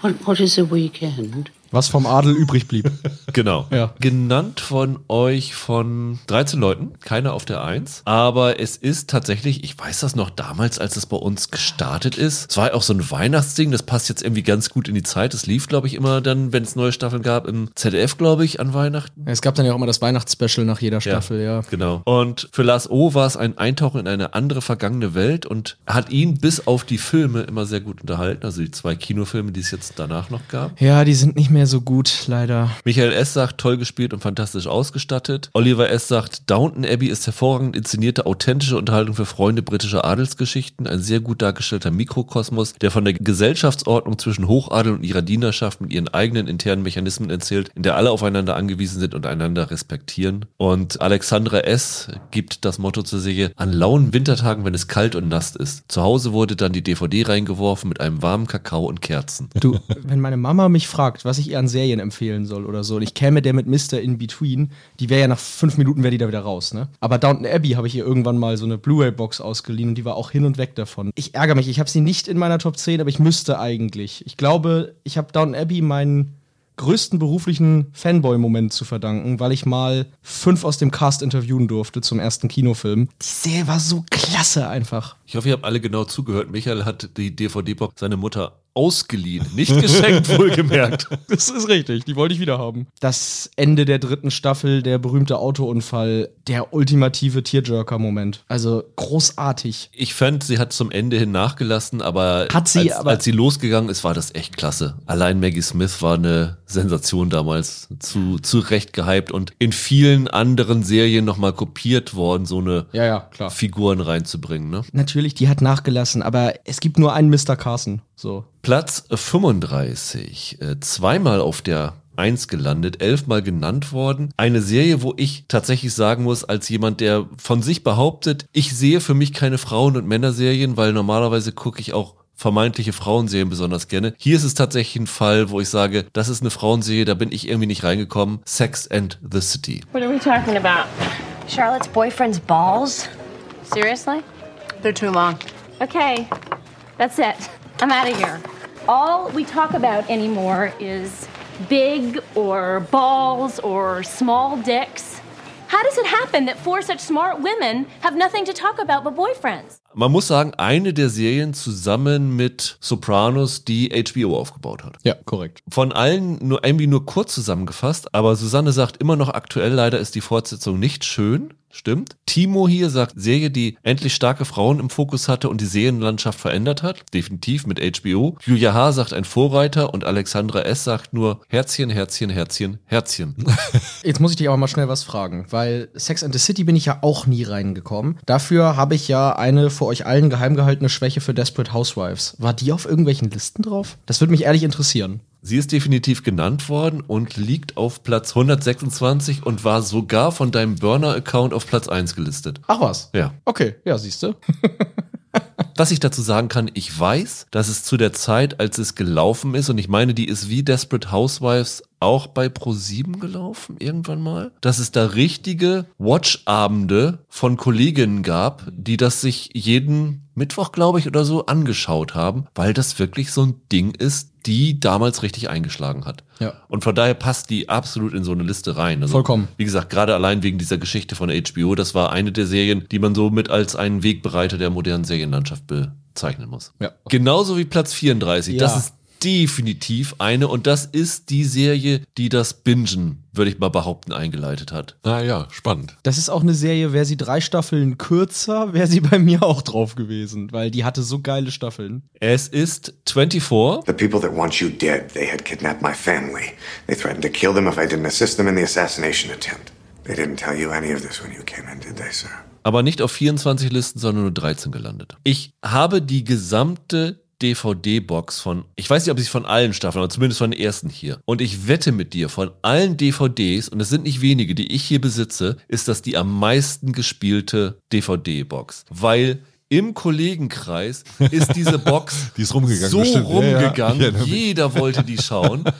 What, what is a weekend? Was vom Adel übrig blieb. Genau. Ja. Genannt von euch von 13 Leuten, keiner auf der Eins. Aber es ist tatsächlich, ich weiß das noch damals, als es bei uns gestartet ist. Es war ja auch so ein Weihnachtsding, das passt jetzt irgendwie ganz gut in die Zeit. Es lief, glaube ich, immer dann, wenn es neue Staffeln gab, im ZDF, glaube ich, an Weihnachten. Es gab dann ja auch immer das Weihnachtsspecial nach jeder Staffel, ja. ja. Genau. Und für Lars O. war es ein Eintauchen in eine andere vergangene Welt und hat ihn bis auf die Filme immer sehr gut unterhalten. Also die zwei Kinofilme, die es jetzt danach noch gab. Ja, die sind nicht mehr mehr so gut, leider. Michael S. sagt, toll gespielt und fantastisch ausgestattet. Oliver S. sagt, Downton Abbey ist hervorragend inszenierte, authentische Unterhaltung für Freunde britischer Adelsgeschichten. Ein sehr gut dargestellter Mikrokosmos, der von der Gesellschaftsordnung zwischen Hochadel und ihrer Dienerschaft mit ihren eigenen internen Mechanismen erzählt, in der alle aufeinander angewiesen sind und einander respektieren. Und Alexandra S. gibt das Motto zur Serie, an lauen Wintertagen, wenn es kalt und nass ist. Zu Hause wurde dann die DVD reingeworfen mit einem warmen Kakao und Kerzen. Du, wenn meine Mama mich fragt, was ich ihr an Serien empfehlen soll oder so, und ich käme der mit Mr. In Between, die wäre ja nach fünf Minuten wäre die da wieder raus, ne? Aber Downton Abbey habe ich ihr irgendwann mal so eine Blu-ray-Box ausgeliehen und die war auch hin und weg davon. Ich ärgere mich, ich habe sie nicht in meiner Top 10, aber ich müsste eigentlich. Ich glaube, ich habe Downton Abbey meinen größten beruflichen Fanboy-Moment zu verdanken, weil ich mal fünf aus dem Cast interviewen durfte zum ersten Kinofilm. Die Serie war so klasse einfach. Ich hoffe, ihr habt alle genau zugehört. Michael hat die DVD-Box seine Mutter ausgeliehen, nicht geschenkt, wohlgemerkt. Das ist richtig, die wollte ich wieder haben. Das Ende der dritten Staffel, der berühmte Autounfall, der ultimative Tearjerker-Moment. Also großartig. Ich fand, sie hat zum Ende hin nachgelassen, aber, Hat sie, als, aber- als sie losgegangen ist, war das echt klasse. Allein Maggie Smith war eine Sensation damals, zu, zu Recht gehypt und in vielen anderen Serien nochmal kopiert worden, so eine Ja, ja, klar. Figuren reinzubringen. Ne? Natürlich, die hat nachgelassen, aber es gibt nur einen Mr. Carson. So. Platz 35, äh, zweimal auf der 1 gelandet, elfmal genannt worden. Eine Serie, wo ich tatsächlich sagen muss, als jemand, der von sich behauptet, ich sehe für mich keine Frauen- und Männerserien, weil normalerweise gucke ich auch vermeintliche Frauenserien besonders gerne. Hier ist es tatsächlich ein Fall, wo ich sage, das ist eine Frauenserie, da bin ich irgendwie nicht reingekommen. Sex and the City. What are we talking about? Charlotte's boyfriend's balls? Seriously? They're too long. Okay, that's it. I'm out of here. All we talk about anymore is big or balls or small dicks. How does it happen that four such smart women have nothing to talk about but boyfriends? Man muss sagen, eine der Serien zusammen mit Sopranos, die HBO aufgebaut hat. Ja, korrekt. Von allen nur irgendwie nur kurz zusammengefasst, aber Susanne sagt immer noch aktuell, leider ist die Fortsetzung nicht schön. Stimmt. Timo hier sagt Serie, die endlich starke Frauen im Fokus hatte und die Serienlandschaft verändert hat. Definitiv mit HBO. Julia H. sagt ein Vorreiter und Alexandra S. sagt nur Herzchen, Herzchen, Herzchen, Herzchen. Jetzt muss ich dich aber mal schnell was fragen, weil Sex and the City bin ich ja auch nie reingekommen. Dafür habe ich ja eine für euch allen geheim gehaltene Schwäche für Desperate Housewives. War die auf irgendwelchen Listen drauf? Das würde mich ehrlich interessieren. Sie ist definitiv genannt worden und liegt auf Platz 126 und war sogar von deinem Burner-Account auf Platz 1 gelistet. Ach was? Ja. Okay, ja, siehst du. Was ich dazu sagen kann, ich weiß, dass es zu der Zeit, als es gelaufen ist, und ich meine, die ist wie Desperate Housewives auch bei Pro7 gelaufen, irgendwann mal, dass es da richtige Watch-Abende von Kolleginnen gab, die das sich jeden Mittwoch, glaube ich, oder so angeschaut haben, weil das wirklich so ein Ding ist, die damals richtig eingeschlagen hat. Ja. Und von daher passt die absolut in so eine Liste rein. Also, Vollkommen. Wie gesagt, gerade allein wegen dieser Geschichte von HBO, das war eine der Serien, die man so mit als einen Wegbereiter der modernen Serienlandschaft bezeichnen muss. Ja. Genauso wie Platz 34. Das Ja. ist definitiv eine und das ist die Serie, die das Bingen, würde ich mal behaupten, eingeleitet hat. Ah ja, spannend. Das ist auch eine Serie, wäre sie drei Staffeln kürzer, wäre sie bei mir auch drauf gewesen, weil die hatte so geile Staffeln. Es ist 24. The people that want you dead, they had kidnapped my family. They threatened to kill them if I didn't assist them in the assassination attempt. They didn't tell you any of this when you came in, did they, sir? aber nicht auf 24 Listen, sondern nur 13 gelandet. Ich habe die gesamte DVD-Box von, ich weiß nicht, ob sie von allen Staffeln, aber zumindest von den ersten hier. Und ich wette mit dir, von allen DVDs, und es sind nicht wenige, die ich hier besitze, ist das die am meisten gespielte DVD-Box. Weil im Kollegenkreis ist diese Box Die ist rumgegangen, so bestimmt. Ja, ja. rumgegangen. Ich erinnere mich. Jeder wollte die schauen.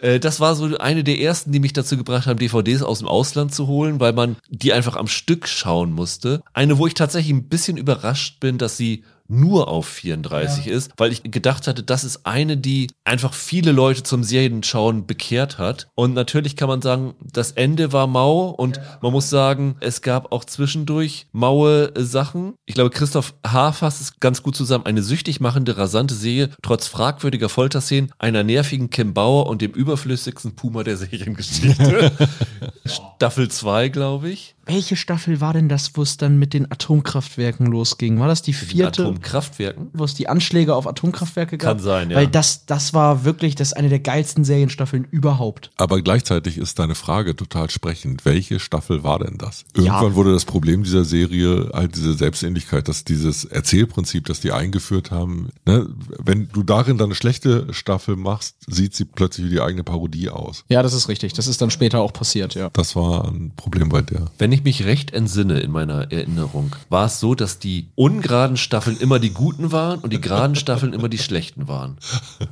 Äh, Das war so eine der ersten, die mich dazu gebracht haben, DVDs aus dem Ausland zu holen, weil man die einfach am Stück schauen musste. Eine, wo ich tatsächlich ein bisschen überrascht bin, dass sie nur auf 34 ist, weil ich gedacht hatte, das ist eine, die einfach viele Leute zum Serienschauen bekehrt hat. Und natürlich kann man sagen, das Ende war mau und man muss sagen, es gab auch zwischendurch maue Sachen. Ich glaube, Christoph H. fasst es ganz gut zusammen. Eine süchtig machende, rasante Serie, trotz fragwürdiger Folterszenen, einer nervigen Kim Bauer und dem überflüssigsten Puma der Seriengeschichte. Staffel 2, glaube ich. Welche Staffel war denn das, wo es dann mit den Atomkraftwerken losging? War das die vierte? Atomkraftwerken? Wo es die Anschläge auf Atomkraftwerke gab? Kann sein, ja. Weil das, das war wirklich, das eine der geilsten Serienstaffeln überhaupt. Aber gleichzeitig ist deine Frage total sprechend. Welche Staffel war denn das? Irgendwann Ja. wurde das Problem dieser Serie halt diese Selbstähnlichkeit, dass dieses Erzählprinzip, das die eingeführt haben, ne, wenn du darin dann eine schlechte Staffel machst, sieht sie plötzlich wie die eigene Parodie aus. Ja, das ist richtig. Das ist dann später auch passiert, ja. Das war ein Problem bei der. Wenn ich mich recht entsinne in meiner Erinnerung, war es so, dass die ungeraden Staffeln immer die guten waren und die geraden Staffeln immer die schlechten waren.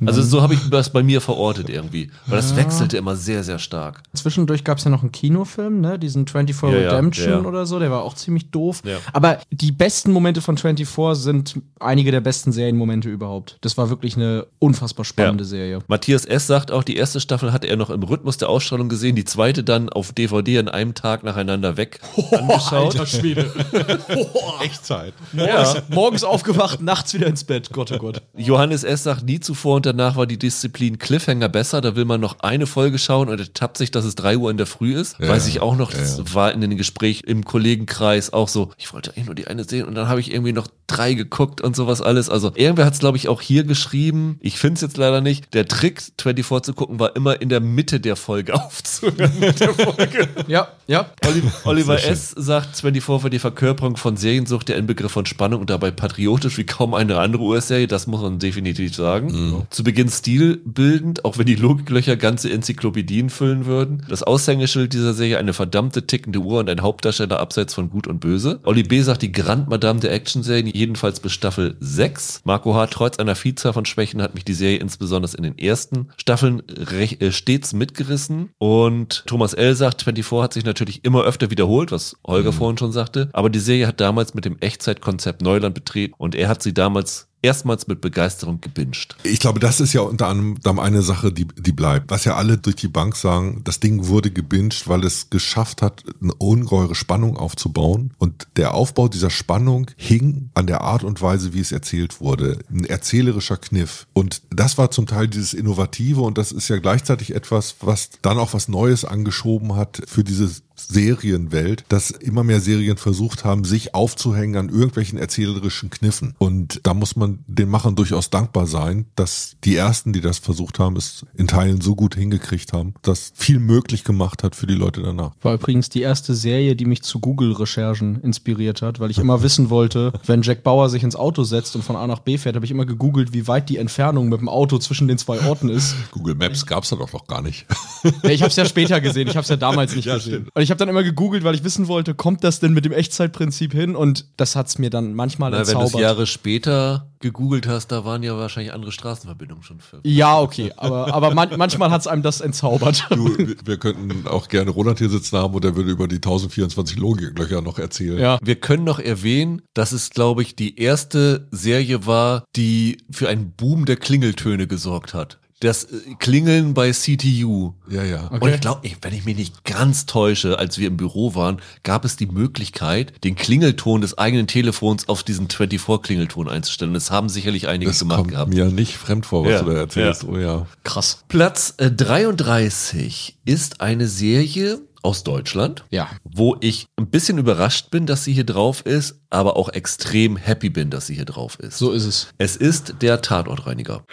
Also so habe ich das bei mir verortet irgendwie. Weil das Ja. wechselte immer sehr, sehr stark. Zwischendurch gab es ja noch einen Kinofilm, ne? Diesen 24 Ja, Redemption ja. oder so, der war auch ziemlich doof. Aber die besten Momente von 24 sind einige der besten Serienmomente überhaupt. Das war wirklich eine unfassbar spannende. Serie. Matthias S. sagt auch, die erste Staffel hatte er noch im Rhythmus der Ausstrahlung gesehen, die zweite dann auf DVD an einem Tag nacheinander weg angeschaut. Alter Schwede. Echtzeit. Morgens, Ja. morgens aufgewacht, nachts wieder ins Bett. Gott, oh Gott. Johannes S. sagt, nie zuvor und danach war die Disziplin Cliffhanger besser. Da will man noch eine Folge schauen und ertappt sich, dass es 3 Uhr in der Früh ist. Ja, Weiß ich auch noch, das ja. war in den Gespräch im Kollegenkreis auch so, ich wollte eigentlich nur die eine sehen und dann habe ich irgendwie noch drei geguckt und sowas alles. Also irgendwer hat es, glaube ich, auch hier geschrieben. Ich finde es jetzt leider nicht. Der Trick, 24 zu gucken, war immer in der Mitte der Folge aufzuhören. mit der Folge. Ja, ja. Oli- Oliver. S. sagt, 24 war die Verkörperung von Seriensucht, der Inbegriff von Spannung und dabei patriotisch wie kaum eine andere US-Serie. Das muss man definitiv sagen. Zu Beginn stilbildend, auch wenn die Logiklöcher ganze Enzyklopädien füllen würden. Das Aushängeschild dieser Serie eine verdammte tickende Uhr und ein Hauptdarsteller abseits von Gut und Böse. Oli B. sagt, die Grand Madame der Actionserien, jedenfalls bis Staffel 6. Marco H. trotz einer Vielzahl von Schwächen hat mich die Serie insbesondere in den ersten Staffeln rech- äh, stets mitgerissen. Und Thomas L. sagt, 24 hat sich natürlich immer öfter wiederholt, was Holger vorhin schon sagte. Aber die Serie hat damals mit dem Echtzeitkonzept Neuland betreten und er hat sie damals erstmals mit Begeisterung gebinged. Ich glaube, das ist ja unter anderem eine Sache, die, die bleibt. Was ja alle durch die Bank sagen, das Ding wurde gebinged, weil es geschafft hat, eine ungeheure Spannung aufzubauen. Und der Aufbau dieser Spannung hing an der Art und Weise, wie es erzählt wurde. Ein erzählerischer Kniff. Und das war zum Teil dieses Innovative und das ist ja gleichzeitig etwas, was dann auch was Neues angeschoben hat für diese Serienwelt, dass immer mehr Serien versucht haben, sich aufzuhängen an irgendwelchen erzählerischen Kniffen. Und da muss man den Machern durchaus dankbar sein, dass die ersten, die das versucht haben, es in Teilen so gut hingekriegt haben, dass viel möglich gemacht hat für die Leute danach. War übrigens die erste Serie, die mich zu Google-Recherchen inspiriert hat, weil ich immer wissen wollte, wenn Jack Bauer sich ins Auto setzt und von A nach B fährt, habe ich immer gegoogelt, wie weit die Entfernung mit dem Auto zwischen den zwei Orten ist. Google Maps gab es da doch noch gar nicht. Ja, ich habe es ja später gesehen, ich habe es ja damals nicht Ja, gesehen. Ich habe dann immer gegoogelt, weil ich wissen wollte, kommt das denn mit dem Echtzeitprinzip hin? Und das hat's mir dann manchmal Na, wenn du entzaubert. es Jahre später gegoogelt hast, da waren ja wahrscheinlich andere Straßenverbindungen schon für. ja, okay, aber, aber man, manchmal hat's einem das entzaubert. Du, wir- wir könnten auch gerne Roland hier sitzen haben und er würde über die 1024 Logiklöcher noch erzählen. Ja. Wir können noch erwähnen, dass es, glaube ich, die erste Serie war, die für einen Boom der Klingeltöne gesorgt hat. Das äh, Klingeln bei CTU. Ja, ja. Und ich glaube, wenn ich mich nicht ganz täusche, als wir im Büro waren, gab es die Möglichkeit, den Klingelton des eigenen Telefons auf diesen 24-Klingelton einzustellen. Das haben sicherlich einige Das gemacht kommt gehabt. mir nicht fremd vor, was Ja, du da erzählst. ja. Oh ja. Krass. Platz äh, 33 ist eine Serie aus Deutschland, Ja. wo ich ein bisschen überrascht bin, dass sie hier drauf ist, aber auch extrem happy bin, dass sie hier drauf ist. So ist es. Es ist der Tatortreiniger.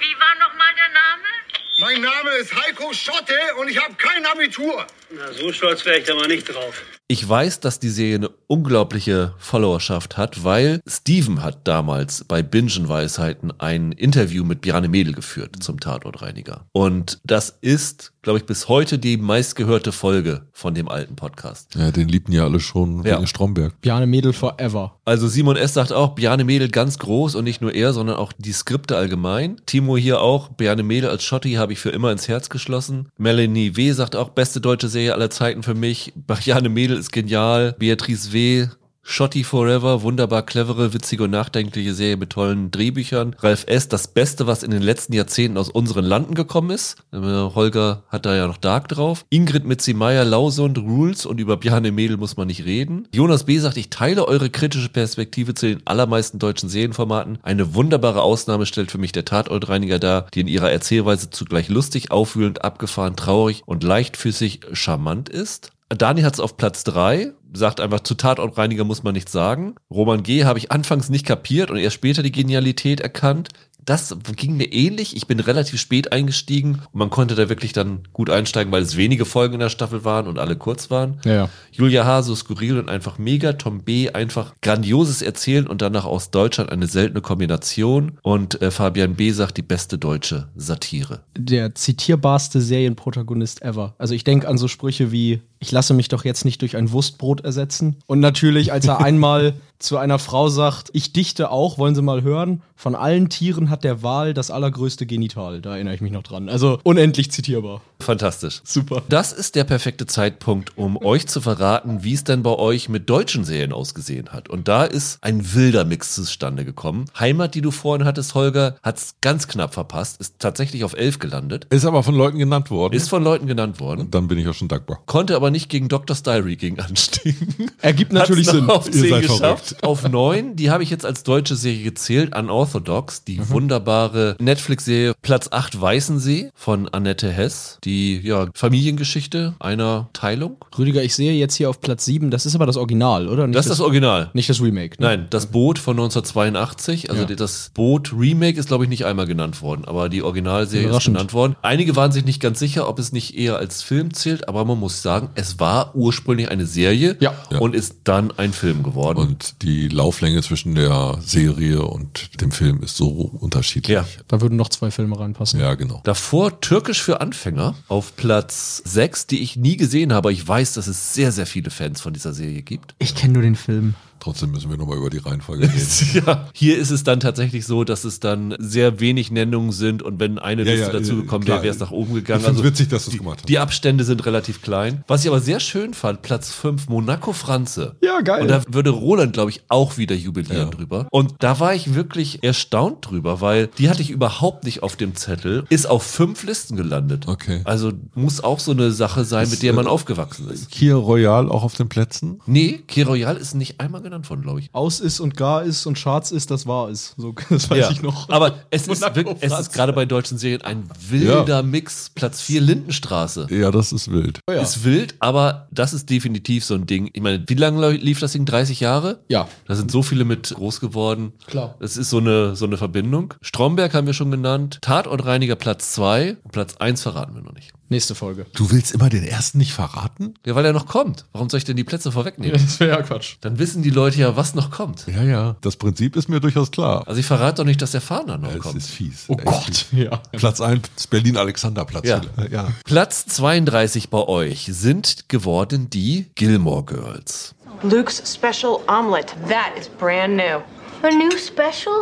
Mein Name ist Heiko Schotte und ich habe kein Abitur. Na, so stolz wäre ich da mal nicht drauf. Ich weiß, dass die Serie eine unglaubliche Followerschaft hat, weil Steven hat damals bei Bingen-Weisheiten ein Interview mit Bjarne Mädel geführt zum Tatortreiniger. Und das ist, glaube ich, bis heute die meistgehörte Folge von dem alten Podcast. Ja, den liebten ja alle schon Ja. wegen Stromberg. Bjarne Mädel forever. Also Simon S. sagt auch, Bjarne Mädel ganz groß und nicht nur er, sondern auch die Skripte allgemein. Timo hier auch, Bjarne Mädel als Schotti habe ich für immer ins Herz geschlossen. Melanie W. sagt auch, beste deutsche Serie aller Zeiten für mich. Bjarne Mädel ist genial. Beatrice W. Schotti Forever, wunderbar clevere, witzige und nachdenkliche Serie mit tollen Drehbüchern. Ralf S., das Beste, was in den letzten Jahrzehnten aus unseren Landen gekommen ist. Äh, Holger hat da ja noch Dark drauf. Ingrid Mitzi-Meyer, Lausund, Rules und über Bjarne Mädel muss man nicht reden. Jonas B. sagt, ich teile eure kritische Perspektive zu den allermeisten deutschen Serienformaten. Eine wunderbare Ausnahme stellt für mich der Tatortreiniger dar, die in ihrer Erzählweise zugleich lustig, aufwühlend, abgefahren, traurig und leichtfüßig charmant ist. Dani hat es auf Platz drei sagt einfach, zu Tatortreiniger muss man nichts sagen. Roman G. habe ich anfangs nicht kapiert und erst später die Genialität erkannt. Das ging mir ähnlich. Ich bin relativ spät eingestiegen und man konnte da wirklich dann gut einsteigen, weil es wenige Folgen in der Staffel waren und alle kurz waren. Ja, ja. Julia H. so skurril und einfach mega. Tom B. einfach grandioses Erzählen und danach aus Deutschland eine seltene Kombination. Und äh, Fabian B. sagt die beste deutsche Satire. Der zitierbarste Serienprotagonist ever. Also ich denke an so Sprüche wie, ich lasse mich doch jetzt nicht durch ein Wurstbrot ersetzen. Und natürlich, als er einmal zu einer Frau sagt, ich dichte auch, wollen Sie mal hören, von allen Tieren hat der Wal das allergrößte Genital. Da erinnere ich mich noch dran. Also unendlich zitierbar. Fantastisch. Super. Das ist der perfekte Zeitpunkt, um euch zu verraten, wie es denn bei euch mit deutschen Serien ausgesehen hat. Und da ist ein wilder Mix zustande gekommen. Heimat, die du vorhin hattest, Holger, hat es ganz knapp verpasst, ist tatsächlich auf elf gelandet. Ist aber von Leuten genannt worden. Ist von Leuten genannt worden. Dann bin ich auch schon dankbar. Konnte aber nicht gegen Doctor's Diary gegen anstiegen. Ergibt natürlich Sinn. Auf Ihr 10 seid geschafft. Auf 9, die habe ich jetzt als deutsche Serie gezählt, Unorthodox, die wunderbare Netflix-Serie Platz 8 Weißensee von Annette Hess. Die ja, Familiengeschichte einer Teilung. Rüdiger, ich sehe jetzt hier auf Platz 7, das ist aber das Original, oder? Nicht Das ist das Original. Nicht das Remake. Ne? Nein, das Boot von 1982. Also Ja. das Boot Remake ist, glaube ich, nicht einmal genannt worden, aber die Originalserie ist genannt worden. Einige waren sich nicht ganz sicher, ob es nicht eher als Film zählt, aber man muss sagen, es war ursprünglich eine Serie Ja. und ist dann ein Film geworden. Und die Lauflänge zwischen der Serie und dem Film ist so unterschiedlich. Ja. Da würden noch zwei Filme reinpassen. Ja, genau. Davor Türkisch für Anfänger auf Platz 6, die ich nie gesehen habe. Ich weiß, dass es sehr, sehr viele Fans von dieser Serie gibt. Ich kenne nur den Film. Trotzdem müssen wir nochmal über die Reihenfolge reden. Ja. Hier ist es dann tatsächlich so, dass es dann sehr wenig Nennungen sind und wenn eine Ja, Liste ja, dazu äh, wäre, wäre es nach oben gegangen. Ich find's witzig, dass du es gemacht hast. Die Abstände sind relativ klein. Was ich aber sehr schön fand, Platz 5, Monaco Franze. Ja, geil. Und da würde Roland, glaube ich, auch wieder jubilieren drüber. Und da war ich wirklich erstaunt drüber, weil die hatte ich überhaupt nicht auf dem Zettel. Ist auf fünf Listen gelandet. Okay. Also muss auch so eine Sache sein, mit der man aufgewachsen ist. Kia Royal auch auf den Plätzen? Nee, Key Royal ist nicht einmal genannt worden, glaube ich. Aus ist und gar ist und Charts ist, das war es. So, das weiß Ja. ich noch. Aber es ist, wirklich, es ist gerade bei deutschen Serien ein wilder Mix. Platz 4 Lindenstraße. Ja, das ist wild. Oh ja. Ist wild, aber das ist definitiv so ein Ding. Ich meine, wie lange lief das Ding? 30 Jahre? Ja. Da sind so viele mit groß geworden. Klar. Das ist so eine, so eine Verbindung. Stromberg haben wir schon genannt. Tatortreiniger Platz 2. Platz 1 verraten wir noch nicht. Nächste Folge. Du willst immer den ersten nicht verraten? Ja, weil er noch kommt. Warum soll ich denn die Plätze vorwegnehmen? Das wäre ja Quatsch. Dann wissen die Leute ja, was noch kommt. Ja, ja. Das Prinzip ist mir durchaus klar. Also ich verrate doch nicht, dass der Fahner noch Es kommt. ist fies. Oh Echt Gott. fies. Ja. Platz 1, Berlin-Alexanderplatz. Ja. ja. Platz 32 bei euch sind geworden die Gilmore Girls. Luke's special omelet. That is brand new. A new special?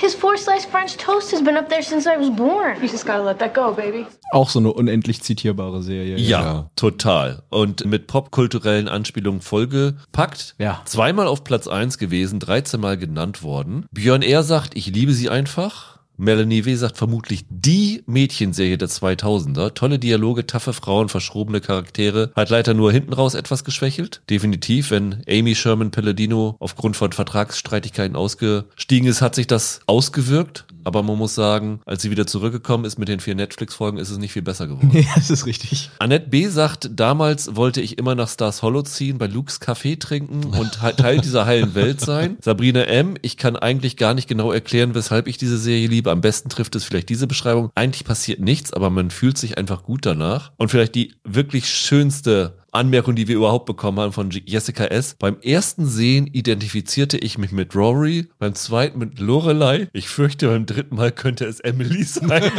His four sliced French toast has been up there since I was born. You just gotta let that go, baby. Auch so eine unendlich zitierbare Serie. Ja, Ja. total. Und mit popkulturellen Anspielungen vollgepackt. Ja. Zweimal auf Platz 1 gewesen, 13 Mal genannt worden. Björn R. sagt, ich liebe sie einfach. Melanie W. sagt vermutlich die Mädchenserie der 2000er. Tolle Dialoge, taffe Frauen, verschrobene Charaktere. Hat leider nur hinten raus etwas geschwächelt. Definitiv, wenn Amy Sherman Palladino aufgrund von Vertragsstreitigkeiten ausgestiegen ist, hat sich das ausgewirkt. Aber man muss sagen, als sie wieder zurückgekommen ist mit den vier Netflix-Folgen, ist es nicht viel besser geworden. Ja, das ist richtig. Annette B. sagt, damals wollte ich immer nach Stars Hollow ziehen, bei Luke's Kaffee trinken und Teil dieser heilen Welt sein. Sabrina M., ich kann eigentlich gar nicht genau erklären, weshalb ich diese Serie liebe. Am besten trifft es vielleicht diese Beschreibung. Eigentlich passiert nichts, aber man fühlt sich einfach gut danach. Und vielleicht die wirklich schönste Anmerkung, die wir überhaupt bekommen haben von Jessica S. Beim ersten Sehen identifizierte ich mich mit Rory, beim zweiten mit Lorelei. Ich fürchte, beim dritten Mal könnte es Emily sein.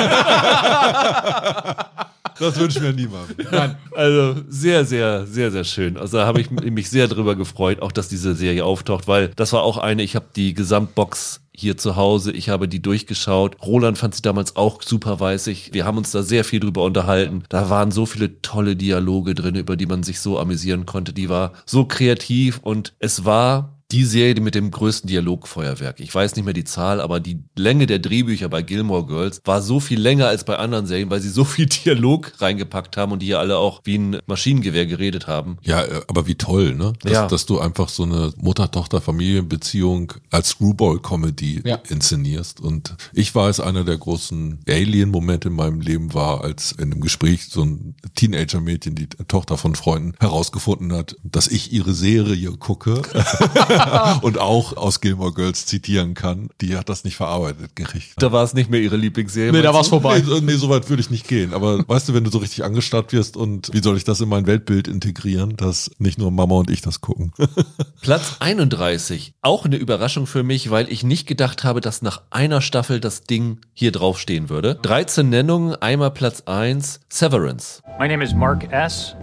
Das wünschen wir niemandem. Nein, also sehr, sehr, sehr, sehr schön. Also da habe ich mich sehr drüber gefreut, auch dass diese Serie auftaucht, weil das war auch eine, ich habe die Gesamtbox hier zu Hause, ich habe die durchgeschaut. Roland fand sie damals auch super, weiß ich. Wir haben uns da sehr viel drüber unterhalten. Da waren so viele tolle Dialoge drin, über die man sich so amüsieren konnte. Die war so kreativ und es war die Serie mit dem größten Dialogfeuerwerk. Ich weiß nicht mehr die Zahl, aber die Länge der Drehbücher bei Gilmore Girls war so viel länger als bei anderen Serien, weil sie so viel Dialog reingepackt haben und die ja alle auch wie ein Maschinengewehr geredet haben. Ja, äh, aber wie toll, ne? Dass, Ja. dass du einfach so eine Mutter-Tochter-Familienbeziehung als Screwball-Comedy inszenierst. Und ich weiß, einer der großen Alien-Momente in meinem Leben war, als in einem Gespräch so ein Teenager-Mädchen, die Tochter von Freunden, herausgefunden hat, dass ich ihre Serie gucke und auch aus Gilmore Girls zitieren kann. Die hat das nicht verarbeitet gekriegt. Da war es nicht mehr ihre Lieblingsserie. Nee, da war's du? vorbei. Nee, nee, so weit würde ich nicht gehen. Aber weißt du, wenn du so richtig angestarrt wirst und wie soll ich das in mein Weltbild integrieren, dass nicht nur Mama und ich das gucken? Platz 31. Auch eine Überraschung für mich, weil ich nicht gedacht habe, dass nach einer Staffel das Ding hier drauf stehen würde. 13 Nennungen, einmal Platz 1, Severance. My name is Mark S.,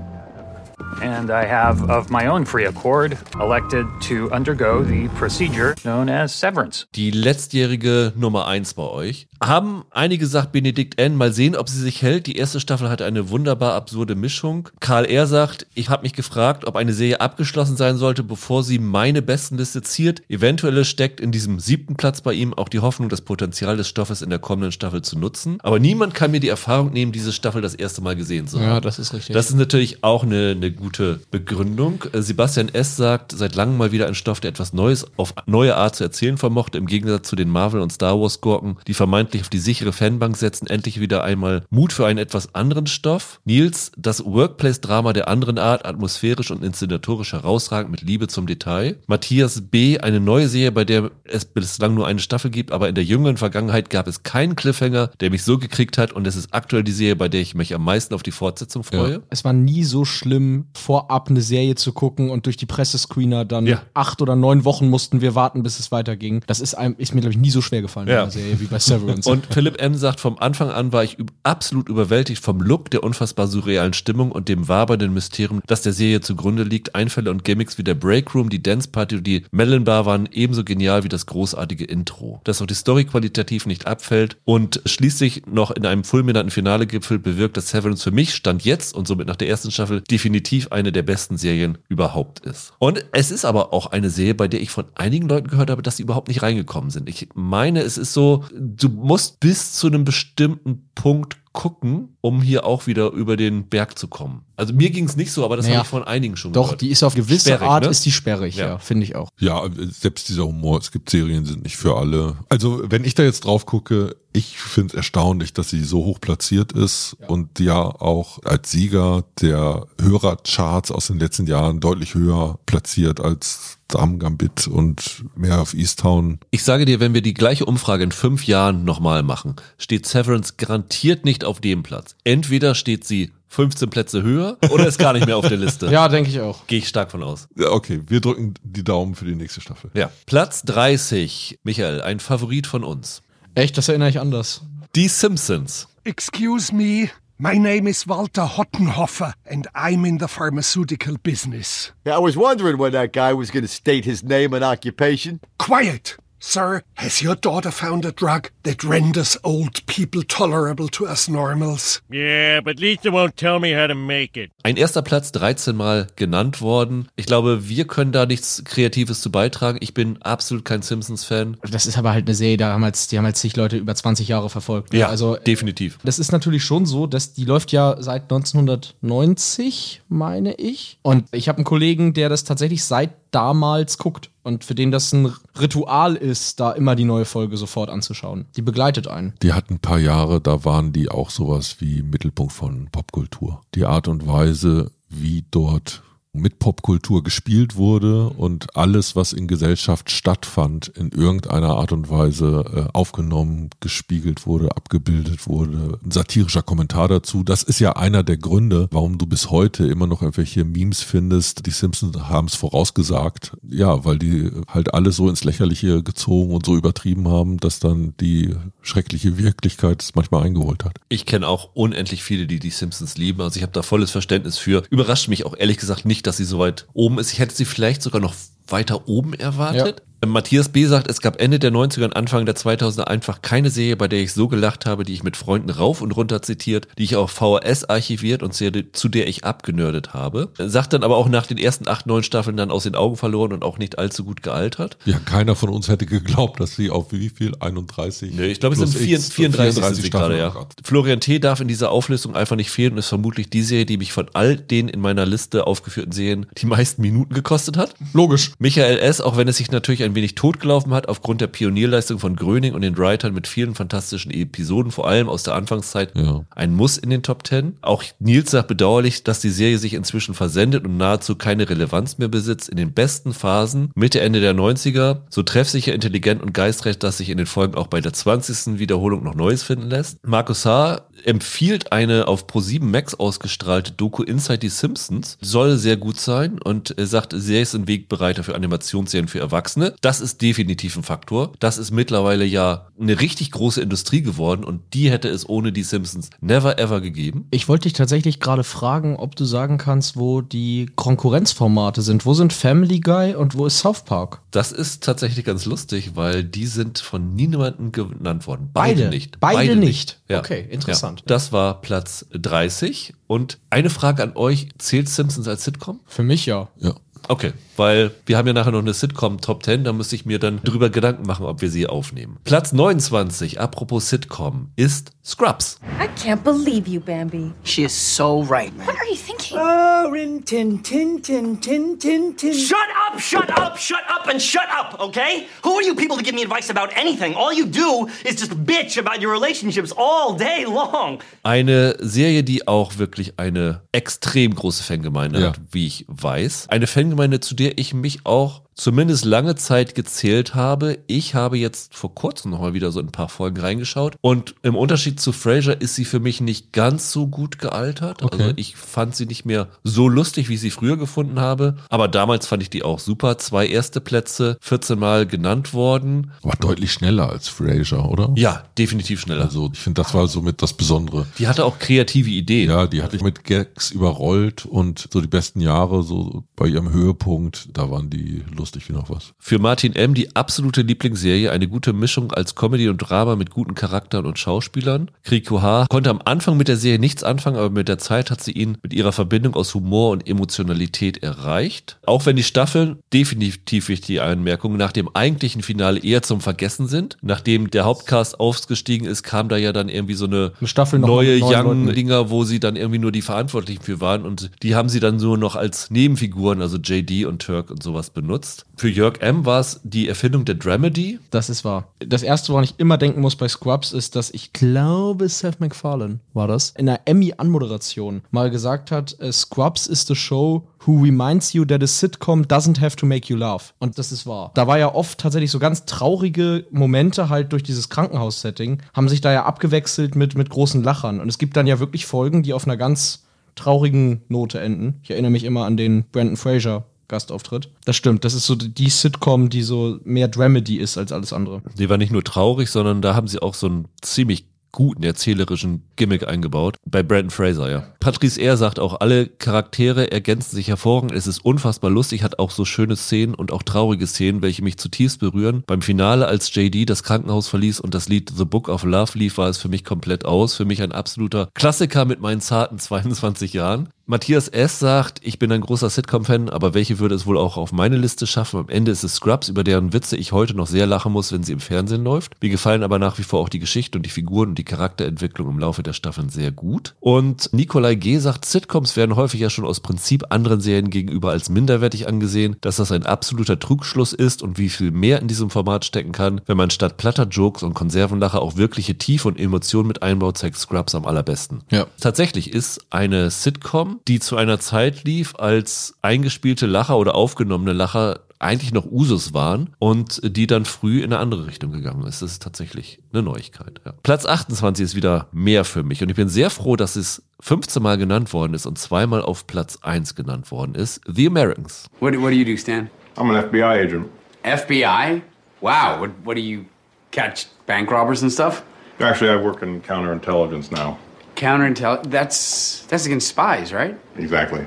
and I have, of my own free accord, elected to undergo the procedure known as severance. Die letztjährige Nummer 1 bei euch. Haben einige gesagt, Benedikt N. Mal sehen, ob sie sich hält. Die erste Staffel hatte eine wunderbar absurde Mischung. Karl R. sagt, ich habe mich gefragt, ob eine Serie abgeschlossen sein sollte, bevor sie meine Bestenliste ziert. Eventuell steckt in diesem siebten Platz bei ihm auch die Hoffnung, das Potenzial des Stoffes in der kommenden Staffel zu nutzen. Aber niemand kann mir die Erfahrung nehmen, diese Staffel das erste Mal gesehen zu haben. Ja, das ist richtig. Das ist natürlich auch eine, eine gute Begründung. Äh, Sebastian S. sagt, seit langem mal wieder ein Stoff, der etwas Neues auf neue Art zu erzählen vermochte, im Gegensatz zu den Marvel- und Star Wars-Gurken, die vermeintlich auf die sichere Fanbank setzen, endlich wieder einmal Mut für einen etwas anderen Stoff. Nils, das Workplace-Drama der anderen Art, atmosphärisch und inszenatorisch herausragend mit Liebe zum Detail. Matthias B., eine neue Serie, bei der es bislang nur eine Staffel gibt, aber in der jüngeren Vergangenheit gab es keinen Cliffhanger, der mich so gekriegt hat und es ist aktuell die Serie, bei der ich mich am meisten auf die Fortsetzung freue. Es war nie so schlimm, vorab eine Serie zu gucken und durch die Pressescreener dann Ja. acht oder neun Wochen mussten wir warten, bis es weiterging. Das ist, einem, ist mir, glaube ich, nie so schwer gefallen Ja. in einer Serie wie bei Severance. Und Philipp M. sagt, vom Anfang an war ich absolut überwältigt vom Look, der unfassbar surrealen Stimmung und dem wabernden Mysterium, das der Serie zugrunde liegt. Einfälle und Gimmicks wie der Breakroom, die Dance Party und die Melon Bar waren ebenso genial wie das großartige Intro. Dass auch die Story qualitativ nicht abfällt und schließlich noch in einem fulminanten Finale gipfel bewirkt, dass Severance für mich stand jetzt und somit nach der ersten Staffel definitiv eine der besten Serien überhaupt ist. Und es ist aber auch eine Serie, bei der ich von einigen Leuten gehört habe, dass sie überhaupt nicht reingekommen sind. Ich meine, es ist so, du musst bis zu einem bestimmten Punkt gucken, um hier auch wieder über den Berg zu kommen. Also mir ging es nicht so, aber das Naja, habe ich von einigen schon Doch, gehört. die ist auf gewisse Sperrig, Art ne? ist die sperrig, ja, Ja. finde ich auch. Ja, selbst dieser Humor, es gibt Serien, sind nicht für alle. Also, wenn ich da jetzt drauf gucke, ich finde es erstaunlich, dass sie so hoch platziert ist und ja auch als Sieger der Hörercharts aus den letzten Jahren deutlich höher platziert als Damen Gambit und mehr auf Easttown. Ich sage dir, wenn wir die gleiche Umfrage in fünf Jahren nochmal machen, steht Severance garantiert nicht auf dem Platz. Entweder steht sie 15 Plätze höher oder ist gar nicht mehr auf der Liste. Ja, denke ich auch. Gehe ich stark von aus. Ja, okay, wir drücken die Daumen für die nächste Staffel. Ja. Platz 30. Michael, ein Favorit von uns. Echt, das erinnere ich anders. Die Simpsons. Excuse me. My name is Walter Hottenhoffer, and I'm in the pharmaceutical business. Yeah, I was wondering when that guy was going to state his name and occupation. Quiet! Sir, has your daughter found a drug that renders old people tolerable to us normals? Yeah, but Lisa won't tell me how to make it. Ein erster Platz 13 Mal genannt worden. Ich glaube, wir können da nichts Kreatives zu beitragen. Ich bin absolut kein Simpsons-Fan. Das ist aber halt eine Serie, da haben halt, die haben halt zig Leute über 20 Jahre verfolgt. ne? Ja, also definitiv. Das ist natürlich schon so, dass die läuft ja seit 1990, meine ich. Und ich habe einen Kollegen, der das tatsächlich seit damals guckt. Und für den das ein Ritual ist, da immer die neue Folge sofort anzuschauen. Die begleitet einen. Die hatten ein paar Jahre, da waren die auch sowas wie Mittelpunkt von Popkultur. Die Art und Weise, wie dort mit Popkultur gespielt wurde und alles, was in Gesellschaft stattfand, in irgendeiner Art und Weise äh, aufgenommen, gespiegelt wurde, abgebildet wurde. Ein satirischer Kommentar dazu. Das ist ja einer der Gründe, warum du bis heute immer noch irgendwelche Memes findest. Die Simpsons haben es vorausgesagt. Ja, weil die halt alles so ins Lächerliche gezogen und so übertrieben haben, dass dann die schreckliche Wirklichkeit es manchmal eingeholt hat. Ich kenne auch unendlich viele, die die Simpsons lieben. Also ich habe da volles Verständnis für. Überrascht mich auch ehrlich gesagt nicht, dass sie so weit oben ist. Ich hätte sie vielleicht sogar noch weiter oben erwartet. Matthias B. sagt, es gab Ende der 90er und Anfang der 2000er einfach keine Serie, bei der ich so gelacht habe, die ich mit Freunden rauf und runter zitiert, die ich auf VHS archiviert und zu der ich abgenördet habe. Sagt dann aber auch nach den ersten acht, neun Staffeln dann aus den Augen verloren und auch nicht allzu gut gealtert. Ja, keiner von uns hätte geglaubt, dass sie auf wie viel? 31? Nee, ich glaube, es sind plus vier, X, 34, sind gerade, ja. Oh. Florian T. darf in dieser Auflistung einfach nicht fehlen und ist vermutlich die Serie, die mich von all den in meiner Liste aufgeführten Serien die meisten Minuten gekostet hat. Logisch. Michael S., auch wenn es sich natürlich ein wenig totgelaufen hat, aufgrund der Pionierleistung von Gröning und den Writern mit vielen fantastischen Episoden, vor allem aus der Anfangszeit, ein Muss in den Top Ten. Auch Nils sagt bedauerlich, dass die Serie sich inzwischen versendet und nahezu keine Relevanz mehr besitzt. In den besten Phasen, Mitte, Ende der 90er, so treffsicher, intelligent und geistreich, dass sich in den Folgen auch bei der 20. Wiederholung noch Neues finden lässt. Markus H. empfiehlt eine auf Pro7 Max ausgestrahlte Doku Inside the Simpsons. Soll sehr gut sein und sagt, sehr ist ein Wegbereiter für Animationsserien für Erwachsene. Das ist definitiv ein Faktor. Das ist mittlerweile ja eine richtig große Industrie geworden und die hätte es ohne die Simpsons never ever gegeben. Ich wollte dich tatsächlich gerade fragen, ob du sagen kannst, wo die Konkurrenzformate sind. Wo sind Family Guy und wo ist South Park? Das ist tatsächlich ganz lustig, weil die sind von niemandem genannt worden. Beide? nicht. Beide nicht? Ja. Okay, interessant. Ja. Das war Platz 30. Und eine Frage an euch: Zählt Simpsons als Sitcom? Für mich ja. Ja. Okay, weil wir haben ja nachher noch eine Sitcom Top 10, da müsste ich mir dann drüber Gedanken machen, ob wir sie aufnehmen. Platz 29, apropos Sitcom, ist Scrubs. I can't believe you, Bambi. She is so right, man. What are you thinking? Oh, Rin Tin Tin Tin Tin Tin Tin. Shut up, shut up, shut up, and shut up, okay? Who are you people to give me advice about anything? All you do is just bitch about your relationships all day long. Eine Serie, die auch wirklich eine extrem große Fangemeinde Ja. hat, wie ich weiß. Eine Fangemeinde, zu der ich mich auch zumindest lange Zeit gezählt habe. Ich habe jetzt vor kurzem noch mal wieder so ein paar Folgen reingeschaut und im Unterschied zu Frasier ist sie für mich nicht ganz so gut gealtert. Also Okay. ich fand sie nicht mehr so lustig, wie ich sie früher gefunden habe. Aber damals fand ich die auch super. Zwei erste Plätze, 14 Mal genannt worden. War deutlich schneller als Frasier, oder? Ja, definitiv schneller. Also ich finde, das war somit das Besondere. Die hatte auch kreative Ideen. Ja, die hatte ich mit Gags überrollt und so die besten Jahre, so bei ihrem Höhepunkt, da waren die lustig wie noch was. Für Martin M. die absolute Lieblingsserie, eine gute Mischung als Comedy und Drama mit guten Charakteren und Schauspielern. Kriko H. konnte am Anfang mit der Serie nichts anfangen, aber mit der Zeit hat sie ihn mit ihrer Verbindung aus Humor und Emotionalität erreicht. Auch wenn die Staffeln, definitiv wichtige Anmerkung, nach dem eigentlichen Finale eher zum Vergessen sind. Nachdem der Hauptcast aufgestiegen ist, kam da ja dann irgendwie so eine, Eine Staffel neue mit neuen Young Leuten. Dinger, wo sie dann irgendwie nur die Verantwortlichen für waren und die haben sie dann nur noch als Nebenfiguren, also JD und Turk und sowas benutzt. Für Jörg M. war es die Erfindung der Dramedy. Das ist wahr. Das erste, woran ich immer denken muss bei Scrubs, ist, dass ich glaube, Seth MacFarlane war das, in einer Emmy-Anmoderation mal gesagt hat, äh, Scrubs is the show who reminds you that a sitcom doesn't have to make you laugh. Und das ist wahr. Da war ja oft tatsächlich so ganz traurige Momente halt durch dieses Krankenhaus-Setting, haben sich da ja abgewechselt mit, mit großen Lachern. Und es gibt dann ja wirklich Folgen, die auf einer ganz traurigen Note enden. Ich erinnere mich immer an den Brandon Fraser Gastauftritt. Das stimmt, das ist so die Sitcom, die so mehr Dramedy ist als alles andere. Die war nicht nur traurig, sondern da haben sie auch so einen ziemlich guten erzählerischen Gimmick eingebaut. Bei Brandon Fraser, ja. Patrice R. sagt auch, alle Charaktere ergänzen sich hervorragend. Es ist unfassbar lustig, hat auch so schöne Szenen und auch traurige Szenen, welche mich zutiefst berühren. Beim Finale, als JD das Krankenhaus verließ und das Lied The Book of Love lief, war es für mich komplett aus. Für mich ein absoluter Klassiker mit meinen zarten 22 Jahren. Matthias S. sagt, ich bin ein großer Sitcom-Fan, aber welche würde es wohl auch auf meine Liste schaffen? Am Ende ist es Scrubs, über deren Witze ich heute noch sehr lachen muss, wenn sie im Fernsehen läuft. Mir gefallen aber nach wie vor auch die Geschichte und die Figuren und die Charakterentwicklung im Laufe der Staffeln sehr gut. Und Nikolai G. sagt, Sitcoms werden häufig ja schon aus Prinzip anderen Serien gegenüber als minderwertig angesehen, dass das ein absoluter Trugschluss ist und wie viel mehr in diesem Format stecken kann. Wenn man statt platter Jokes und Konservenlacher auch wirkliche Tiefe und Emotionen mit einbaut, zeigt Scrubs am allerbesten. Ja. Tatsächlich ist eine Sitcom, die zu einer Zeit lief, als eingespielte Lacher oder aufgenommene Lacher eigentlich noch Usus waren und die dann früh in eine andere Richtung gegangen ist. Das ist tatsächlich eine Neuigkeit. Ja. Platz 28 ist wieder mehr für mich und ich bin sehr froh, dass es 15 Mal genannt worden ist und zweimal auf Platz 1 genannt worden ist. The Americans. What, what do you do, Stan? I'm an FBI agent. FBI? Wow. What, what do you catch bank robbers and stuff? Actually, I work in counterintelligence now. Counterintel. That's that's against spies, right? Exactly.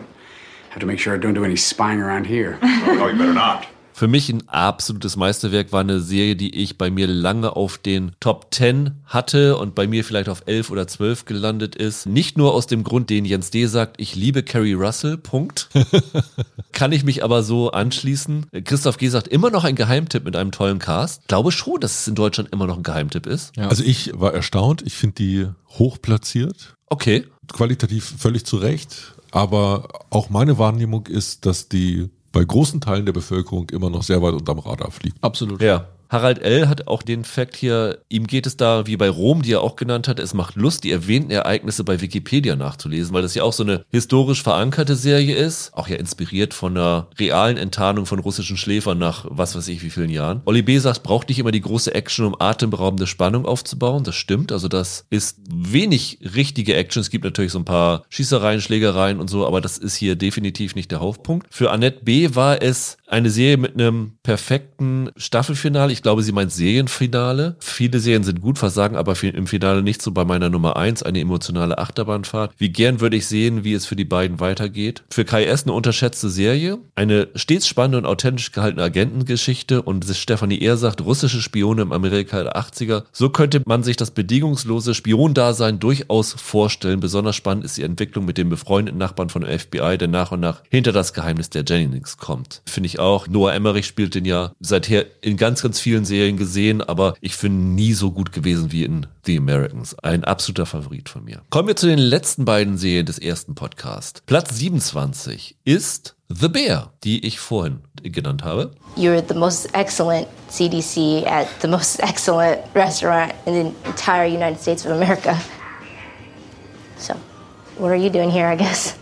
Have to make sure I don't do any spying around here. oh, you better not. Für mich ein absolutes Meisterwerk, war eine Serie, die ich bei mir lange auf den Top 10 hatte und bei mir vielleicht auf 11 oder 12 gelandet ist. Nicht nur aus dem Grund, den Jens D. sagt, ich liebe Carrie Russell, Punkt. Kann ich mich aber so anschließen. Christoph G. sagt, immer noch ein Geheimtipp mit einem tollen Cast. Glaube schon, dass es in Deutschland immer noch ein Geheimtipp ist. Also ich war erstaunt. Ich finde die hoch platziert. Okay. Qualitativ völlig zu Recht. Aber auch meine Wahrnehmung ist, dass die bei großen Teilen der Bevölkerung immer noch sehr weit unterm Radar fliegt. Absolut. Ja. Harald L. hat auch den Fakt hier, ihm geht es da wie bei Rom, die er auch genannt hat, es macht Lust, die erwähnten Ereignisse bei Wikipedia nachzulesen, weil das ja auch so eine historisch verankerte Serie ist, auch ja inspiriert von einer realen Enttarnung von russischen Schläfern nach was weiß ich wie vielen Jahren. Olli B. sagt, braucht nicht immer die große Action, um atemberaubende Spannung aufzubauen, das stimmt, also das ist wenig richtige Action, es gibt natürlich so ein paar Schießereien, Schlägereien und so, aber das ist hier definitiv nicht der Hauptpunkt. Für Annette B. war es eine Serie mit einem perfekten Staffelfinale. Ich glaube, sie meint Serienfinale. Viele Serien sind gut, versagen aber im Finale nicht so bei meiner Nummer eins eine emotionale Achterbahnfahrt. Wie gern würde ich sehen, wie es für die beiden weitergeht. Für Kai S. eine unterschätzte Serie. Eine stets spannende und authentisch gehaltene Agentengeschichte und Stefanie Ehr sagt, russische Spione im Amerika der 80er. So könnte man sich das bedingungslose Spiondasein durchaus vorstellen. Besonders spannend ist die Entwicklung mit dem befreundeten Nachbarn von FBI, der nach und nach hinter das Geheimnis der Jennings kommt. Finde ich auch. Noah Emmerich spielt den ja seither in ganz, ganz vielen Serien gesehen, aber ich finde nie so gut gewesen wie in The Americans. Ein absoluter Favorit von mir. Kommen wir zu den letzten beiden Serien des ersten Podcasts. Platz 27 ist The Bear, die ich vorhin genannt habe. You're the most excellent CDC at the most excellent restaurant in the entire United States of America. So, what are you doing here, I guess?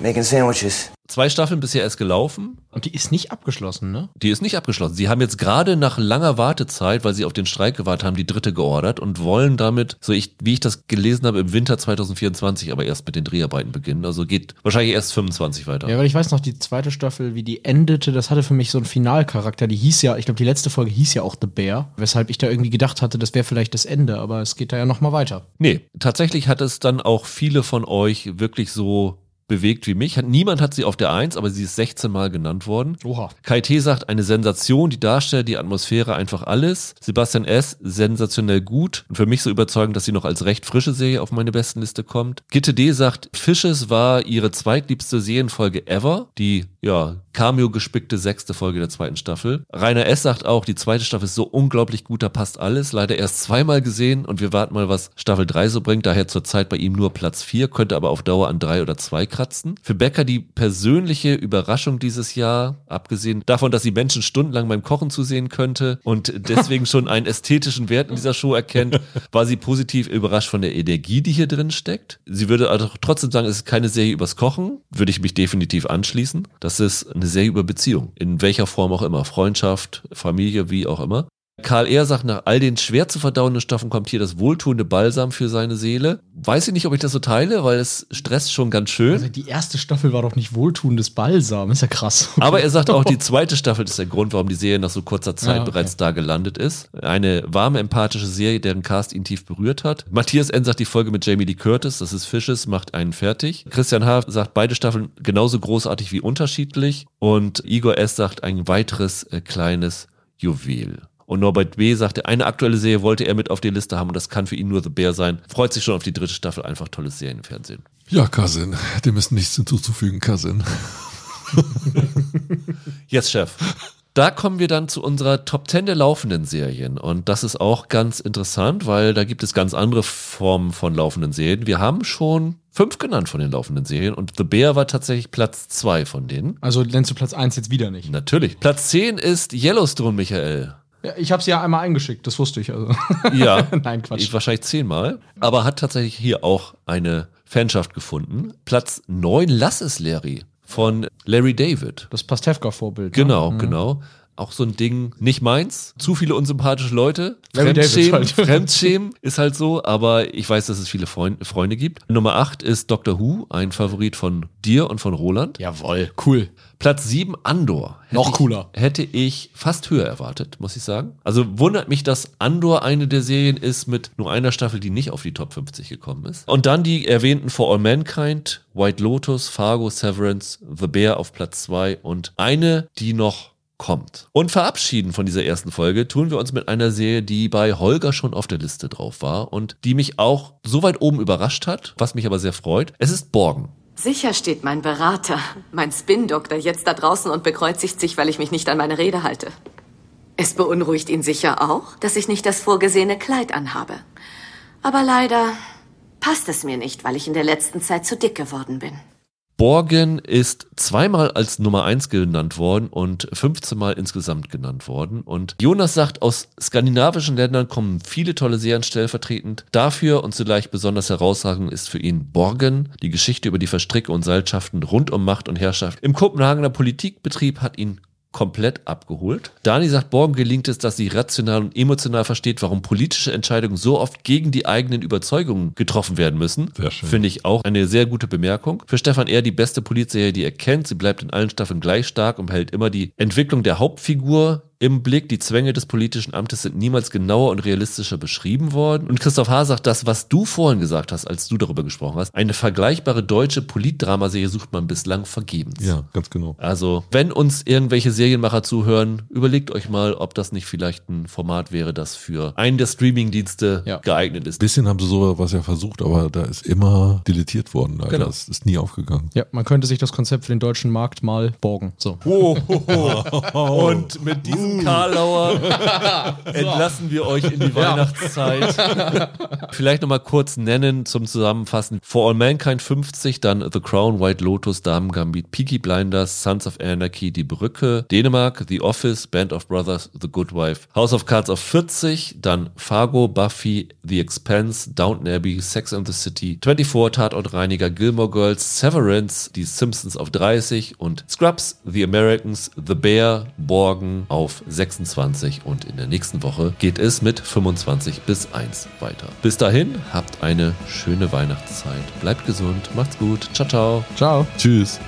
Making sandwiches. Zwei Staffeln bisher erst gelaufen. Und die ist nicht abgeschlossen, ne? Die ist nicht abgeschlossen. Sie haben jetzt gerade nach langer Wartezeit, weil sie auf den Streik gewartet haben, die dritte geordert und wollen damit, so ich, wie ich das gelesen habe, im Winter 2024 aber erst mit den Dreharbeiten beginnen. Also geht wahrscheinlich erst 25 weiter. Ja, weil ich weiß noch, die zweite Staffel, wie die endete, das hatte für mich so einen Finalcharakter. Die hieß ja, ich glaube, die letzte Folge hieß ja auch The Bear, weshalb ich da irgendwie gedacht hatte, das wäre vielleicht das Ende, aber es geht da ja nochmal weiter. Nee, tatsächlich hat es dann auch viele von euch wirklich so bewegt wie mich. Niemand hat sie auf der Eins, aber sie ist 16 Mal genannt worden. Oha. Kai T sagt, eine Sensation, die Darsteller, die Atmosphäre, einfach alles. Sebastian S., sensationell gut und für mich so überzeugend, dass sie noch als recht frische Serie auf meine Bestenliste kommt. Gitte D. sagt, Fishes war ihre zweitliebste Serienfolge ever, die, ja, Cameo-gespickte sechste Folge der zweiten Staffel. Rainer S. sagt auch, die zweite Staffel ist so unglaublich gut, da passt alles. Leider erst zweimal gesehen und wir warten mal, was Staffel 3 so bringt. Daher zurzeit bei ihm nur Platz 4, könnte aber auf Dauer an 3 oder 2 kratzen. Für Becker die persönliche Überraschung dieses Jahr, abgesehen davon, dass sie Menschen stundenlang beim Kochen zusehen könnte und deswegen schon einen ästhetischen Wert in dieser Show erkennt, war sie positiv überrascht von der Energie, die hier drin steckt. Sie würde also trotzdem sagen, es ist keine Serie übers Kochen, würde ich mich definitiv anschließen. Das ist eine Serie über Beziehung, in welcher Form auch immer, Freundschaft, Familie, wie auch immer. Karl Ehr sagt, nach all den schwer zu verdauenden Stoffen kommt hier das wohltuende Balsam für seine Seele. Weiß ich nicht, ob ich das so teile, weil es stresst schon ganz schön. Also die erste Staffel war doch nicht wohltuendes Balsam, ist ja krass. Aber er sagt auch, die zweite Staffel ist der Grund, warum die Serie nach so kurzer Zeit ja, okay. bereits da gelandet ist. Eine warme, empathische Serie, deren Cast ihn tief berührt hat. Matthias N. sagt, die Folge mit Jamie Lee Curtis, das ist Fisches, macht einen fertig. Christian H. sagt, beide Staffeln genauso großartig wie unterschiedlich. Und Igor S. sagt, ein weiteres äh, kleines Juwel. Und Norbert B. sagte, eine aktuelle Serie wollte er mit auf die Liste haben und das kann für ihn nur The Bear sein. Freut sich schon auf die dritte Staffel, einfach tolles Serienfernsehen. Ja, Cousin, dem ist nichts hinzuzufügen, Cousin. Yes, Chef. Da kommen wir dann zu unserer Top 10 der laufenden Serien. Und das ist auch ganz interessant, weil da gibt es ganz andere Formen von laufenden Serien. Wir haben schon fünf genannt von den laufenden Serien und The Bear war tatsächlich Platz zwei von denen. Also nennst du Platz eins jetzt wieder nicht? Natürlich. Platz 10 ist Yellowstone, Michael. Ja, ich habe sie ja einmal eingeschickt, das wusste ich. Also. Ja, nein, Quatsch. Ich wahrscheinlich zehnmal. Aber hat tatsächlich hier auch eine Fanschaft gefunden. Platz 9, Lass es Larry von Larry David. Das Pastewka-Vorbild. Genau, ne? genau. auch so ein Ding, nicht meins. Zu viele unsympathische Leute. Larry David Fremdschämen, halt. Fremdschämen ist halt so, aber ich weiß, dass es viele Freund, Freunde gibt. Nummer 8 ist Doctor Who, ein Favorit von dir und von Roland. Jawohl, cool. Platz 7 Andor. Hätte Noch ich, cooler. Hätte ich fast höher erwartet, muss ich sagen. Also wundert mich, dass Andor eine der Serien ist mit nur einer Staffel, die nicht auf die Top 50 gekommen ist. Und dann die erwähnten For All Mankind, White Lotus, Fargo, Severance, The Bear auf Platz 2 und eine, die noch kommt. Und verabschieden von dieser ersten Folge tun wir uns mit einer Serie, die bei Holger schon auf der Liste drauf war und die mich auch so weit oben überrascht hat, was mich aber sehr freut. Es ist Borgen. Sicher steht mein Berater, mein Spin-Doktor, jetzt da draußen und bekreuzigt sich, weil ich mich nicht an meine Rede halte. Es beunruhigt ihn sicher auch, dass ich nicht das vorgesehene Kleid anhabe. Aber leider passt es mir nicht, weil ich in der letzten Zeit zu dick geworden bin. Borgen ist zweimal als Nummer 1 genannt worden und 15 Mal insgesamt genannt worden. Und Jonas sagt, aus skandinavischen Ländern kommen viele tolle Serien stellvertretend. Dafür und zugleich besonders herausragend ist für ihn Borgen. Die Geschichte über die Verstricke und Seilschaften rund um Macht und Herrschaft im Kopenhagener Politikbetrieb hat ihn komplett abgeholt. Dani sagt, Borgen gelingt es, dass sie rational und emotional versteht, warum politische Entscheidungen so oft gegen die eigenen Überzeugungen getroffen werden müssen. Sehr schön. Finde ich auch eine sehr gute Bemerkung. Für Stefan eher die beste Polizserie, die er kennt. Sie bleibt in allen Staffeln gleich stark und behält immer die Entwicklung der Hauptfigur im Blick. Die Zwänge des politischen Amtes sind niemals genauer und realistischer beschrieben worden. Und Christoph Haar sagt, das, was du vorhin gesagt hast, als du darüber gesprochen hast, eine vergleichbare deutsche Politdramaserie sucht man bislang vergebens. Ja, ganz genau. Also, wenn uns irgendwelche Serienmacher zuhören, überlegt euch mal, ob das nicht vielleicht ein Format wäre, das für einen der Streamingdienste geeignet ist. Bisschen haben sie sowas ja versucht, aber da ist immer deletiert worden. Leider. Genau. Das ist nie aufgegangen. Ja, man könnte sich das Konzept für den deutschen Markt mal borgen. So. Ho, ho, ho. Und mit diesem Karlauer entlassen wir euch in die. Weihnachtszeit. Vielleicht nochmal kurz nennen zum Zusammenfassen. For All Mankind 50, dann The Crown, White Lotus, Damen Gambit, Peaky Blinders, Sons of Anarchy, Die Brücke, Dänemark, The Office, Band of Brothers, The Good Wife, House of Cards auf 40, dann Fargo, Buffy, The Expanse, Downton Abbey, Sex and the City, 24, Tatortreiniger, Gilmore Girls, Severance, Die Simpsons auf 30 und Scrubs, The Americans, The Bear, Borgen auf 26 und in der nächsten Woche geht es mit 25 bis 1 weiter. Bis dahin, habt eine schöne Weihnachtszeit. Bleibt gesund, macht's gut. Ciao, ciao. Ciao. Tschüss.